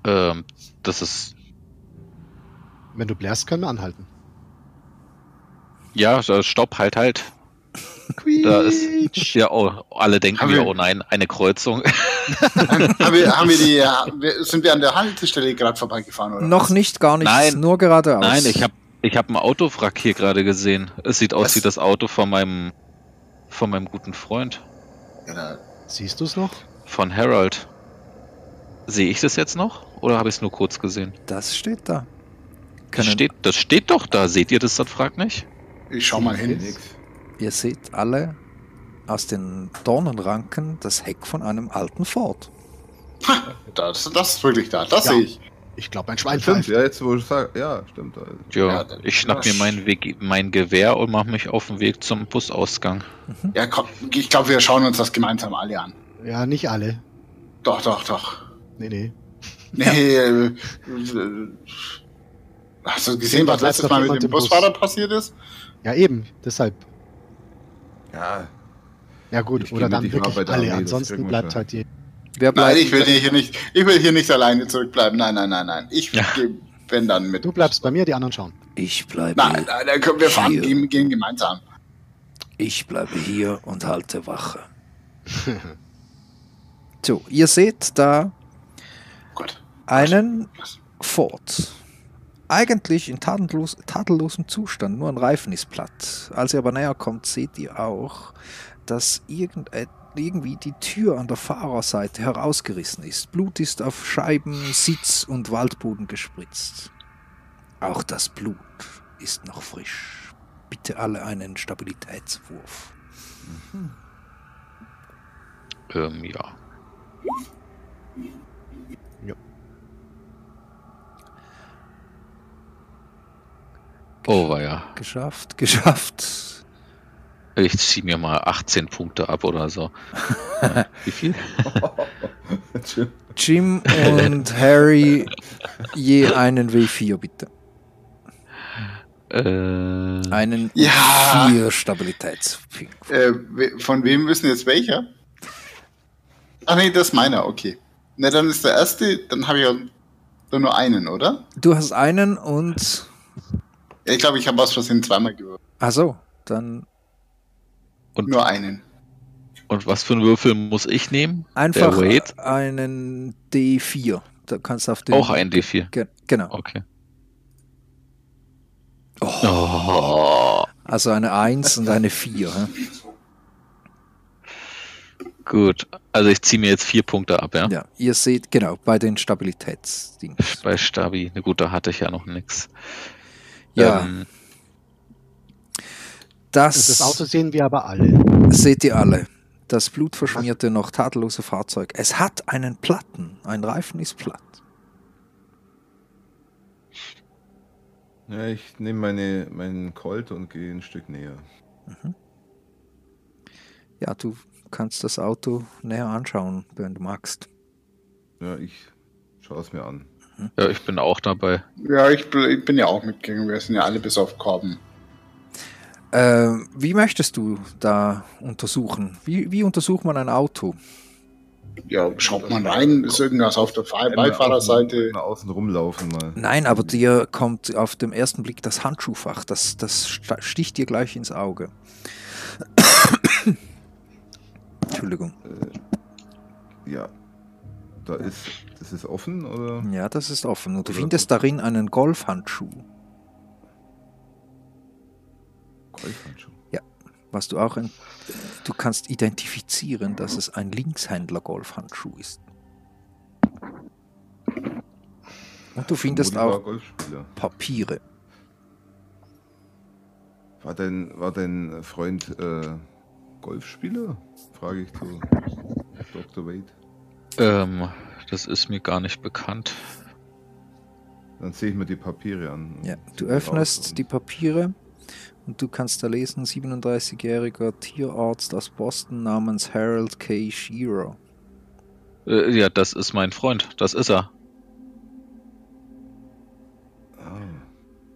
Ähm, das ist. Wenn du blärst, können wir anhalten. Ja, da- Stopp, halt, halt. Da ist. Ja, oh, alle denken Haben wir- oh nein, eine Kreuzung. haben, wir, haben wir die, ja, wir, sind wir an der Haltestelle gerade vorbeigefahren, oder? Noch was? nicht, gar nicht, Nein. nur geradeaus. Nein, ich habe ich hab ein Autowrack hier gerade gesehen. Es sieht aus Was? wie das Auto von meinem von meinem guten Freund, Ja, da, Siehst du es noch? von Harold. Sehe ich das jetzt noch oder habe ich es nur kurz gesehen? Das steht da. Das steht, das steht doch da. Seht ihr das? Das fragt nicht. Ich schau mal hin. Ihr seht alle aus den Dornenranken das Heck von einem alten Ford. Das, das ist wirklich da, das Ja. sehe ich. Ich glaube, ein Schwein Stimmt, ja, jetzt wo du sagst, ja, stimmt. Also. Ja, Ja, dann- ich schnapp mir mein, Weg, mein Gewehr und mache mich auf den Weg zum Busausgang. Ja, komm, ich glaube, wir schauen uns das gemeinsam alle an. Ja, nicht alle. Doch, doch, doch. Nee, nee. Nee, äh, äh, hast du gesehen, was letztes Mal mit dem im Bus. Busfahrer passiert ist? Ja, eben. Deshalb. Ja, Ja gut, Ich oder dann wirklich alle. Armee, Ansonsten bleibt halt die. Wer Nein, bleibt? ich will hier nicht, ich will hier nicht alleine zurückbleiben. Nein, nein, nein, nein. Ich Ja. wenn dann mit. Du bleibst bei mir, die anderen schauen. Ich bleibe, Nein, nein, dann können wir fahren, Hier. gehen, gehen gemeinsam. ich bleibe hier und halte Wache. so, ihr seht da Gut. einen Was? Ford. Eigentlich in tadellos, tadellosem Zustand, nur ein Reifen ist platt. Als ihr aber näher kommt, seht ihr auch, dass äh, irgendwie die Tür an der Fahrerseite herausgerissen ist. Blut ist auf Scheiben, Sitz und Waldboden gespritzt. Auch das Blut ist noch frisch. Bitte alle einen Stabilitätswurf. Ähm, ja. Ja. Oh, war ja. Geschafft, geschafft. Ich ziehe mir mal 18 Punkte ab oder so. Wie viel? Jim und Harry je einen W4 bitte. Äh, Einen Ja. 4 Stabilitätspunkte. Äh, von wem wissen jetzt welcher? Ach nee, das ist meiner, okay. Na, dann ist der erste, dann habe ich ja nur einen, oder? Du hast einen und. Ja, ich glaube, ich habe aus Versehen zweimal gehört. Achso, dann und, Nur einen. und was für einen Würfel muss ich nehmen? einfach einen D4. Da kannst du auf den. Auch ein D4. Ge genau. Okay. Oh, Oh, also eine 1 und eine 4. hä? gut. Also ich ziehe mir jetzt vier Punkte ab, ja? Ja, ihr seht, genau, bei den Stabilitätsdings. Bei Stabi. Na gut, da hatte ich ja noch nix. Ja, Ähm, das, Das Auto sehen wir aber alle. seht ihr alle. Das blutverschmierte, noch tadellose Fahrzeug. Es hat einen Platten. Ein Reifen ist platt. Ja, ich nehme meine, meinen Colt und gehe ein Stück näher. Ja, du kannst das Auto näher anschauen, wenn du magst. Ja, ich schaue es mir an. Ja, ich bin auch dabei. Ja, ich, ich bin ja auch mitgegangen. Wir sind ja alle bis auf Korben. Ähm, wie möchtest du da untersuchen? Wie, wie untersucht man ein Auto? Ja, schaut man rein, ist irgendwas auf der Fahr Beifahrerseite. Mal außen rumlaufen mal. Nein, aber dir kommt auf dem ersten Blick das Handschuhfach. Das, das sticht dir gleich ins Auge. Entschuldigung. Ja. Da ist. Das ist offen oder? Ja, das ist offen. Und du Oder- findest darin einen Golfhandschuh, Golfhandschuh. was du auch. ent- Du kannst identifizieren, dass es ein Linkshändler-Golfhandschuh ist. Und du findest auch. Papiere. War dein, war dein Freund äh, Golfspieler? Frage ich zu Dr. Wade. Ähm, das ist mir gar nicht bekannt. Dann sehe ich mir die Papiere an. Ja, du öffnest die Papiere und du kannst da lesen, 37-jähriger Tierarzt aus Boston namens Harold K. Shearer. Äh, ja, das ist mein Freund. Das ist er. Ah,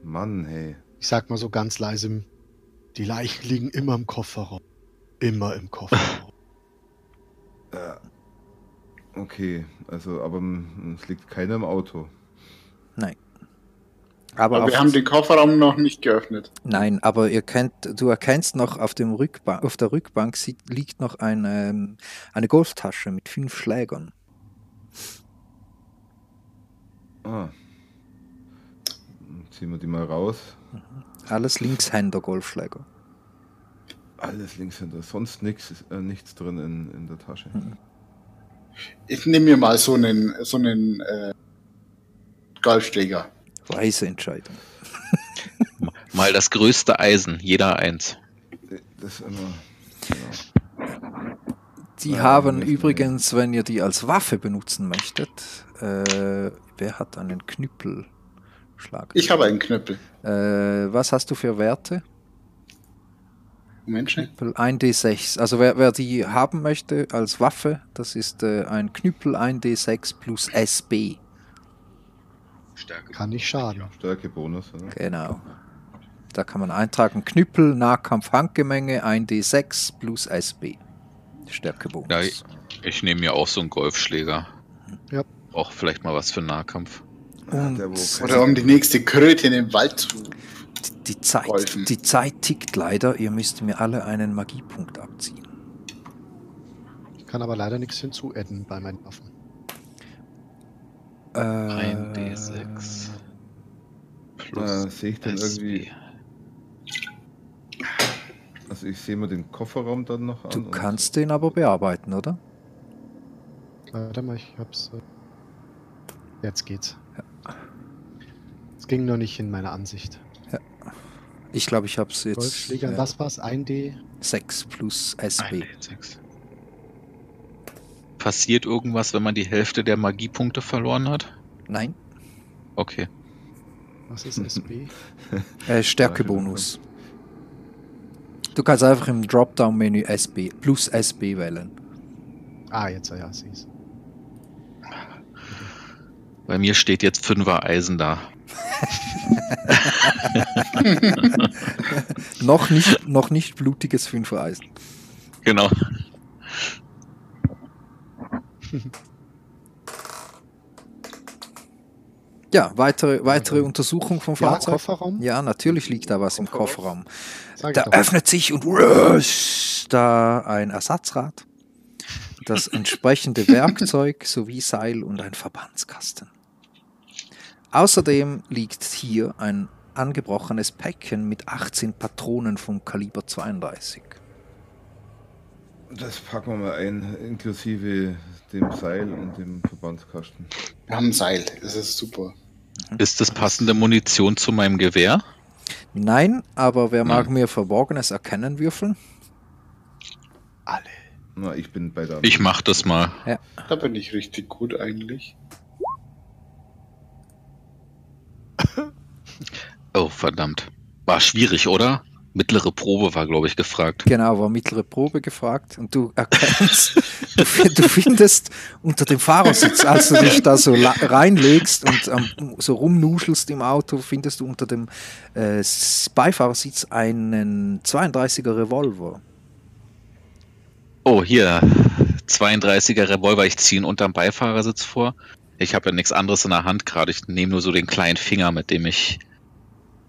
Mann, hey. Ich sag mal so ganz leise, die Leichen liegen immer im Kofferraum. Immer im Kofferraum. Äh, Okay, also, aber es liegt keiner im Auto. Nein. Aber, Aber wir haben den Kofferraum noch nicht geöffnet. nein, aber ihr kennt, du erkennst noch auf, dem Rückbank, auf der Rückbank sieht, liegt noch eine, ähm, eine Golftasche mit fünf Schlägern. Ah. Dann Ziehen wir die mal raus. Alles Linkshänder-Golfschläger. Alles Linkshänder, sonst nix, äh, nichts drin in, in der Tasche. Ich nehme mir mal so einen, so einen äh, Golfschläger. Weise Entscheidung. Mal das größte Eisen, jeder eins. Das ist immer. Ja. Die Ja, haben übrigens, wenn ihr die als Waffe benutzen möchtet, äh, wer hat einen Knüppelschlag? Ich habe einen Knüppel. Äh, was hast du für Werte? Moment schnell. Knüppel 1d6. Also wer, wer die haben möchte als Waffe, das ist äh, ein Knüppel 1d6 plus SB. Stärke. Kann nicht schaden. Stärkebonus, oder? Genau. Da kann man eintragen Knüppel, Nahkampf, Handgemenge 1d6 plus SB. Stärkebonus. Ja, ich, ich nehme mir auch so einen Golfschläger. Ja. Auch vielleicht mal was für Nahkampf. Und Oder um die nächste Kröte in den Wald zu. Die Zeit, Golfen. die Zeit tickt leider. Ihr müsst mir alle einen Magiepunkt abziehen. Ich kann aber leider nichts hinzuadden bei meinen Waffen. Äh, 1d6. Plus Äh, sehe ich denn irgendwie. Also ich sehe mir den Kofferraum dann noch an. Du kannst den aber bearbeiten, oder? Warte mal, ich hab's. Äh Jetzt geht's. Es ging noch nicht in meiner Ansicht. Ich glaube, ich habe es jetzt. Golfschläger, ja, was war's? 1D? 6 plus SB. 1d6. Passiert irgendwas, wenn man die Hälfte der Magiepunkte verloren hat? Nein, Okay. Was ist SB? äh, Stärkebonus. Du kannst einfach im Dropdown-Menü SB plus SB wählen. ah, jetzt, ja, sieh's. Bei mir steht jetzt 5er Eisen da. noch, nicht, noch nicht blutiges Fünfer-Eisen. Genau. Ja, weitere, weitere Untersuchung vom Ja, Fahrzeug. Kofferraum? Ja, natürlich liegt da was im Kofferraum. Da öffnet sich und rush, da ein Ersatzrad, das entsprechende Werkzeug sowie Seil und ein Verbandskasten. Außerdem liegt hier ein angebrochenes Päckchen mit 18 Patronen vom Kaliber 32. Das packen wir mal ein, inklusive dem Seil und dem Verbandskasten. Wir haben ein Seil. Das ist super. Ist das passende Munition zu meinem Gewehr? Nein, aber wer mag Nein. mir Verborgenes erkennen würfeln? Alle. Na, ich bin bei der. Ich mach das mal. Da bin ich richtig gut eigentlich. Oh, verdammt. War schwierig, oder? Mittlere Probe war, glaube ich, gefragt. Genau, war mittlere Probe gefragt und du erkennst, du, du findest unter dem Fahrersitz, als du dich da so reinlegst und ähm, so rumnuschelst im Auto, findest du unter dem äh, Beifahrersitz einen 32er Revolver. Oh, hier. 32er Revolver. Ich ziehe ihn unterm Beifahrersitz vor. Ich habe ja nichts anderes in der Hand gerade. Ich nehme nur so den kleinen Finger, mit dem ich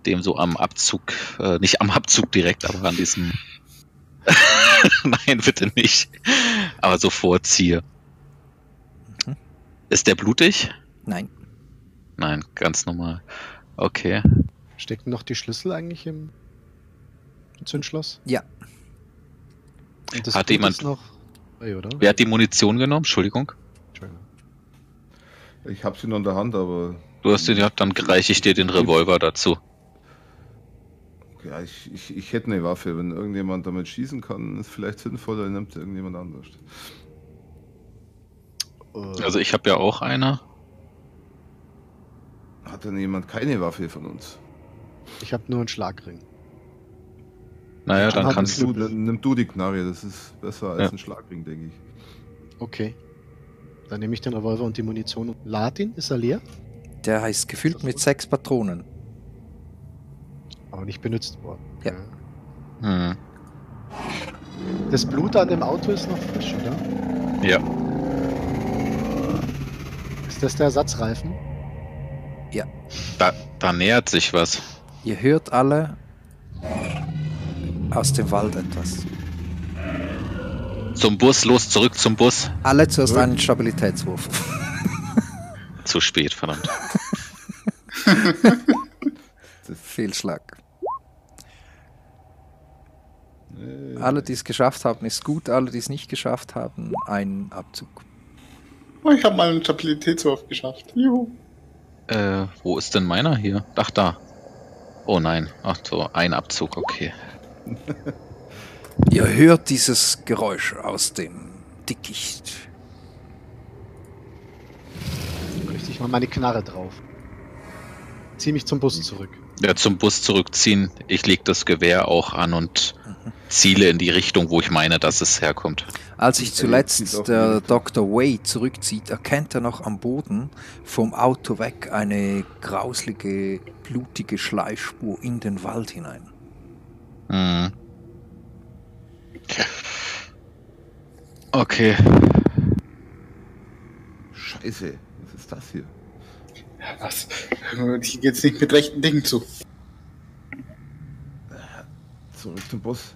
dem so am Abzug, äh, nicht am Abzug direkt, aber an diesem. Nein, bitte nicht. Aber so vorziehe. Mhm. Ist der blutig? Nein, Nein, ganz normal. Okay. Stecken noch die Schlüssel eigentlich im Zündschloss? Ja. Hat Blut jemand- noch. Wer hat die Munition genommen? Entschuldigung. Ich habe sie noch in der Hand, aber Du hast den, ja, dann reiche ich dir den Revolver dazu. ja, ich, ich, ich hätte eine Waffe. Wenn irgendjemand damit schießen kann, ist vielleicht sinnvoller, nimmt irgendjemand anders. Äh, Also ich habe ja auch eine. Hat denn jemand keine Waffe von uns? ich habe nur einen Schlagring. Naja, Dann dann kannst Du, du. nimm du die Knarre, das ist besser als Ja. ein Schlagring, denke ich. Okay. Dann nehme ich den Revolver und die Munition und ihn. Ist er leer? der heißt gefüllt mit sechs Patronen. Aber nicht benutzt worden. Ja. Hm. Das Blut an dem Auto ist noch frisch, oder? Ja. Ist das der Ersatzreifen? Da, da nähert sich was. Ihr hört alle aus dem Wald etwas. Zum Bus, los, zurück zum Bus. Alle zuerst einen Stabilitätswurf. Zu spät, verdammt. Fehlschlag. Alle, die es geschafft haben, ist gut. Alle, die es nicht geschafft haben, ein Abzug. Oh, ich habe mal einen Stabilitätswurf geschafft. Juhu. Äh, wo ist denn meiner hier? Ach, da. Oh nein. Ach so, ein Abzug, okay. Ihr hört dieses Geräusch aus dem Dickicht. Richte ich mal meine Knarre drauf. Zieh mich zum Bus zurück. Ja, zum Bus zurückziehen. Ich leg das Gewehr auch an und ziele in die Richtung, wo ich meine, dass es herkommt. Als sich zuletzt der. Dr. Wade zurückzieht, erkennt er noch am Boden vom Auto weg eine grauslige, blutige Schleichspur in den Wald hinein. Hm. Okay. Scheiße, was ist das hier? Ja, was? Hier geht's nicht mit rechten Dingen zu. Zurück zum Bus.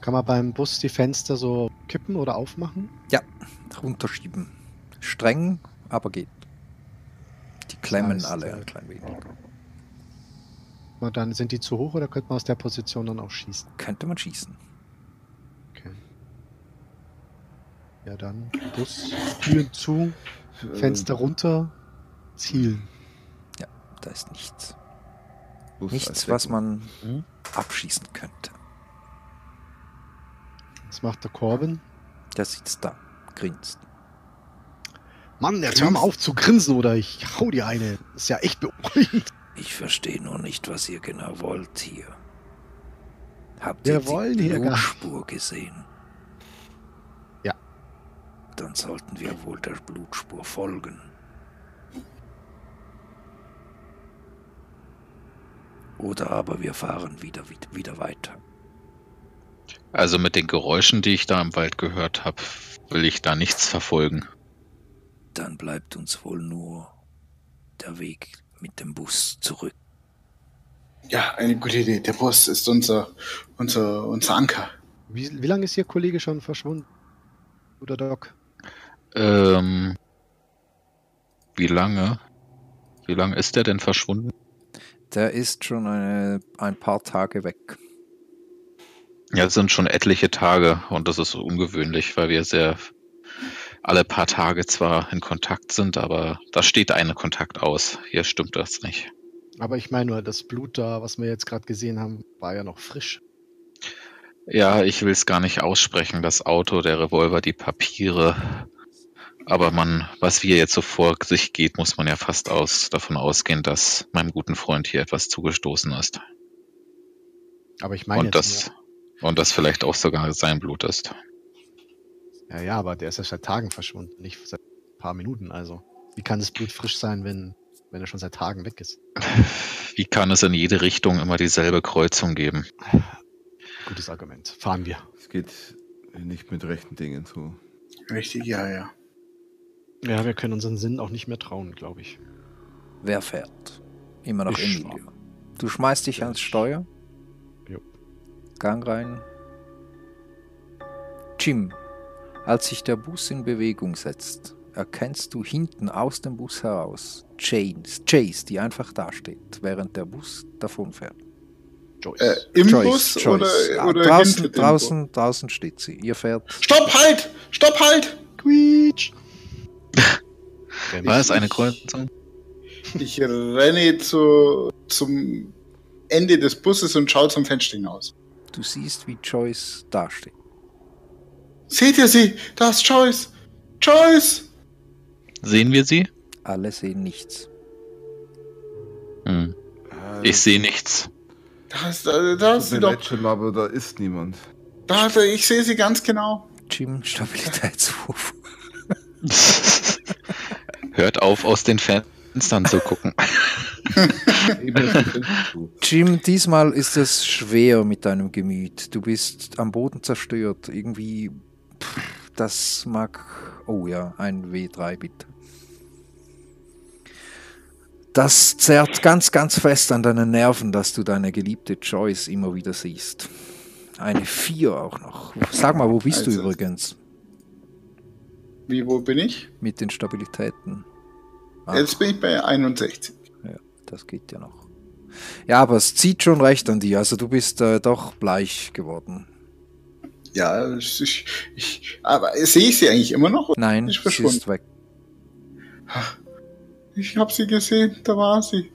Kann man beim Bus die Fenster so kippen oder aufmachen? Ja, runterschieben. Streng, aber geht. Die klemmen alle ein klein wenig. Na, Dann sind die zu hoch oder könnte man aus der Position dann auch schießen? Könnte man schießen. Okay. Ja, dann Bus, Türen zu, Fenster runter, zielen. Da ist nichts. Bus Nichts, was man Hm? abschießen könnte. Was macht der Corbin? Der sitzt da, grinst. Mann, jetzt hör mal auf zu grinsen oder ich hau dir eine. Das ist ja echt beunruhigend. Ich verstehe nur nicht, was ihr genau wollt hier. Habt Wir ihr wollen die hier gar- Blutspur gesehen? Ja. Dann sollten wir wohl der Blutspur folgen. Oder aber wir fahren wieder, wieder, wieder weiter. Also mit den Geräuschen, die ich da im Wald gehört habe, will ich da nichts verfolgen. Dann bleibt uns wohl nur der Weg mit dem Bus zurück. Ja, eine gute Idee. Der Bus ist unser, unser, unser Anker. Wie, wie lange ist Ihr Kollege schon verschwunden? Oder Doc? Ähm, wie lange? Wie lange ist der denn verschwunden? Der ist schon eine, ein paar Tage weg. Ja, es sind schon etliche Tage und das ist ungewöhnlich, weil wir sehr alle paar Tage zwar in Kontakt sind, aber da steht eine Kontakt aus. Hier stimmt das nicht. Aber ich meine nur, das Blut da, was wir jetzt gerade gesehen haben, war ja noch frisch. Ja, ich will es gar nicht aussprechen, das Auto, der Revolver, die Papiere. Aber man, was wir jetzt so vor sich geht, muss man ja fast aus, davon ausgehen, dass meinem guten Freund hier etwas zugestoßen ist. Aber ich meine Und das, und das vielleicht auch sogar sein Blut ist. Ja, ja, aber der ist ja seit Tagen verschwunden, nicht seit ein paar Minuten. Also, wie kann das Blut frisch sein, wenn, wenn er schon seit Tagen weg ist? Wie kann es in jede Richtung immer dieselbe Kreuzung geben? Gutes Argument. Fahren wir. Es geht nicht mit rechten Dingen zu. Richtig, ja, ja. Ja, wir können unseren Sinn auch nicht mehr trauen, glaube ich. Wer fährt? Immer noch Ich Emilio. Du schmeißt dich ans Steuer. Jo. Gang rein. Jim, als sich der Bus in Bewegung setzt, erkennst du hinten aus dem Bus heraus Chase, Chase die einfach dasteht, während der Bus davonfährt. Joyce. Äh, Im Joyce, Bus Joyce. oder, Ah, oder draußen, hinter dem draußen, draußen steht sie. Ihr fährt. Bus? Stopp, halt! Stopp, halt! Quietsch! War es eine Kreuzung? Ich renne zu, zum Ende des Busses und schaue zum Fenster hinaus. Du siehst, wie Joyce dasteht. Seht ihr sie? Da ist Joyce! Joyce! Sehen wir sie? Alle sehen nichts. Hm. Äh, Ich sehe nichts. Da ist, da, da ist sie doch. Jim, aber da ist niemand. Da, da, ich sehe sie ganz genau. Jim, Stabilitätswurf. Hört auf, aus den Fenstern zu gucken. Jim, diesmal ist es schwer mit deinem Gemüt. Du bist am Boden zerstört. Irgendwie, das mag Oh ja, ein W3 bitte. Das zerrt ganz, ganz fest an deinen Nerven, dass du deine geliebte Joyce immer wieder siehst. Eine 4 auch noch. Sag mal, wo bist du Also- übrigens Wie, wo bin ich? mit den Stabilitäten? Ah. Jetzt bin ich bei 61. Ja, das geht ja noch. Ja, aber es zieht schon recht an dir. Also du bist äh, doch bleich geworden. Ja, ist, ich, aber sehe ich sie eigentlich immer noch? Nein, Ist sie verschwunden. ist weg. Ich habe sie gesehen, da war sie.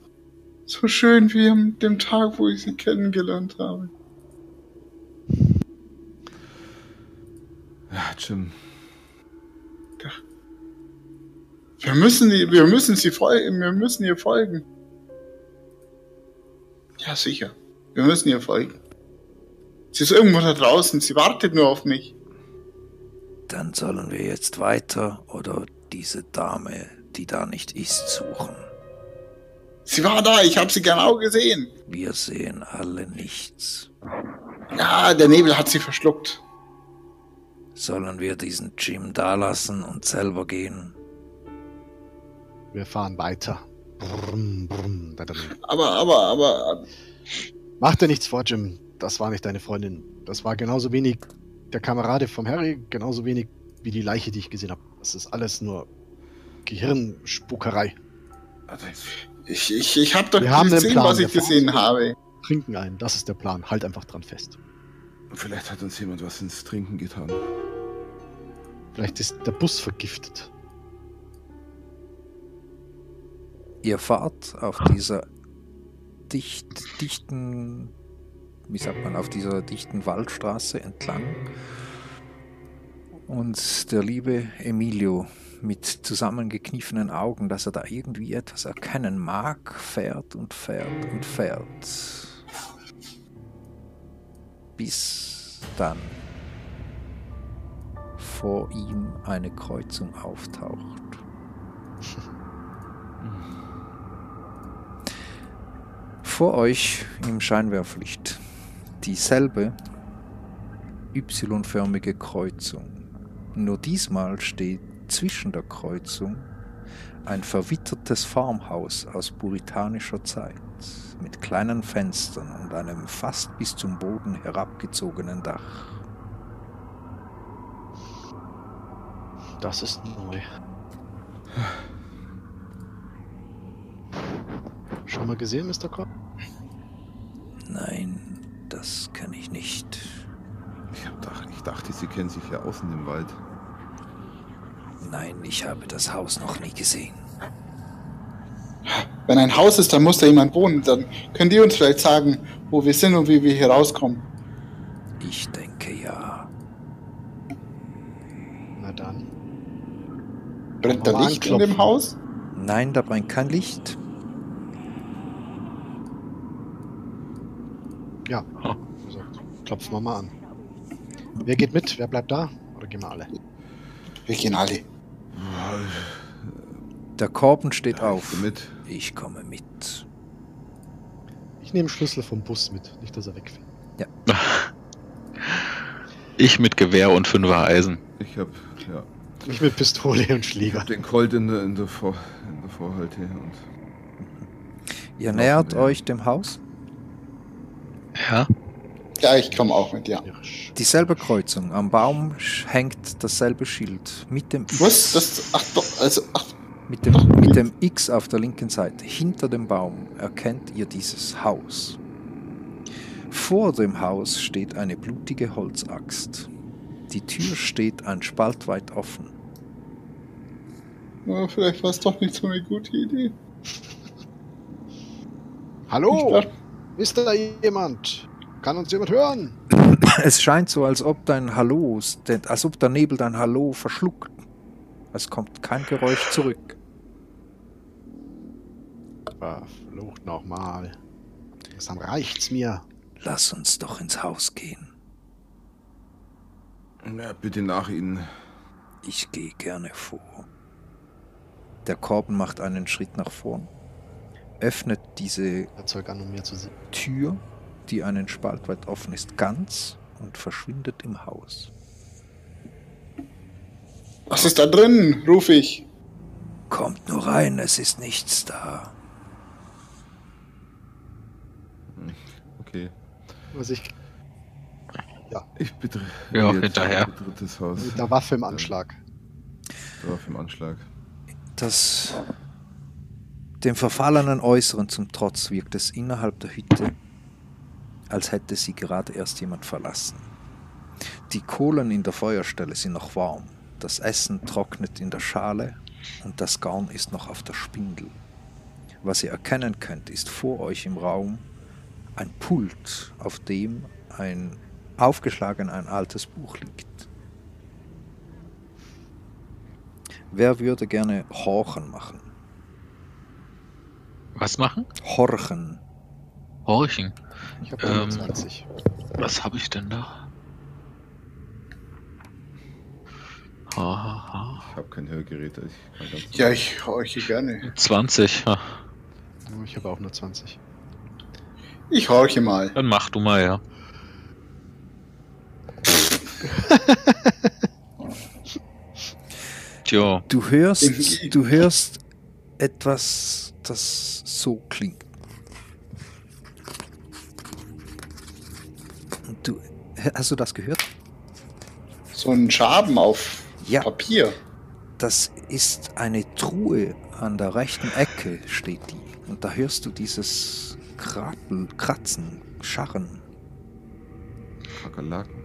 So schön wie an dem Tag, wo ich sie kennengelernt habe. Ja, Jim. Wir müssen, die, wir müssen sie folgen, wir müssen ihr folgen. Ja, sicher. Wir müssen ihr folgen. Sie ist irgendwo da draußen, sie wartet nur auf mich. Dann sollen wir jetzt weiter oder diese Dame, die da nicht ist, suchen. Sie war da, ich habe sie genau gesehen. Wir sehen alle nichts. Ja, der Nebel hat sie verschluckt. Sollen wir diesen Jim dalassen und selber gehen? Wir fahren weiter. Brumm, brumm, da drin. Aber, aber, aber, Mach dir nichts vor, Jim. Das war nicht deine Freundin. Das war genauso wenig der Kamerade vom Harry, genauso wenig wie die Leiche, die ich gesehen habe. Das ist alles nur Gehirnspuckerei. Also, ich, ich, ich habe doch Wir haben gesehen, Plan, was ich gesehen habe. Trinken ein, das ist der Plan. Halt einfach dran fest. vielleicht hat uns jemand was ins Trinken getan. Vielleicht ist der Bus vergiftet. Ihr fahrt auf dieser dicht, dichten, wie sagt man, auf dieser dichten Waldstraße entlang. Und der liebe Emilio mit zusammengekniffenen Augen, dass er da irgendwie etwas erkennen mag, fährt und fährt und fährt. Bis dann vor ihm eine Kreuzung auftaucht. Vor euch im Scheinwerferlicht dieselbe Y-förmige Kreuzung. Nur diesmal steht zwischen der Kreuzung ein verwittertes Farmhaus aus puritanischer Zeit mit kleinen Fenstern und einem fast bis zum Boden herabgezogenen Dach. Das ist neu. Schon mal gesehen, Mr. Cobb? Nein, das kann ich nicht. Ich, hab dach, ich dachte, sie kennen sich ja aus in dem Wald. Nein, ich habe das Haus noch nie gesehen. Wenn ein Haus ist, dann muss da jemand wohnen. Dann könnt ihr uns vielleicht sagen, wo wir sind und wie wir hier rauskommen. Ich denke ja. Na dann. Brennt da Licht in dem Haus? Nein, da brennt kein Licht. Ja. Gesagt, klopfen wir mal an. Wer geht mit? Wer bleibt da? Oder gehen wir alle? Wir gehen alle. Der Korben steht Ja, auf. mit. Ich komme mit. Ich nehme Schlüssel vom Bus mit, nicht dass er wegfällt. Ich mit Gewehr und Fünfer Eisen. Ich hab, ja, Ich mit Pistole und ich Schläger. hab den Colt in der, in der, Vor, in der Vorhalte und Ihr nähert euch dem Haus. Ja. Ja, ich komme auch mit, ja. Dieselbe Kreuzung. Am Baum hängt dasselbe Schild. Mit dem Was? Das, ach doch, also, ach, Mit dem, mit dem X auf der linken Seite, hinter dem Baum, erkennt ihr dieses Haus. Vor dem Haus steht eine blutige Holzaxt. Die Tür steht ein Spalt weit offen. ja, vielleicht war es doch nicht so eine gute Idee. Hallo? Ist da jemand? Kann uns jemand hören? Es scheint so, als ob dein Hallo, als ob der Nebel dein Hallo verschluckt. Es kommt kein Geräusch zurück. Verflucht nochmal. Langsam reicht's mir. Lass uns doch ins Haus gehen. ja, bitte nach ihnen. Ich gehe gerne vor. Der Korben macht einen Schritt nach vorn, öffnet diese um. Tür, die einen Spalt weit offen ist, ganz und verschwindet im Haus. Was ist da drin? rufe ich. Kommt nur rein, es ist nichts da. Okay. Was ich Ich bitte. Ja, jetzt hinterher. Drittes Haus. mit der Waffe im Anschlag. Drauf im Anschlag. Das dem verfallenen Äußeren zum Trotz wirkt es innerhalb der Hütte, als hätte sie gerade erst jemand verlassen. Die Kohlen in der Feuerstelle sind noch warm, das Essen trocknet in der Schale und das Garn ist noch auf der Spindel. Was ihr erkennen könnt, ist vor euch im Raum ein Pult, auf dem ein aufgeschlagen ein altes Buch liegt. Wer würde gerne Horchen machen? Was machen? Horchen. Horchen. Ich habe Ähm, 20. Was habe ich denn da? Ha, ha, ha. Ich habe kein Hörgerät. Ich kann ganz Ja, ich horche gerne. 20. Ja. Ich habe auch nur 20. Ich horche mal. Dann mach du mal, ja. Tja, Du hörst, du hörst etwas, das so klingt. Du, hast du das gehört? So ein Schaben auf Ja. Papier. Das ist eine Truhe an der rechten Ecke, steht die. Und da hörst du dieses Krabbel, Kratzen, Scharren. Kakerlaken.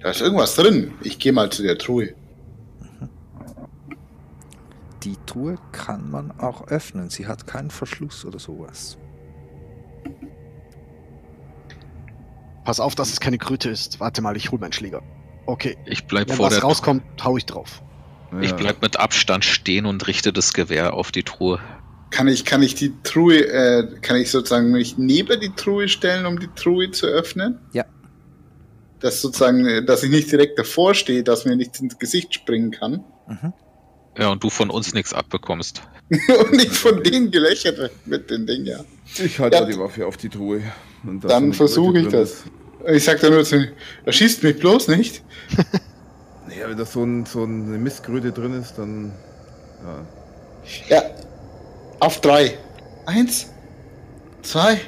Da ist irgendwas drin. Ich gehe mal zu der Truhe. Die Truhe kann man auch öffnen. Sie hat keinen Verschluss oder sowas. Pass auf, dass es keine Kröte ist. Warte mal, ich hol meinen Schläger. Okay. ich bleib Wenn vor was der rauskommt, hau ich drauf. Ich Ja. bleib mit Abstand stehen und richte das Gewehr auf die Truhe. Kann ich, kann ich die Truhe, äh, kann ich sozusagen mich neben die Truhe stellen, um die Truhe zu öffnen? Ja. Dass sozusagen, äh, dass ich nicht direkt davor stehe, dass mir nichts ins Gesicht springen kann. Mhm. Ja, und du von uns nichts abbekommst. Und nicht von denen gelöchert wird mit den Ding, ja. Ich halte Ja. die Waffe auf die Truhe. Dann versuche ich das. Ich sag da nur zu, er schießt mich bloß nicht. Naja, wenn da so, ein, so eine Mistkröte drin ist, dann. Ja. Ja. Auf drei. Eins, zwei,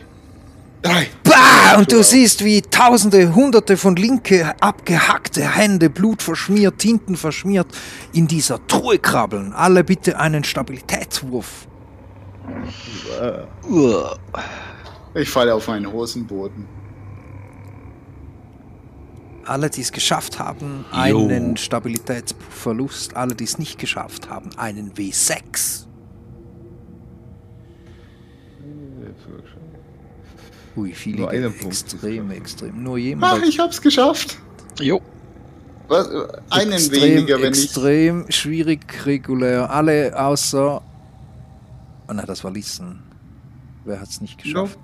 drei. Bah! Und du siehst, wie tausende, hunderte von linke abgehackte Hände, blutverschmiert, Tinten verschmiert, in dieser Truhe krabbeln. Alle bitte einen Stabilitätswurf. Ich falle auf meinen Hosenboden. Alle, die es geschafft haben, einen Stabilitätsverlust. Alle, die es nicht geschafft haben, einen W6. Jetzt sogar schon. Ui, viele Nur einen Punkt. extrem, extrem. Nur jemand Ach, ich hab's geschafft. Jo. Was, einen extrem, weniger, wenn ich. extrem schwierig, regulär. Alle außer. Oh nein, das war Lissen. Wer hat es nicht geschafft?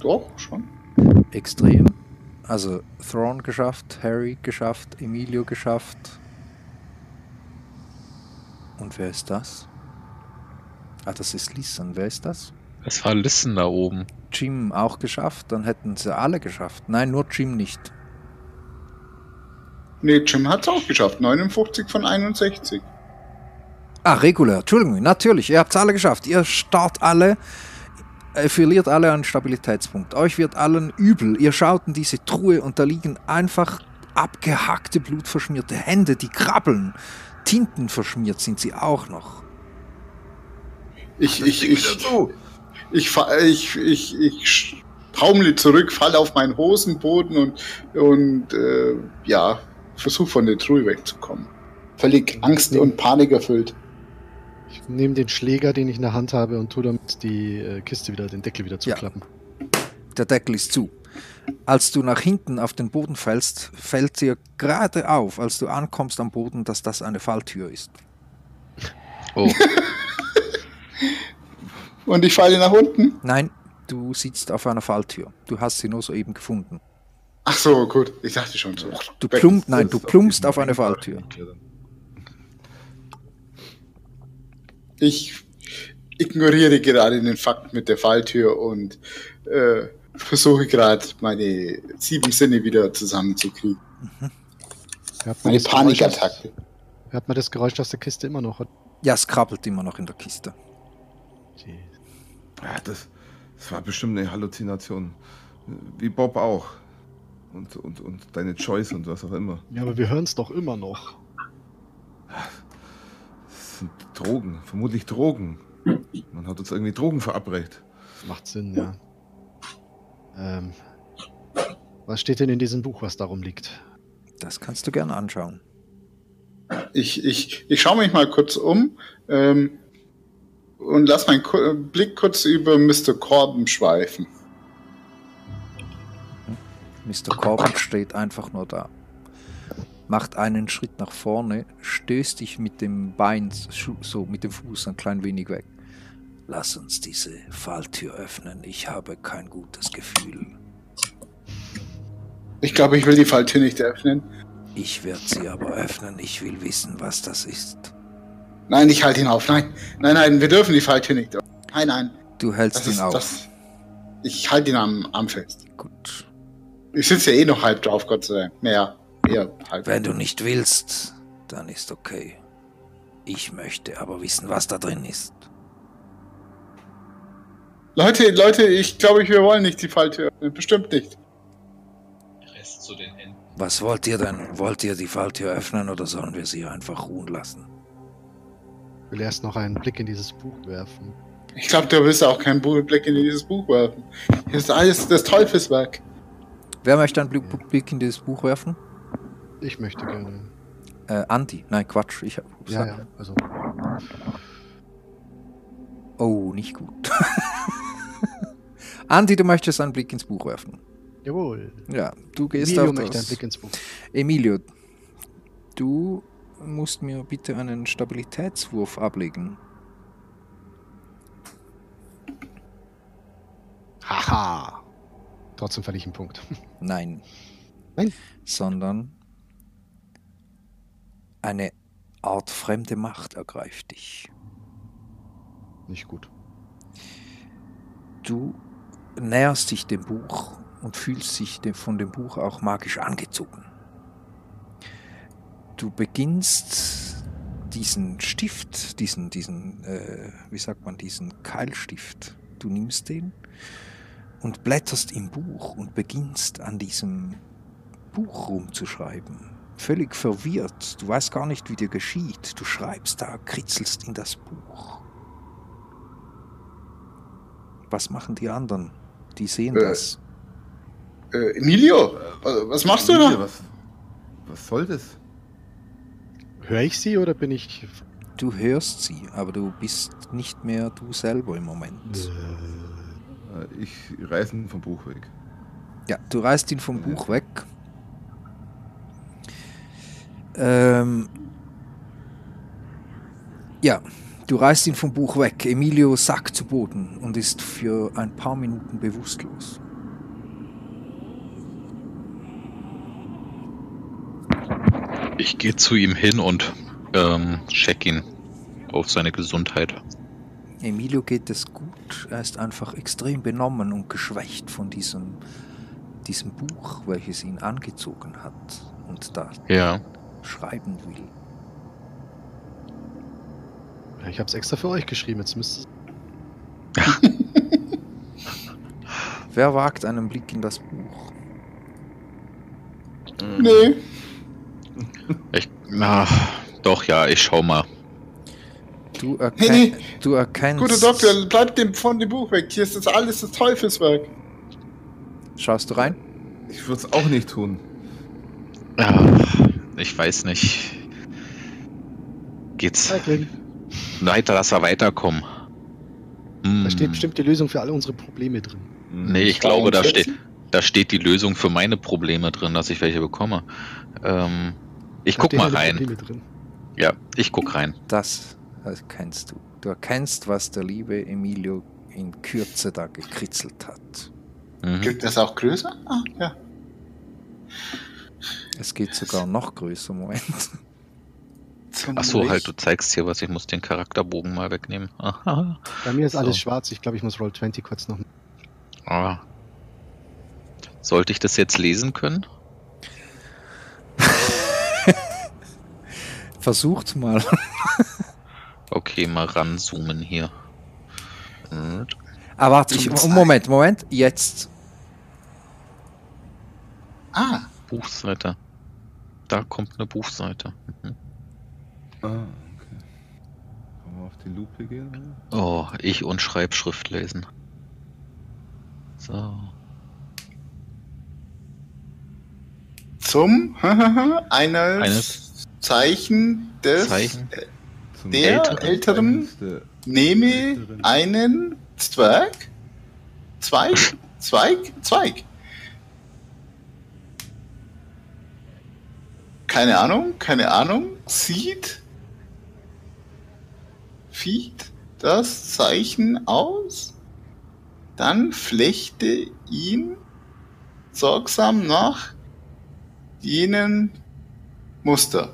Doch, schon. Extrem. Also Thrawn geschafft, Harry geschafft, Emilio geschafft. Und wer ist das? Ah, das ist Lissen. Wer ist das? Es war Listen da oben. Jim auch geschafft, dann hätten sie alle geschafft. Nein, nur Jim nicht. Nee, Jim hat's auch geschafft. 59 von 61. Ah, regulär, Entschuldigung, natürlich, ihr habt es alle geschafft. Ihr starrt alle, äh, verliert alle einen Stabilitätspunkt. Euch wird allen übel. Ihr schaut in diese Truhe und da liegen einfach abgehackte, blutverschmierte Hände, die krabbeln. Tinten verschmiert sind sie auch noch. Ich, ich, ich, ich, fa- ich, ich, ich taumle zurück, falle auf meinen Hosenboden und, und äh, ja, versuche von der Truhe wegzukommen. Völlig Angst und Panik erfüllt. Ich nehme den Schläger, den ich in der Hand habe, und tue damit die äh, Kiste wieder, den Deckel wieder Ja. zuklappen. Der Deckel ist zu. Als du nach hinten auf den Boden fällst, fällt dir gerade auf, als du ankommst am Boden, dass das eine Falltür ist. Oh, Und ich falle nach unten. Nein, du sitzt auf einer Falltür. Du hast sie nur soeben gefunden. Ach so, gut. Ich dachte schon so. Du plump, nein, du plumpst auf eine Falltür. Ich ignoriere gerade den Fakt mit der Falltür und äh, versuche gerade meine sieben Sinne wieder zusammenzukriegen. Hört man, Eine das Geräusch aus, Panikattacke. hört man das Geräusch aus der Kiste immer noch? Ja, es krabbelt immer noch in der Kiste. Ja, das, das war bestimmt eine Halluzination. Wie Bob auch. Und, und, und deine Choice und was auch immer. Ja, aber wir hören es doch immer noch. Das sind Drogen, vermutlich Drogen. Man hat uns irgendwie Drogen verabreicht. Das macht Sinn, ja. Ähm, was steht denn in diesem Buch, was darum liegt? Das kannst du gerne anschauen. Ich, ich, ich schaue mich mal kurz um ähm, und lass meinen Ku- Blick kurz über Mr. Corbin schweifen. Mr. Corbin steht einfach nur da. Macht einen Schritt nach vorne, stößt dich mit dem Bein, so mit dem Fuß ein klein wenig weg. Lass uns diese Falltür öffnen. Ich habe kein gutes Gefühl. Ich glaube, ich will die Falltür nicht öffnen. Ich werde sie aber öffnen. Ich will wissen, was das ist. Nein, ich halte ihn auf. Nein, nein, nein, wir dürfen die Falltür nicht öffnen. Nein, nein. Du hältst Das ihn ist auf. das. Ich halte ihn am Arm fest. Gut. Ich sitze ja eh noch halb drauf, Gott sei Dank. Naja, eher halb. Wenn du nicht willst, dann ist okay. Ich möchte aber wissen, was da drin ist. Leute, Leute, ich glaube, wir wollen nicht die Falltür öffnen. Bestimmt nicht. Rest zu den Händen. Was wollt ihr denn? Wollt ihr die Falltür öffnen oder sollen wir sie einfach ruhen lassen? Ich will erst noch einen Blick in dieses Buch werfen. Ich glaube, du willst auch keinen Blick in dieses Buch werfen. Hier ist alles das Teufelswerk. Wer möchte einen Blick, Blick in dieses Buch werfen? Ich möchte gerne. Äh, Andi. Nein, Quatsch. Ich hab, Ja, ja, also. Oh, nicht gut. Andi, du möchtest einen Blick ins Buch werfen. Jawohl. Ja, du gehst Emilio auf möchte einen das. Blick ins Buch. Emilio, du musst mir bitte einen Stabilitätswurf ablegen. Haha. Trotzdem verliere ich einen Punkt. Nein. Nein? Sondern eine Art fremde Macht ergreift dich. Nicht gut. Du näherst dich dem Buch und fühlst dich von dem Buch auch magisch angezogen. Du beginnst diesen Stift, diesen, diesen, äh, wie sagt man, diesen Keilstift, du nimmst den und blätterst im Buch und beginnst an diesem Buch rumzuschreiben. Völlig verwirrt, du weißt gar nicht, wie dir geschieht. Du schreibst da, kritzelst in das Buch. Was machen die anderen? Die sehen Äh, das. Äh, Emilio, was machst du da? Was, was soll das? Höre ich sie oder bin ich. Du hörst sie, aber du bist nicht mehr du selber im Moment. Äh, Äh, Ich reiße ihn vom Buch weg. Ja, du reißt ihn vom Buch weg. Ähm, ja, du reißt ihn vom Buch weg. Emilio sackt zu Boden und ist für ein paar Minuten bewusstlos. Ich gehe zu ihm hin und ähm, check ihn auf seine Gesundheit. Emilio geht es gut. Er ist einfach extrem benommen und geschwächt von diesem, diesem Buch, welches ihn angezogen hat und da Ja. schreiben will. ich habe es extra für euch geschrieben. Jetzt müsst Wer wagt einen Blick in das Buch? Nee. Ich, na, doch, ja, ich schau mal. Du, erken nee. du erkennst. Guter Doktor, bleib dem von dem Buch weg. Hier ist das alles das Teufelswerk. Schaust du rein? Ich würde es auch nicht tun. Ja, ich weiß nicht. Geht's weiter, dass wir weiterkommen? Hm, Da steht bestimmt die Lösung für alle unsere Probleme drin. Nee, ich glaube, da 42? steht, da steht die Lösung für meine Probleme drin, dass ich welche bekomme. Ähm, ich Da guck mal rein. Ja, ich guck rein. Das erkennst du. Du erkennst, was der liebe Emilio in Kürze da gekritzelt hat. Mhm. Gibt das auch größer? Ah, ja. Es geht sogar noch größer, Moment. Zum Ach so, Licht. halt, du zeigst hier was. Ich muss den Charakterbogen mal wegnehmen. Aha. Bei mir ist alles So. schwarz. Ich glaube, ich muss Roll 20 kurz noch. Ah. Sollte ich das jetzt lesen können? Versucht mal. Okay, mal ranzoomen hier. Und Ah, warte, ich, Moment, Moment. Jetzt. Ah, Buchseite. Da kommt eine Buchseite. Mhm. Ah, okay. Kann man auf die Lupe gehen? Oh, ich und Schreibschrift lesen. So. zum eines, Eines Zeichen des Zeichen. Der Älteren. älteren der nehme Älteren. einen Zwerg, Zweig, Zweig, Zweig. Keine Ahnung, keine Ahnung. Sieht, fiet das Zeichen aus, dann flechte ihn sorgsam nach jenen Muster.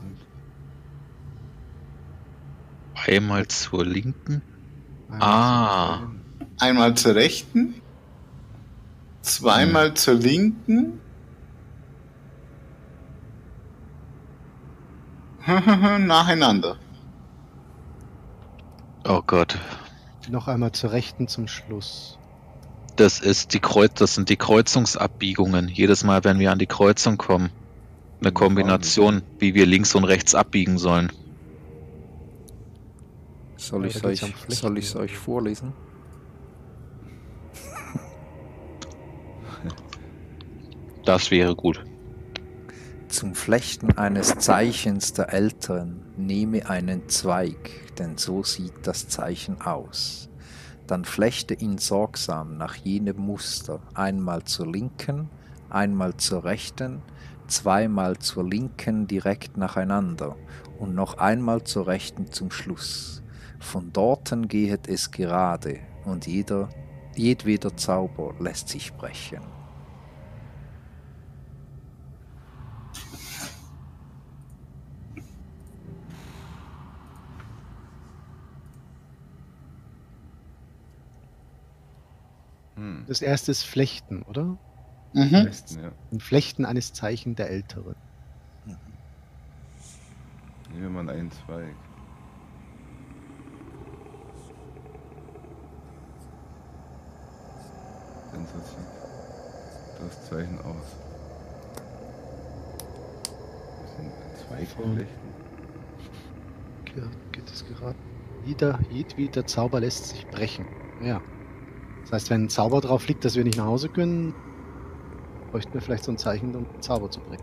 Einmal zur linken. Ah, Einmal zur rechten, zweimal zur linken. Nacheinander. oh Gott. Noch einmal zur Rechten zum Schluss. Das ist die Kreuz, das sind die Kreuzungsabbiegungen. Jedes Mal, wenn wir an die Kreuzung kommen. Eine Kombination, wie wir links und rechts abbiegen sollen. Soll Ja, ich es euch, soll ich's euch vorlesen? Das wäre gut. Zum Flechten eines Zeichens der Älteren nehme einen Zweig, denn so sieht das Zeichen aus. Dann flechte ihn sorgsam nach jenem Muster, einmal zur linken, einmal zur rechten, zweimal zur linken direkt nacheinander und noch einmal zur rechten zum Schluss. Von dorten gehet es gerade, und jeder, jedweder Zauber lässt sich brechen. Hm. Das erste ist Flechten, oder? Mhm. Westen, ja. Ein Flechten eines Zeichen der Älteren. Nehmen wir mal einen Zweig. So sieht das Zeichen aus. Wir sind ein Zweig Von- flechten. Ge- Geht es gerade? Jeder, jedweder Zauber lässt sich brechen. Ja. Das heißt, wenn ein Zauber drauf liegt, dass wir nicht nach Hause können, bräuchten wir vielleicht so ein Zeichen, um den Zauber zu brechen.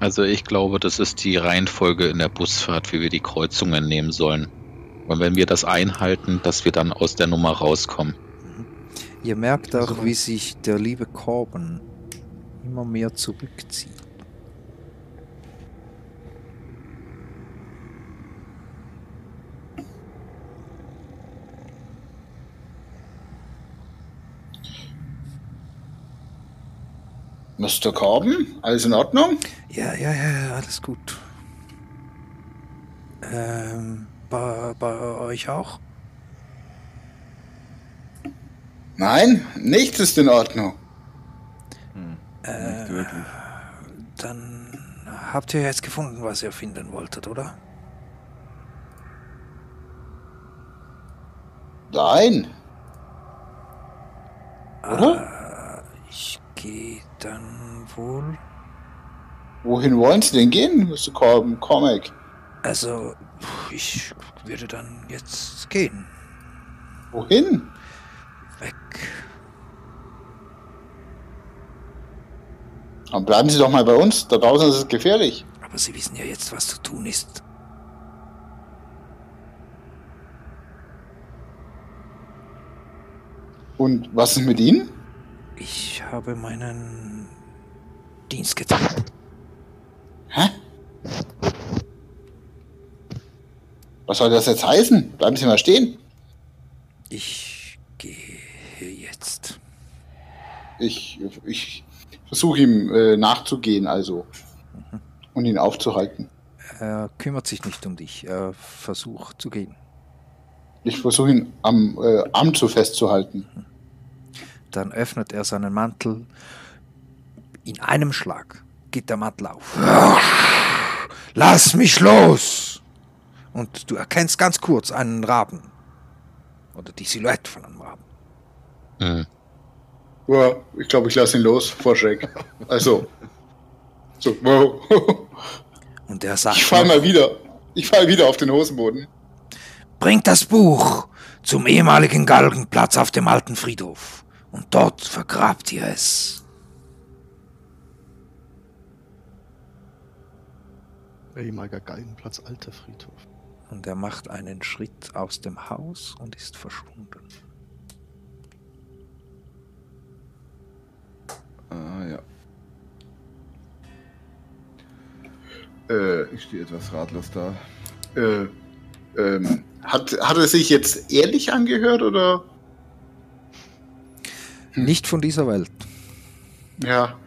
Also ich glaube, das ist die Reihenfolge in der Busfahrt, wie wir die Kreuzungen nehmen sollen. Und wenn wir das einhalten, dass wir dann aus der Nummer rauskommen. Ihr merkt Also auch, wie sich der liebe Corben immer mehr zurückzieht. Mr. Corben, alles in Ordnung? Ja, ja, ja, ja, alles gut. Ähm, bei, bei euch auch? Nein, nichts ist in Ordnung. Hm. Äh, Nicht wirklich. Dann habt ihr jetzt gefunden, was ihr finden wolltet, oder? Nein. Oder? Äh, ich gehe dann wohl. Wohin wollen Sie denn gehen, Mr. Comic. Also, ich würde dann jetzt gehen. Wohin? Weg. Dann bleiben Sie doch mal bei uns. Da draußen ist es gefährlich. Aber Sie wissen ja jetzt, was zu tun ist. Und was ist mit Ihnen? Ich habe meinen Dienst getan. Was soll das jetzt heißen? Bleiben Sie mal stehen. Ich gehe jetzt. Ich, ich versuche ihm äh, nachzugehen, also. Und ihn aufzuhalten. Er kümmert sich nicht um dich. Er versucht zu gehen. Ich versuche ihn am äh, Arm zu festzuhalten. Dann öffnet er seinen Mantel in einem Schlag. Gittermattlauf. Lass mich los! Und du erkennst ganz kurz einen Raben. Oder die Silhouette von einem Raben. Hm. Ja, ich glaube, ich lasse ihn los vor Schreck. Also. So, wow. Und er sagt, Ich fall mal wieder. Ich fall wieder auf den Hosenboden. bringt das Buch zum ehemaligen Galgenplatz auf dem alten Friedhof. Und dort vergrabt ihr es. Ehemaliger Galgenplatz, alter Friedhof. Und er macht einen Schritt aus dem Haus und ist verschwunden. Ah ja. Äh, Ich stehe etwas ratlos da. äh, ähm, hat, hat er sich jetzt ehrlich angehört oder? Nicht von dieser Welt. Ja.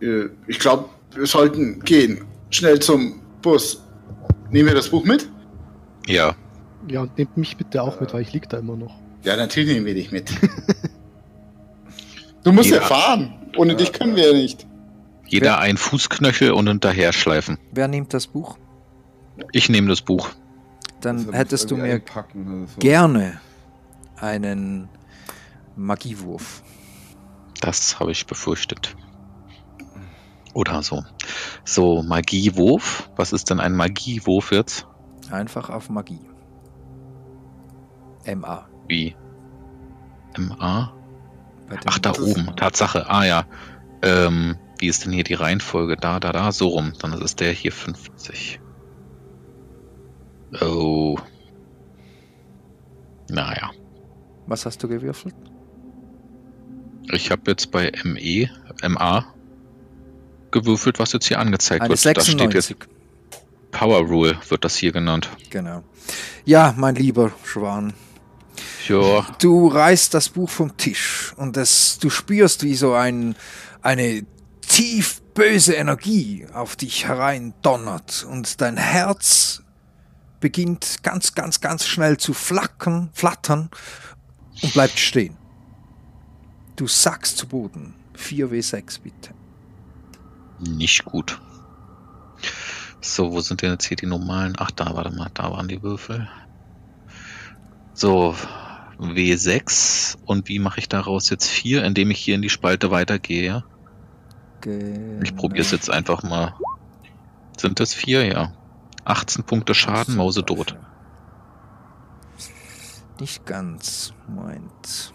Äh, ich glaube, wir sollten gehen. Schnell zum Bus. Nehmen wir das Buch mit? Ja, Ja, und nehmt mich bitte auch mit, weil ich lieg da immer noch. Ja, natürlich nehmen wir dich mit. du musst ja, Ja. fahren. Ohne dich können wir ja nicht. jeder Wer- ein Fußknöchel und hinterher schleifen. Wer nimmt das Buch? Ich nehme das Buch. Dann Das hättest du mir einpacken so. gerne einen Magiewurf. Das habe ich befürchtet. Oder so. So, Magiewurf. Was ist denn ein Magiewurf jetzt? Einfach auf Magie. MA. Wie? MA? Ach, da oben. Tatsache. Ah ja. Ähm, wie ist denn hier die Reihenfolge? Da, da, da, so rum. Dann ist der hier 50. Oh. Naja. Was hast du gewürfelt? Ich habe jetzt bei ME, MA gewürfelt, was jetzt hier angezeigt Eine wird. Da steht jetzt 96. Power Rule, wird das hier genannt. Genau. Ja, mein lieber Schwan. Ja, Du reißt das Buch vom Tisch und es, du spürst, wie so ein, eine tief böse Energie auf dich hereindonnert und dein Herz beginnt ganz, ganz, ganz schnell zu flackern, flattern und bleibt stehen. Du sackst zu Boden. 4W6 bitte. Nicht gut. So, wo sind denn jetzt hier die normalen? Ach, da, warte mal, da waren die Würfel. So, W6. Und wie mache ich daraus jetzt 4, indem ich hier in die Spalte weitergehe? Ich probiere es Genau. jetzt einfach mal. Sind das 4? Ja. 18 Punkte Schaden, Mausetot. Nicht ganz. Moment.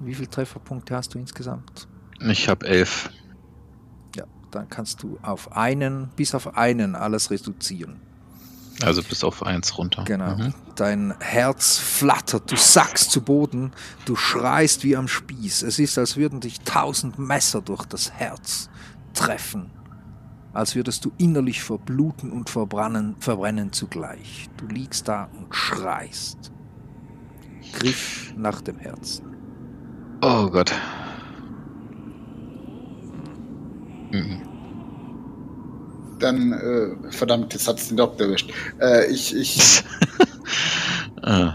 Wie viele Trefferpunkte hast du insgesamt? Ich habe 11. Ja, dann kannst du auf einen, bis auf einen alles reduzieren. Also bis auf 1 runter. Genau. Mhm. Dein Herz flattert, du sackst zu Boden, du schreist wie am Spieß. Es ist, als würden dich tausend Messer durch das Herz treffen. Als würdest du innerlich verbluten und verbrennen, verbrennen zugleich. Du liegst da und schreist. Griff nach dem Herzen. Oh Gott. Mhm. Dann, äh, verdammt, jetzt hat's den Doktor erwischt. Äh, ich, ich, Ah,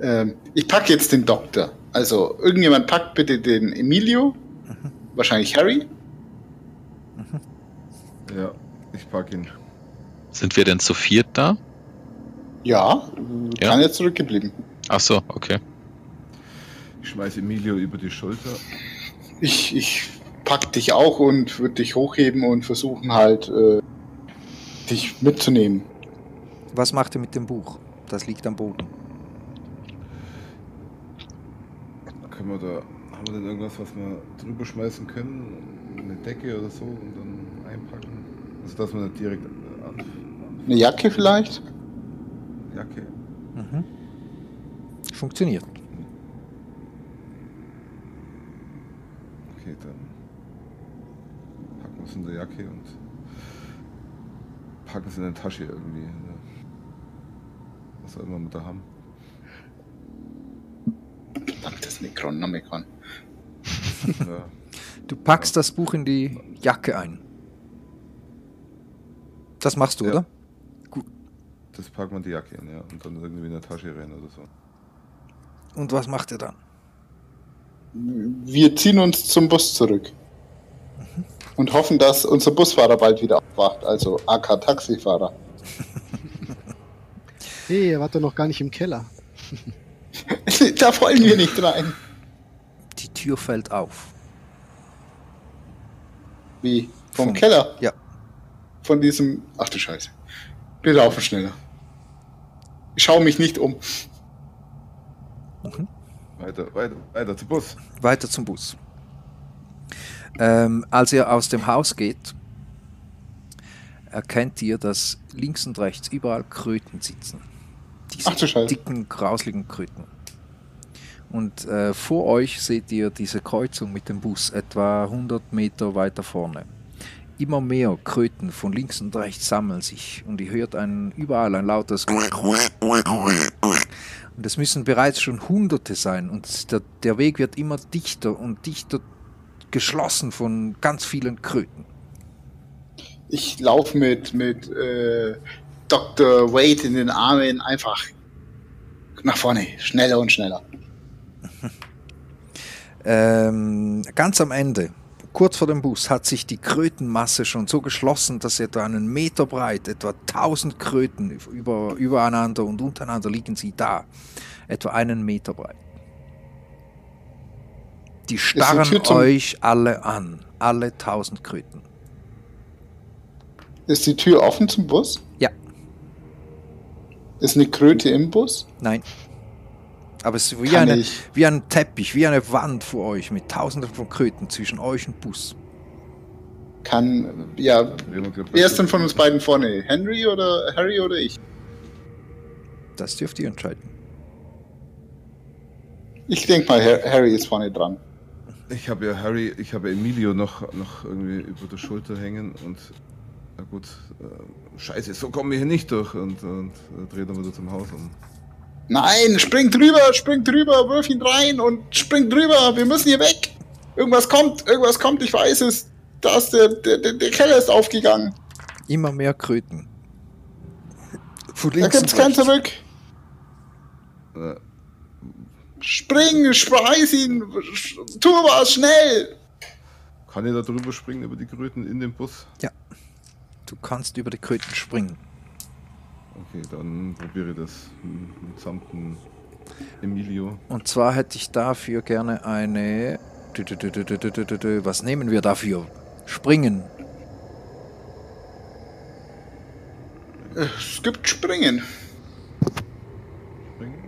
ähm, ich packe jetzt den Doktor. Also, irgendjemand packt bitte den Emilio. Wahrscheinlich Harry. Ja, ich pack ihn. sind wir denn zu viert da? Ja, Ja. kann jetzt zurückgeblieben. Ach so, okay. Ich schmeiß Emilio über die Schulter. Ich, ich pack dich auch und würde dich hochheben und versuchen halt, äh, dich mitzunehmen. Was macht ihr mit dem Buch? Das liegt am Boden. Können wir da. Haben wir denn irgendwas, was wir drüber schmeißen können? Eine Decke oder so und dann einpacken? Also dass wir nicht direkt an. Eine Jacke vielleicht? Jacke. Mhm. Funktioniert. Okay, dann packen wir es in der Jacke und packen es in der Tasche irgendwie. ne? Was auch immer wir da haben. Verdammtes Necronomicon. Ja. Du packst das Buch in die Jacke ein. Das machst du, Ja. oder? Das packen wir in die Jacke in, ja. Und dann irgendwie in der Tasche rein oder so. Und was macht ihr dann? Wir ziehen uns zum Bus zurück. Und hoffen, dass unser Busfahrer bald wieder aufwacht, also AK Taxifahrer. Hey, ihr wart doch noch gar nicht im Keller. da wollen wir nicht rein. Die Tür fällt auf. Wie? Vom Vom- Keller? Ja. Von diesem. Ach du Scheiße. Wir laufen schneller. Ich schaue mich nicht um. Weiter, weiter, weiter zum Bus. Weiter zum Bus. Ähm, als ihr aus dem Haus geht, erkennt ihr, dass links und rechts überall Kröten sitzen. Diese Ach dicken, grausligen Kröten. Und äh, vor euch seht ihr diese Kreuzung mit dem Bus, etwa 100 Meter weiter vorne. Immer mehr Kröten von links und rechts sammeln sich und ihr hört ein, überall ein lautes und es müssen bereits schon Hunderte sein und der, der Weg wird immer dichter und dichter geschlossen von ganz vielen Kröten. Ich laufe mit, mit äh, Dr. Wade in den Armen einfach nach vorne. Schneller und schneller. Ähm, ganz am Ende, kurz vor dem Bus, hat sich die Krötenmasse schon so geschlossen, dass etwa einen Meter breit, etwa 1000 Kröten über, übereinander und untereinander liegen sie da. Etwa einen Meter breit. Die starren euch alle an. Alle 1000 Kröten. Ist die Tür offen zum Bus? Ja. Ist eine Kröte im Bus? Nein. Aber es ist wie, Kann eine, ich- wie ein Teppich, wie eine Wand vor euch mit tausenden von Kröten zwischen euch und Bus. Kann. Ja. Drehen Wer ist denn von uns beiden vorne? Henry oder Harry oder ich? Das dürft ihr entscheiden. Ich denke mal, Har- Harry ist vorne dran. Ich habe ja Harry, ich habe Emilio noch, noch irgendwie über der Schulter hängen und na gut, äh, scheiße, so kommen wir hier nicht durch und, und äh, dreht dann wieder zum Haus um. Nein, spring drüber, spring drüber, wirf ihn rein und spring drüber. Wir müssen hier weg. Irgendwas kommt, irgendwas kommt, ich weiß es. Da ist der, der, der, der Keller ist aufgegangen. Immer mehr Kröten. Von Da gibt's kein. Zurück. Äh, Spring, schmeiß ihn, tu was, schnell. kann ich da drüber springen über die Kröten in den Bus? Du kannst über die Kröten springen. Okay, dann probiere ich das mit samten Emilio. Und zwar hätte ich dafür gerne eine. Was nehmen wir dafür? Springen. Es gibt Springen. Springen?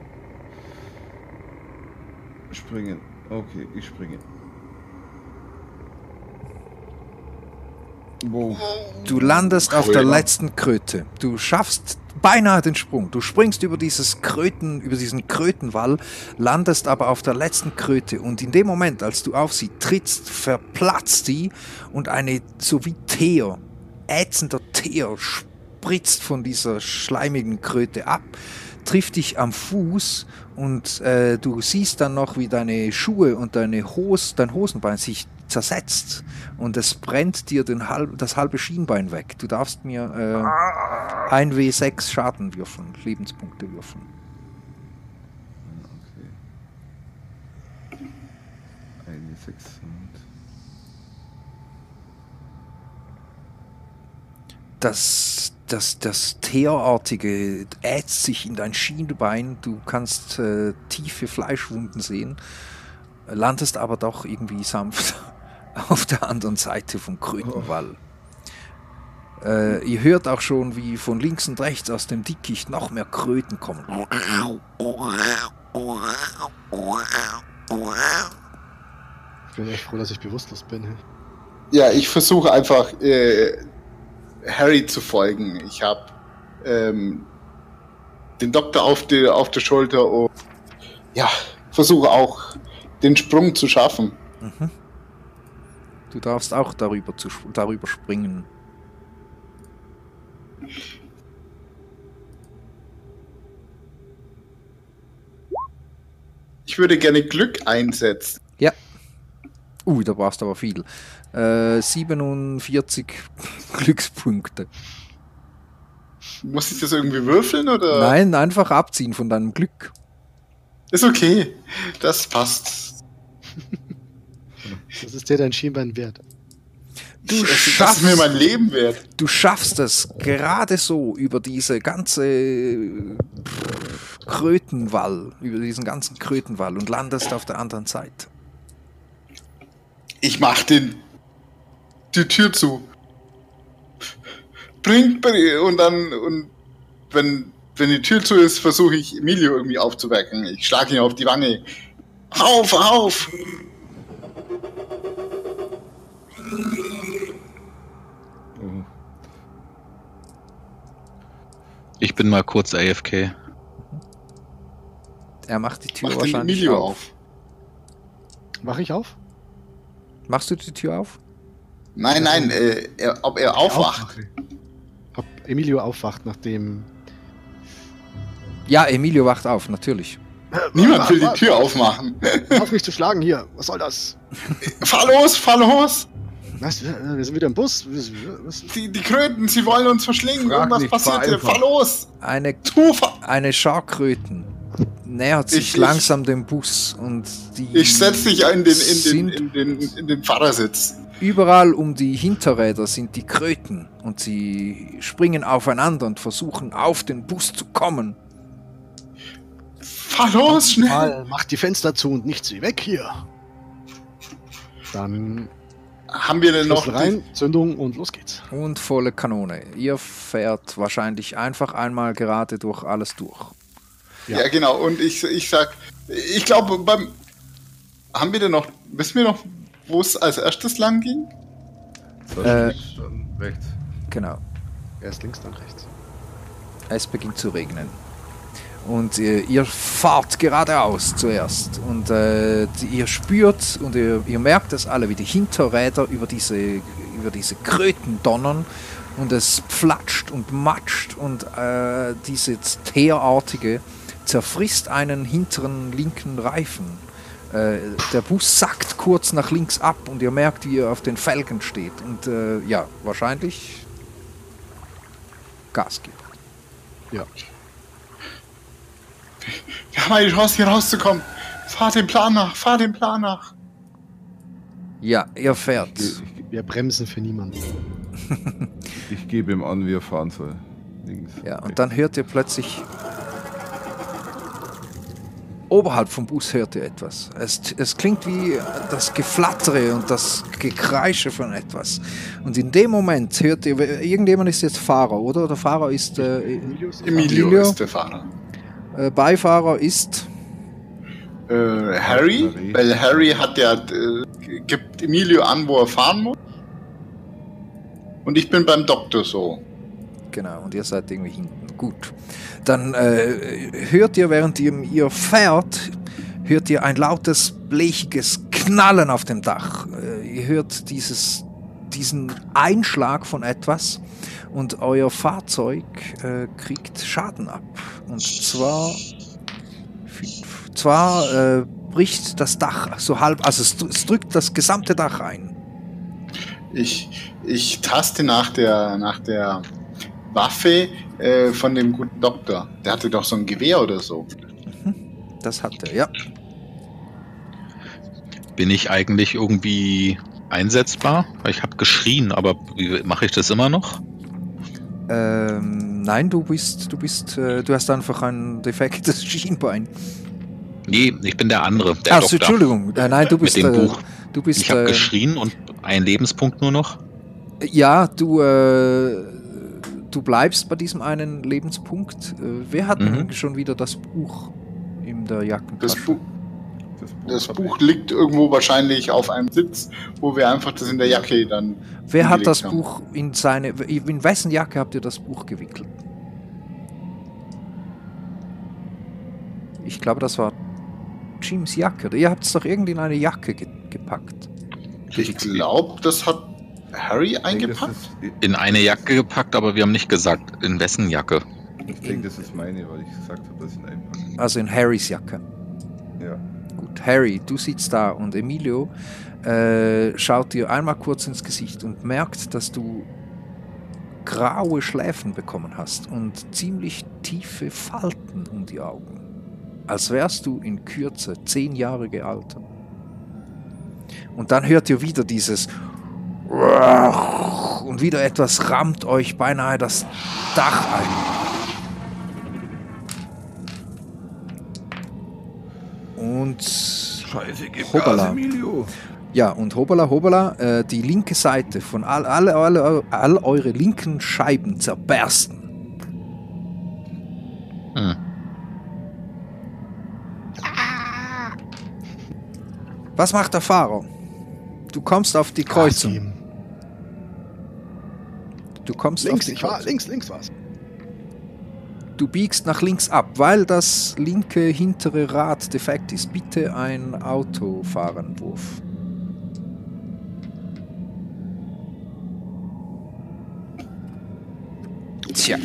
Springen. Okay, ich springe. Wow. Du landest auf der letzten Kröte. Du schaffst beinahe den Sprung. Du springst über dieses Kröten, über diesen Krötenwall, landest aber auf der letzten Kröte und in dem Moment, als du auf sie trittst, verplatzt sie und eine so wie Teer, ätzender Teer spritzt von dieser schleimigen Kröte ab, trifft dich am Fuß und äh, du siehst dann noch, wie deine Schuhe und deine Hose, dein Hosenbein sich zersetzt und es brennt dir den halb, das halbe Schienbein weg. Du darfst mir äh, ein W6 Schaden würfeln, Lebenspunkte würfeln. Okay. Eine 6 und. Das, das, das Teerartige ätzt sich in dein Schienbein. Du kannst äh, tiefe Fleischwunden sehen, landest aber doch irgendwie sanft auf der anderen Seite vom Krötenwall. Äh, ihr hört auch schon, wie von links und rechts aus dem Dickicht noch mehr Kröten kommen. Ich bin echt froh, dass ich bewusstlos bin. Ja, ich versuche einfach äh, Harry zu folgen. Ich habe ähm, den Doktor auf, die, auf der Schulter und ja, versuche auch den Sprung zu schaffen. Du darfst auch darüber, zu, darüber springen. Ich würde gerne Glück einsetzen. Ja. Ui, da brauchst du aber viel. Äh, 47 Glückspunkte. Muss ich das irgendwie würfeln oder? Nein, einfach abziehen von deinem Glück. Ist okay. Das passt. Das ist dir dein Schienbein wert. Du das, das schaffst, mir mein Leben wert. du schaffst es gerade so über diese ganze Krötenwall, über diesen ganzen Krötenwall und landest auf der anderen Seite. Ich mach den die Tür zu. Bringt bring- und dann und wenn wenn die Tür zu ist, versuche ich Emilio irgendwie aufzuwecken. Ich schlage ihn auf die Wange. Auf, auf! Ich bin mal kurz AFK. Er macht die Tür Mach wahrscheinlich Emilio auf. auf. Mach ich auf? Machst du die Tür auf? Nein, nein, äh, er, ob er aufwacht. Ob Emilio aufwacht, nachdem. Ja, Emilio wacht auf, natürlich. Niemand will die Tür aufmachen. Auf mich zu schlagen hier. Was soll das? fahr los, fahr los! Was? Wir wir sind wieder im Bus. Was- was- Die, die Kröten, sie wollen uns verschlingen. Frag Irgendwas nicht, passiert hier. Fahr los! Eine, Du, fahr. eine Scharkröten nähert sich Ich- ich- langsam dem Bus und die Ich setz dich in den, in den, sind in den, in den Fahrersitz. Überall um die Hinterräder sind die Kröten und sie springen aufeinander und versuchen auf den Bus zu kommen. Fahr los, schnell! Mal, mach die Fenster zu und nicht sie weg hier. Dann Haben wir denn noch rein, Zündung und los geht's. Und volle Kanone. Ihr fährt wahrscheinlich einfach einmal gerade durch alles durch. Ja, genau. Und ich, ich sag, ich glaube, beim. Haben wir denn noch. Wissen wir noch, wo es als erstes lang ging? So, Äh. links, dann rechts. Genau. Erst links, dann rechts. Es beginnt zu regnen. Und äh, ihr fahrt geradeaus zuerst. Und äh, ihr spürt und ihr, ihr merkt es alle, wie die Hinterräder über diese, über diese Kröten donnern. Und es pflatscht und matscht. Und äh, diese Teerartige zerfrisst einen hinteren linken Reifen. Äh, der Bus sackt kurz nach links ab und ihr merkt, wie ihr auf den Felgen steht. Und äh, ja, wahrscheinlich Gas gibt. Ja. Wir haben eine Chance, hier rauszukommen. Fahr dem Plan nach, fahr dem Plan nach. Ja, ihr fährt. Ich, Wir bremsen für niemanden. ich gebe ihm an, wie er fahren soll. Links. Ja, und dann hört ihr plötzlich. Oberhalb vom Bus hört ihr etwas. Es, es klingt wie das Geflattere und das Gekreische von etwas. Und in dem Moment hört ihr, irgendjemand ist jetzt Fahrer, oder? Der Fahrer ist. Äh, Emilio, Emilio? ist der Fahrer. Äh, Beifahrer ist. Äh, Harry, Harry. weil Harry hat ja, äh, gibt Emilio an, wo er fahren muss. Und ich bin beim Doktor so. Genau, und ihr seid irgendwie hinten. Gut. Dann äh, hört ihr, während ihr, ihr fährt, hört ihr ein lautes, blechiges Knallen auf dem Dach. Äh, ihr hört dieses, diesen Einschlag von etwas und euer Fahrzeug äh, kriegt Schaden ab. Und zwar, zwar äh, bricht das Dach so halb, also es, es drückt das gesamte Dach ein. Ich, ich taste nach der, nach der Waffe äh, von dem guten Doktor. Der hatte doch so ein Gewehr oder so. Das hat er, ja. Bin ich eigentlich irgendwie einsetzbar? Ich habe geschrien, aber wie- mache ich das immer noch? Ähm, nein, du bist, du bist, äh, du hast einfach ein defektes Schienbein. Nee, ich bin der andere, der Achso, Doktor. Entschuldigung. Äh, nein, du bist, dem äh, Buch. du bist, Ich habe äh, geschrien und einen Lebenspunkt nur noch. ja, du, äh, du bleibst bei diesem einen Lebenspunkt. Äh, wer hat Mhm. denn schon wieder das Buch in der Das, Jackentasche? Das Buch, das Buch liegt irgendwo wahrscheinlich auf einem Sitz, wo wir einfach das in der Jacke dann. wer hat das haben. Buch in seine, in wessen Jacke habt ihr das Buch gewickelt? Ich glaube, das war Jims Jacke. Oder ihr habt es doch irgendwie in eine Jacke ge gepackt. Ich glaube, das hat Harry denke, eingepackt. In eine Jacke gepackt, aber wir haben nicht gesagt, in wessen Jacke. Ich denke, das ist meine, weil ich gesagt habe, dass ich ihn einpacke. Also in Harrys Jacke. Ja. Gut, Harry, du sitzt da und Emilio äh, schaut dir einmal kurz ins Gesicht und merkt, dass du graue Schläfen bekommen hast und ziemlich tiefe Falten um die Augen. als wärst du in Kürze zehn Jahre gealtert. Und dann hört ihr wieder dieses und wieder etwas rammt euch beinahe das Dach ein. Und Scheiße, gib. Gas, Emilio. ja, und hobala hobala, äh, die linke Seite von all, alle, alle, all eure linken Scheiben zerbersten. Hm. Was macht der Fahrer? Du kommst auf die Kreuzung. Du kommst Links, auf die ich war, Kreuzung. links, links war's. Du biegst nach links ab, weil das linke hintere Rad defekt ist. Bitte ein Autofahrenwurf. Tja,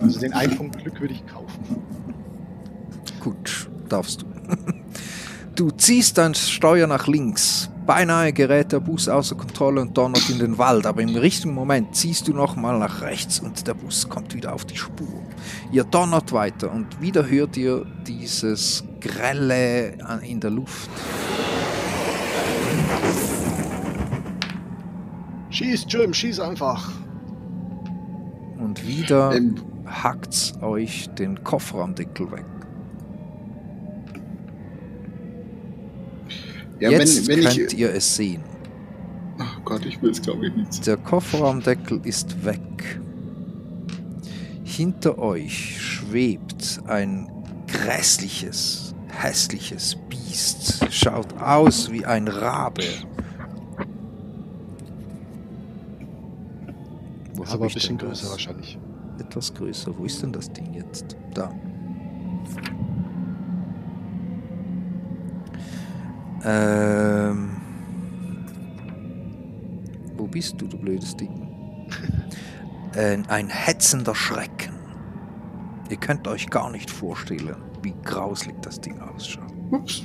Also den einen Punkt Glück würde ich kaufen. gut, darfst du. Du ziehst dein Steuer nach links. Beinahe gerät der Bus außer Kontrolle und donnert in den Wald, aber im richtigen Moment ziehst du nochmal nach rechts und der Bus kommt wieder auf die Spur. Ihr donnert weiter und wieder hört ihr dieses Grelle in der Luft. Schieß, Jim, schieß einfach. Und wieder Ähm, hackt's euch den Kofferraumdeckel weg. ja, Jetzt wenn, wenn könnt ich. ihr es sehen. Oh Gott, ich will es glaube ich nicht. Der Kofferraumdeckel ist weg. Hinter euch schwebt ein grässliches, hässliches Biest. Schaut aus wie ein Rabe. Wo Ist aber ein bisschen größer das? wahrscheinlich. Etwas größer. Wo ist denn das Ding jetzt? Da. Ähm. Wo bist du, du blödes Ding? äh, ein hetzender Schrecken. Ihr könnt euch gar nicht vorstellen, wie grauslig das Ding ausschaut. Ups.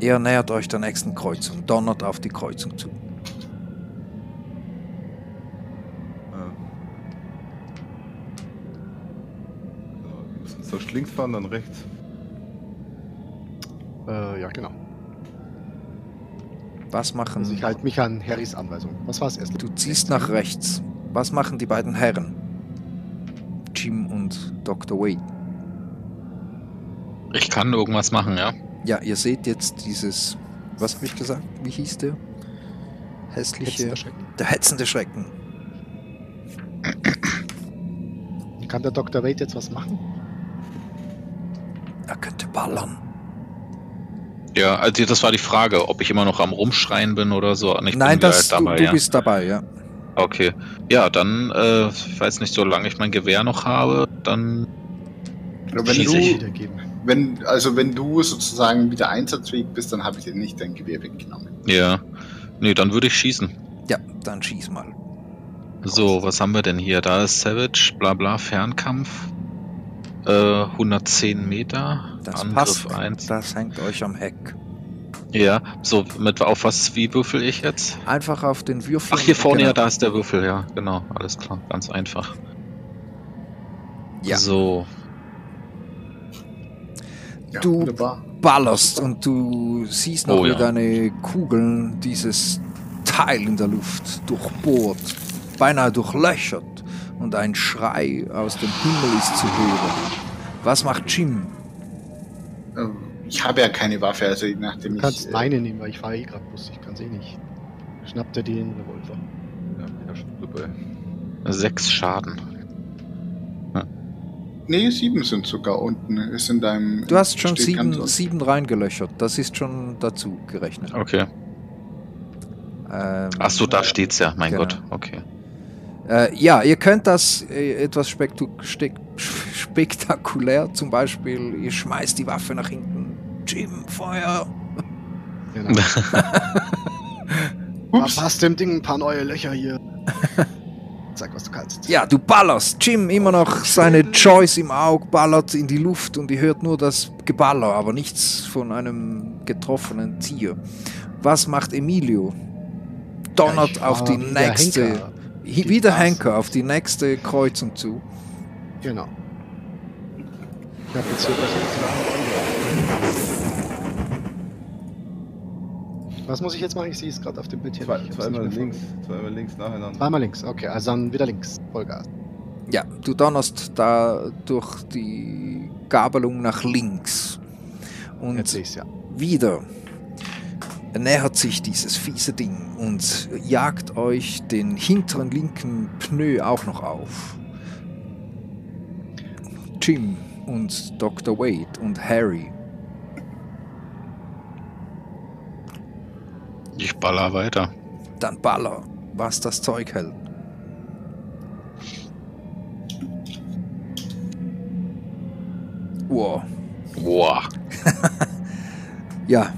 Ihr nähert euch der nächsten Kreuzung, donnert auf die Kreuzung zu. Ja. So, Sollst links fahren, dann rechts. Äh, ja, genau. Was machen Also ich halte mich an Harrys Anweisung. Was war es erst? Du ziehst nach rechts. Was machen die beiden Herren? Jim und Dr. Wade. Ich kann irgendwas machen, ja. Ja, ihr seht jetzt dieses. Was habe ich gesagt? Wie hieß der? Hässliche. Schrecken. Der hetzende Schrecken. Kann der Dr. Wade jetzt was machen? Er könnte ballern. Ja, also das war die Frage, ob ich immer noch am Rumschreien bin oder so. Ich Nein, bin das, halt dabei, du, du ja. bist dabei, ja. Okay. Ja, dann, äh, ich weiß nicht, solange ich mein Gewehr noch habe, dann Ja, wenn du, ich. wenn, also wenn du sozusagen wieder einsatzfähig bist, dann habe ich dir nicht dein Gewehr weggenommen. Ja. Nee, dann würde ich schießen. Ja, dann schieß mal. So, was haben wir denn hier? Da ist Savage, bla bla, Fernkampf. Äh, 110 Meter. Das Angriff passt. 1. Das hängt euch am Heck. Ja, so, mit auf was, wie würfel ich jetzt? Einfach auf den Würfel. Ach, hier vorne, Genau. ja, da ist der Würfel, ja, genau, alles klar, ganz einfach. Ja. So, Ja, Du- wunderbar. ballerst und du siehst noch, Oh wie ja. deine Kugeln dieses Teil in der Luft durchbohrt, beinahe durchlöchert und ein Schrei aus dem Himmel ist zu hören. Was macht Jim? Ähm, Ich habe ja keine Waffe, also nachdem Du ich. kannst äh, meine nehmen, weil ich fahre eh gerade Bus. Ich kann eh nicht. Schnappt er den Revolver. Ja, ja dabei. sechs Schaden. Nee, sieben sind sogar unten. Ist in deinem. Du hast schon sieben, sieben reingelöchert. Das ist schon dazu gerechnet. Okay. Ähm, Ach so, da steht's ja, mein Genau. Gott, okay. Äh, ja, ihr könnt das äh, etwas spektakulär, zum Beispiel, ihr schmeißt die Waffe nach hinten. Jim, Feuer! Genau. Ups. Verpasst dem Ding ein paar neue Löcher hier. Sag, was du kannst. Ja, du ballerst. Jim immer noch seine Choice im Auge, ballert in die Luft und ihr hört nur das Geballer, aber nichts von einem getroffenen Tier. Was macht Emilio? Donnert ich auf die nächste, Henker. Hi- Die wie der Straße. Henker, auf die nächste Kreuzung zu. Genau. Ich habe jetzt hier Was muss ich jetzt machen? Ich sehe es gerade auf dem Bild hier. Zwei, zweimal links, zweimal links nacheinander. Zweimal links, okay, also dann wieder links. Vollgas. Ja, du donnerst da durch die Gabelung nach links. Und Jetzt sehe ich es ja. wieder nähert sich dieses fiese Ding und jagt euch den hinteren linken Pneu auch noch auf. Jim und Dr. Wade und Harry. Ich baller weiter. Dann Baller, was das Zeug hält. Wow. Boah. Ja,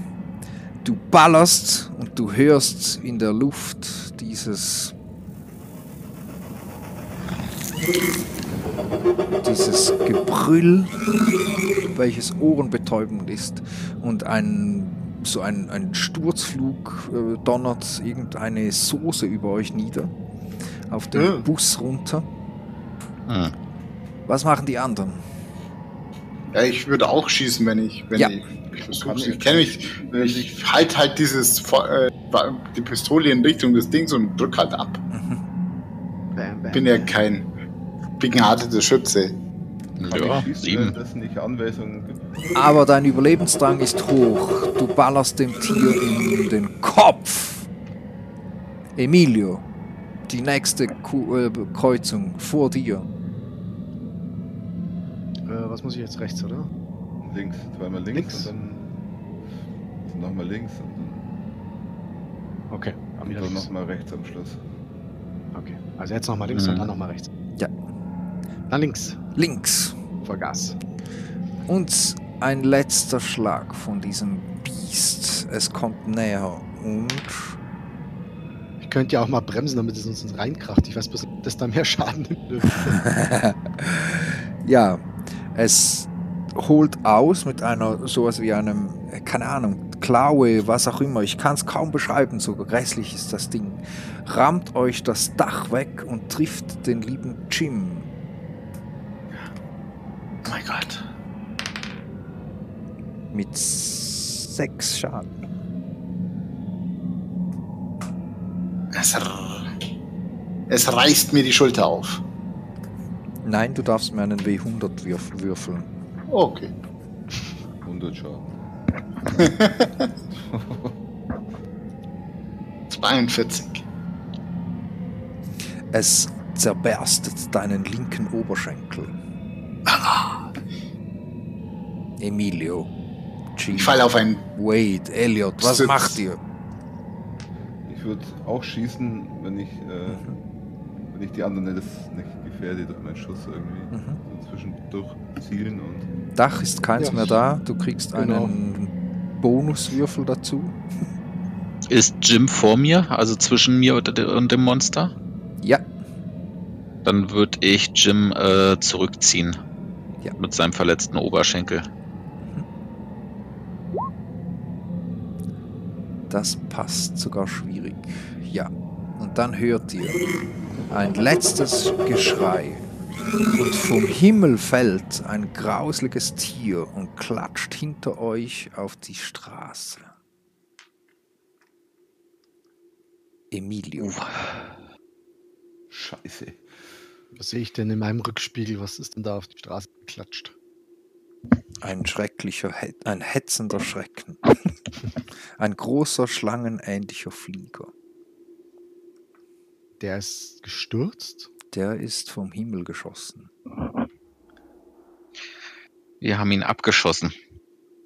du ballerst und du hörst in der Luft dieses dieses Gebrüll, welches ohrenbetäubend ist und ein so ein, ein Sturzflug äh, donnert irgendeine Soße über euch nieder auf den Ja. Bus runter. Hm. Was machen die anderen? Ja, ich würde auch schießen, wenn ich, wenn Ja. ich, Kann Ich ich- kenne mich, ich halte halt dieses, äh, die Pistole in Richtung des Dings und drück halt ab. Bam, bam. Bin ja kein begnadeter Schütze. Ja? Aber dein Überlebensdrang ist hoch. Du ballerst dem Tier in den Kopf. Emilio, die nächste Ku äh, Kreuzung vor dir. Äh, was muss ich jetzt rechts, oder? Links, zweimal links, Links. und dann nochmal links und Okay, dann, dann und wieder dann links. nochmal rechts am Schluss. Okay, also jetzt nochmal links Mhm. und dann nochmal rechts. Ja. Dann links. Links. Vollgas. Und ein letzter Schlag von diesem Biest. Es kommt näher und Ich könnte ja auch mal bremsen, damit es uns reinkracht. Ich weiß bloß, ob das da mehr Schaden nimmt. ja, es holt aus mit einer sowas wie einem, keine Ahnung, Klaue, was auch immer. Ich kann es kaum beschreiben, so grässlich ist das Ding. Rammt euch das Dach weg und trifft den lieben Jim. Oh mein Gott. Mit sechs Schaden. Es, es reißt mir die Schulter auf. Nein, du darfst mir einen W100 würf würfeln. Okay. 100 Schaden. 42. Es zerberstet deinen linken Oberschenkel. Emilio. Jim, Ich falle auf einen. Wade, Elliot, was Sitz. macht ihr? Ich würde auch schießen, wenn ich, äh, wenn ich die anderen nicht, nicht gefährde durch meinen Schuss irgendwie. Mhm. So zwischendurch zielen und Dach ist keins Ja. mehr da. Du kriegst Genau. einen Bonuswürfel dazu. Ist Jim vor mir, also zwischen mir und, dem Monster? Ja, Dann würde ich Jim äh, zurückziehen. Ja. Mit seinem verletzten Oberschenkel. das passt sogar schwierig. Ja, und dann hört ihr ein letztes Geschrei. Und vom Himmel fällt ein grausliches Tier und klatscht hinter euch auf die Straße. Emilio. Scheiße. Was sehe ich denn in meinem Rückspiegel? Was ist denn da auf die Straße geklatscht? Ein schrecklicher, He- ein hetzender Schrecken. ein großer, schlangenähnlicher Flieger. Der ist gestürzt. Der ist vom Himmel geschossen. Wir haben ihn abgeschossen.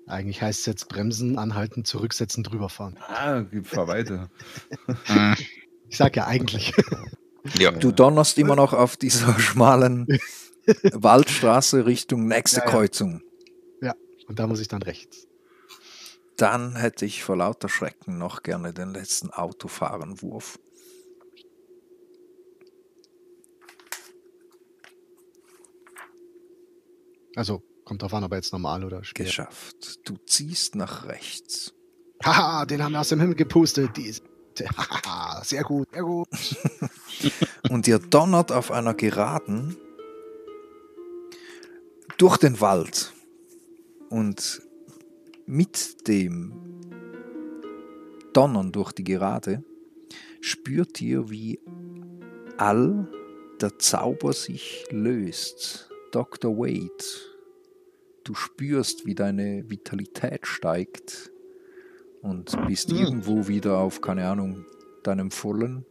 Eigentlich heißt es jetzt bremsen, anhalten, zurücksetzen, drüber fahren. Ah, fahr weiter. Hm, Ich sag ja eigentlich. ja. Du donnerst immer noch auf dieser schmalen Waldstraße Richtung nächste Ja, ja. Kreuzung. Und da muss ich dann rechts. Dann hätte ich vor lauter Schrecken noch gerne den letzten Autofahrenwurf. Also, kommt drauf an, ob er jetzt normal oder schwer. Geschafft. Du ziehst nach rechts. Haha, den haben wir aus dem Himmel gepustet. Die Haha, sehr gut, sehr gut. Und ihr donnert auf einer Geraden durch den Wald. Und mit dem Donnern durch die Gerade spürt ihr, wie all der Zauber sich löst. Dr. Wade, du spürst, wie deine Vitalität steigt und bist Hm. irgendwo wieder auf, keine Ahnung, deinem vollen.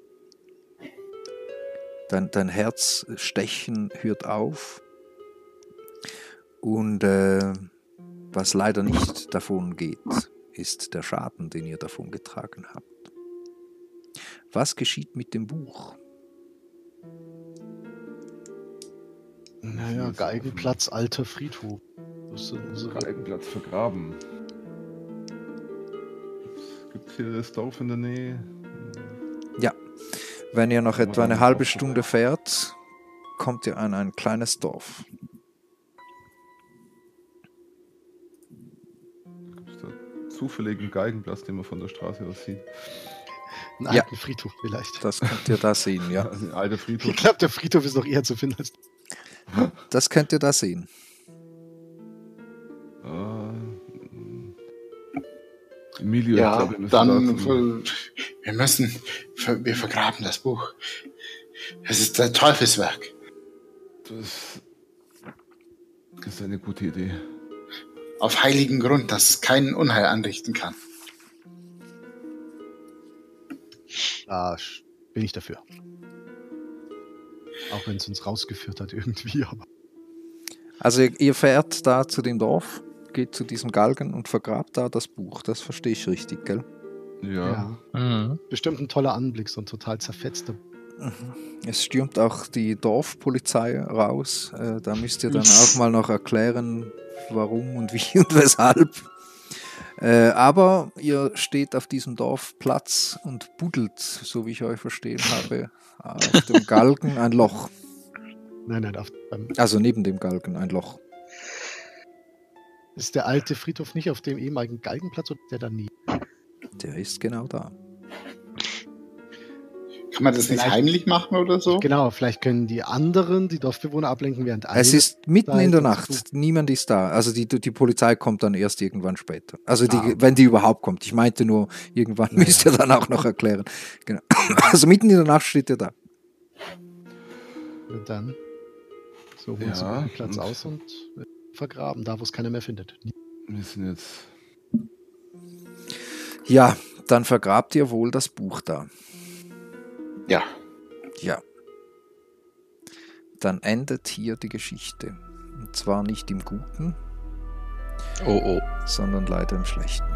Dein, dein Herzstechen hört auf. Und äh, was leider nicht davon geht, ist der Schaden, den ihr davon getragen habt. Was geschieht mit dem Buch? Naja, Geigenplatz, alter Friedhof. Das sind unsere Galgenplatz vergraben. Gibt es hier das Dorf in der Nähe? Wenn ihr noch etwa eine halbe Stunde fährt, kommt ihr an ein kleines Dorf. Gibt es da zufälligen Geigenplatz, den man von der Straße aus sieht? Ein Ja. alten Friedhof vielleicht. Das könnt ihr da sehen, ja. Ein alter Friedhof. Ich glaube, der Friedhof ist noch eher zu finden als. Das könnt ihr da sehen. Äh. Emilio, ich Ja, glaube, wir müssen dann dazu- wir müssen, wir vergraben das Buch. Es ist ein Teufelswerk. Das ist eine gute Idee. Auf heiligen Grund, dass es keinen Unheil anrichten kann. Da bin ich dafür. Auch wenn es uns rausgeführt hat irgendwie, aber. Also ihr, ihr fährt da zu dem Dorf, geht zu diesem Galgen und vergrabt da das Buch. Das verstehe ich richtig, gell? Ja. Mhm. Bestimmt ein toller Anblick, so ein total zerfetzter. Es stürmt auch die Dorfpolizei raus. Äh, da müsst ihr dann auch mal noch erklären, warum und wie und weshalb. Äh, aber ihr steht auf diesem Dorfplatz und buddelt, so wie ich euch verstehen habe, auf dem Galgen ein Loch. Nein, nein, auf, beim, Also neben dem Galgen ein Loch. ist der alte Friedhof nicht auf dem ehemaligen Galgenplatz oder der daneben? Der ist genau da. Kann man das nicht Vielleicht- heimlich machen oder so? Genau, vielleicht können die anderen die Dorfbewohner ablenken, während Es ist mitten in der Nacht. zu. Niemand ist da. Also die, die Polizei kommt dann erst irgendwann später. Also die, Ah. wenn die überhaupt kommt. Ich meinte nur, irgendwann Naja. müsst ihr dann auch noch erklären. Genau. Also mitten in der Nacht steht ihr da. Und dann suchen wir uns Ja, einen Platz und- aus und äh, vergraben, da wo es keiner mehr findet. Wir sind jetzt. Ja, dann vergrabt ihr wohl das Buch da. Ja. Ja. Dann endet hier die Geschichte. Und zwar nicht im Guten, Oh, oh. sondern leider im Schlechten.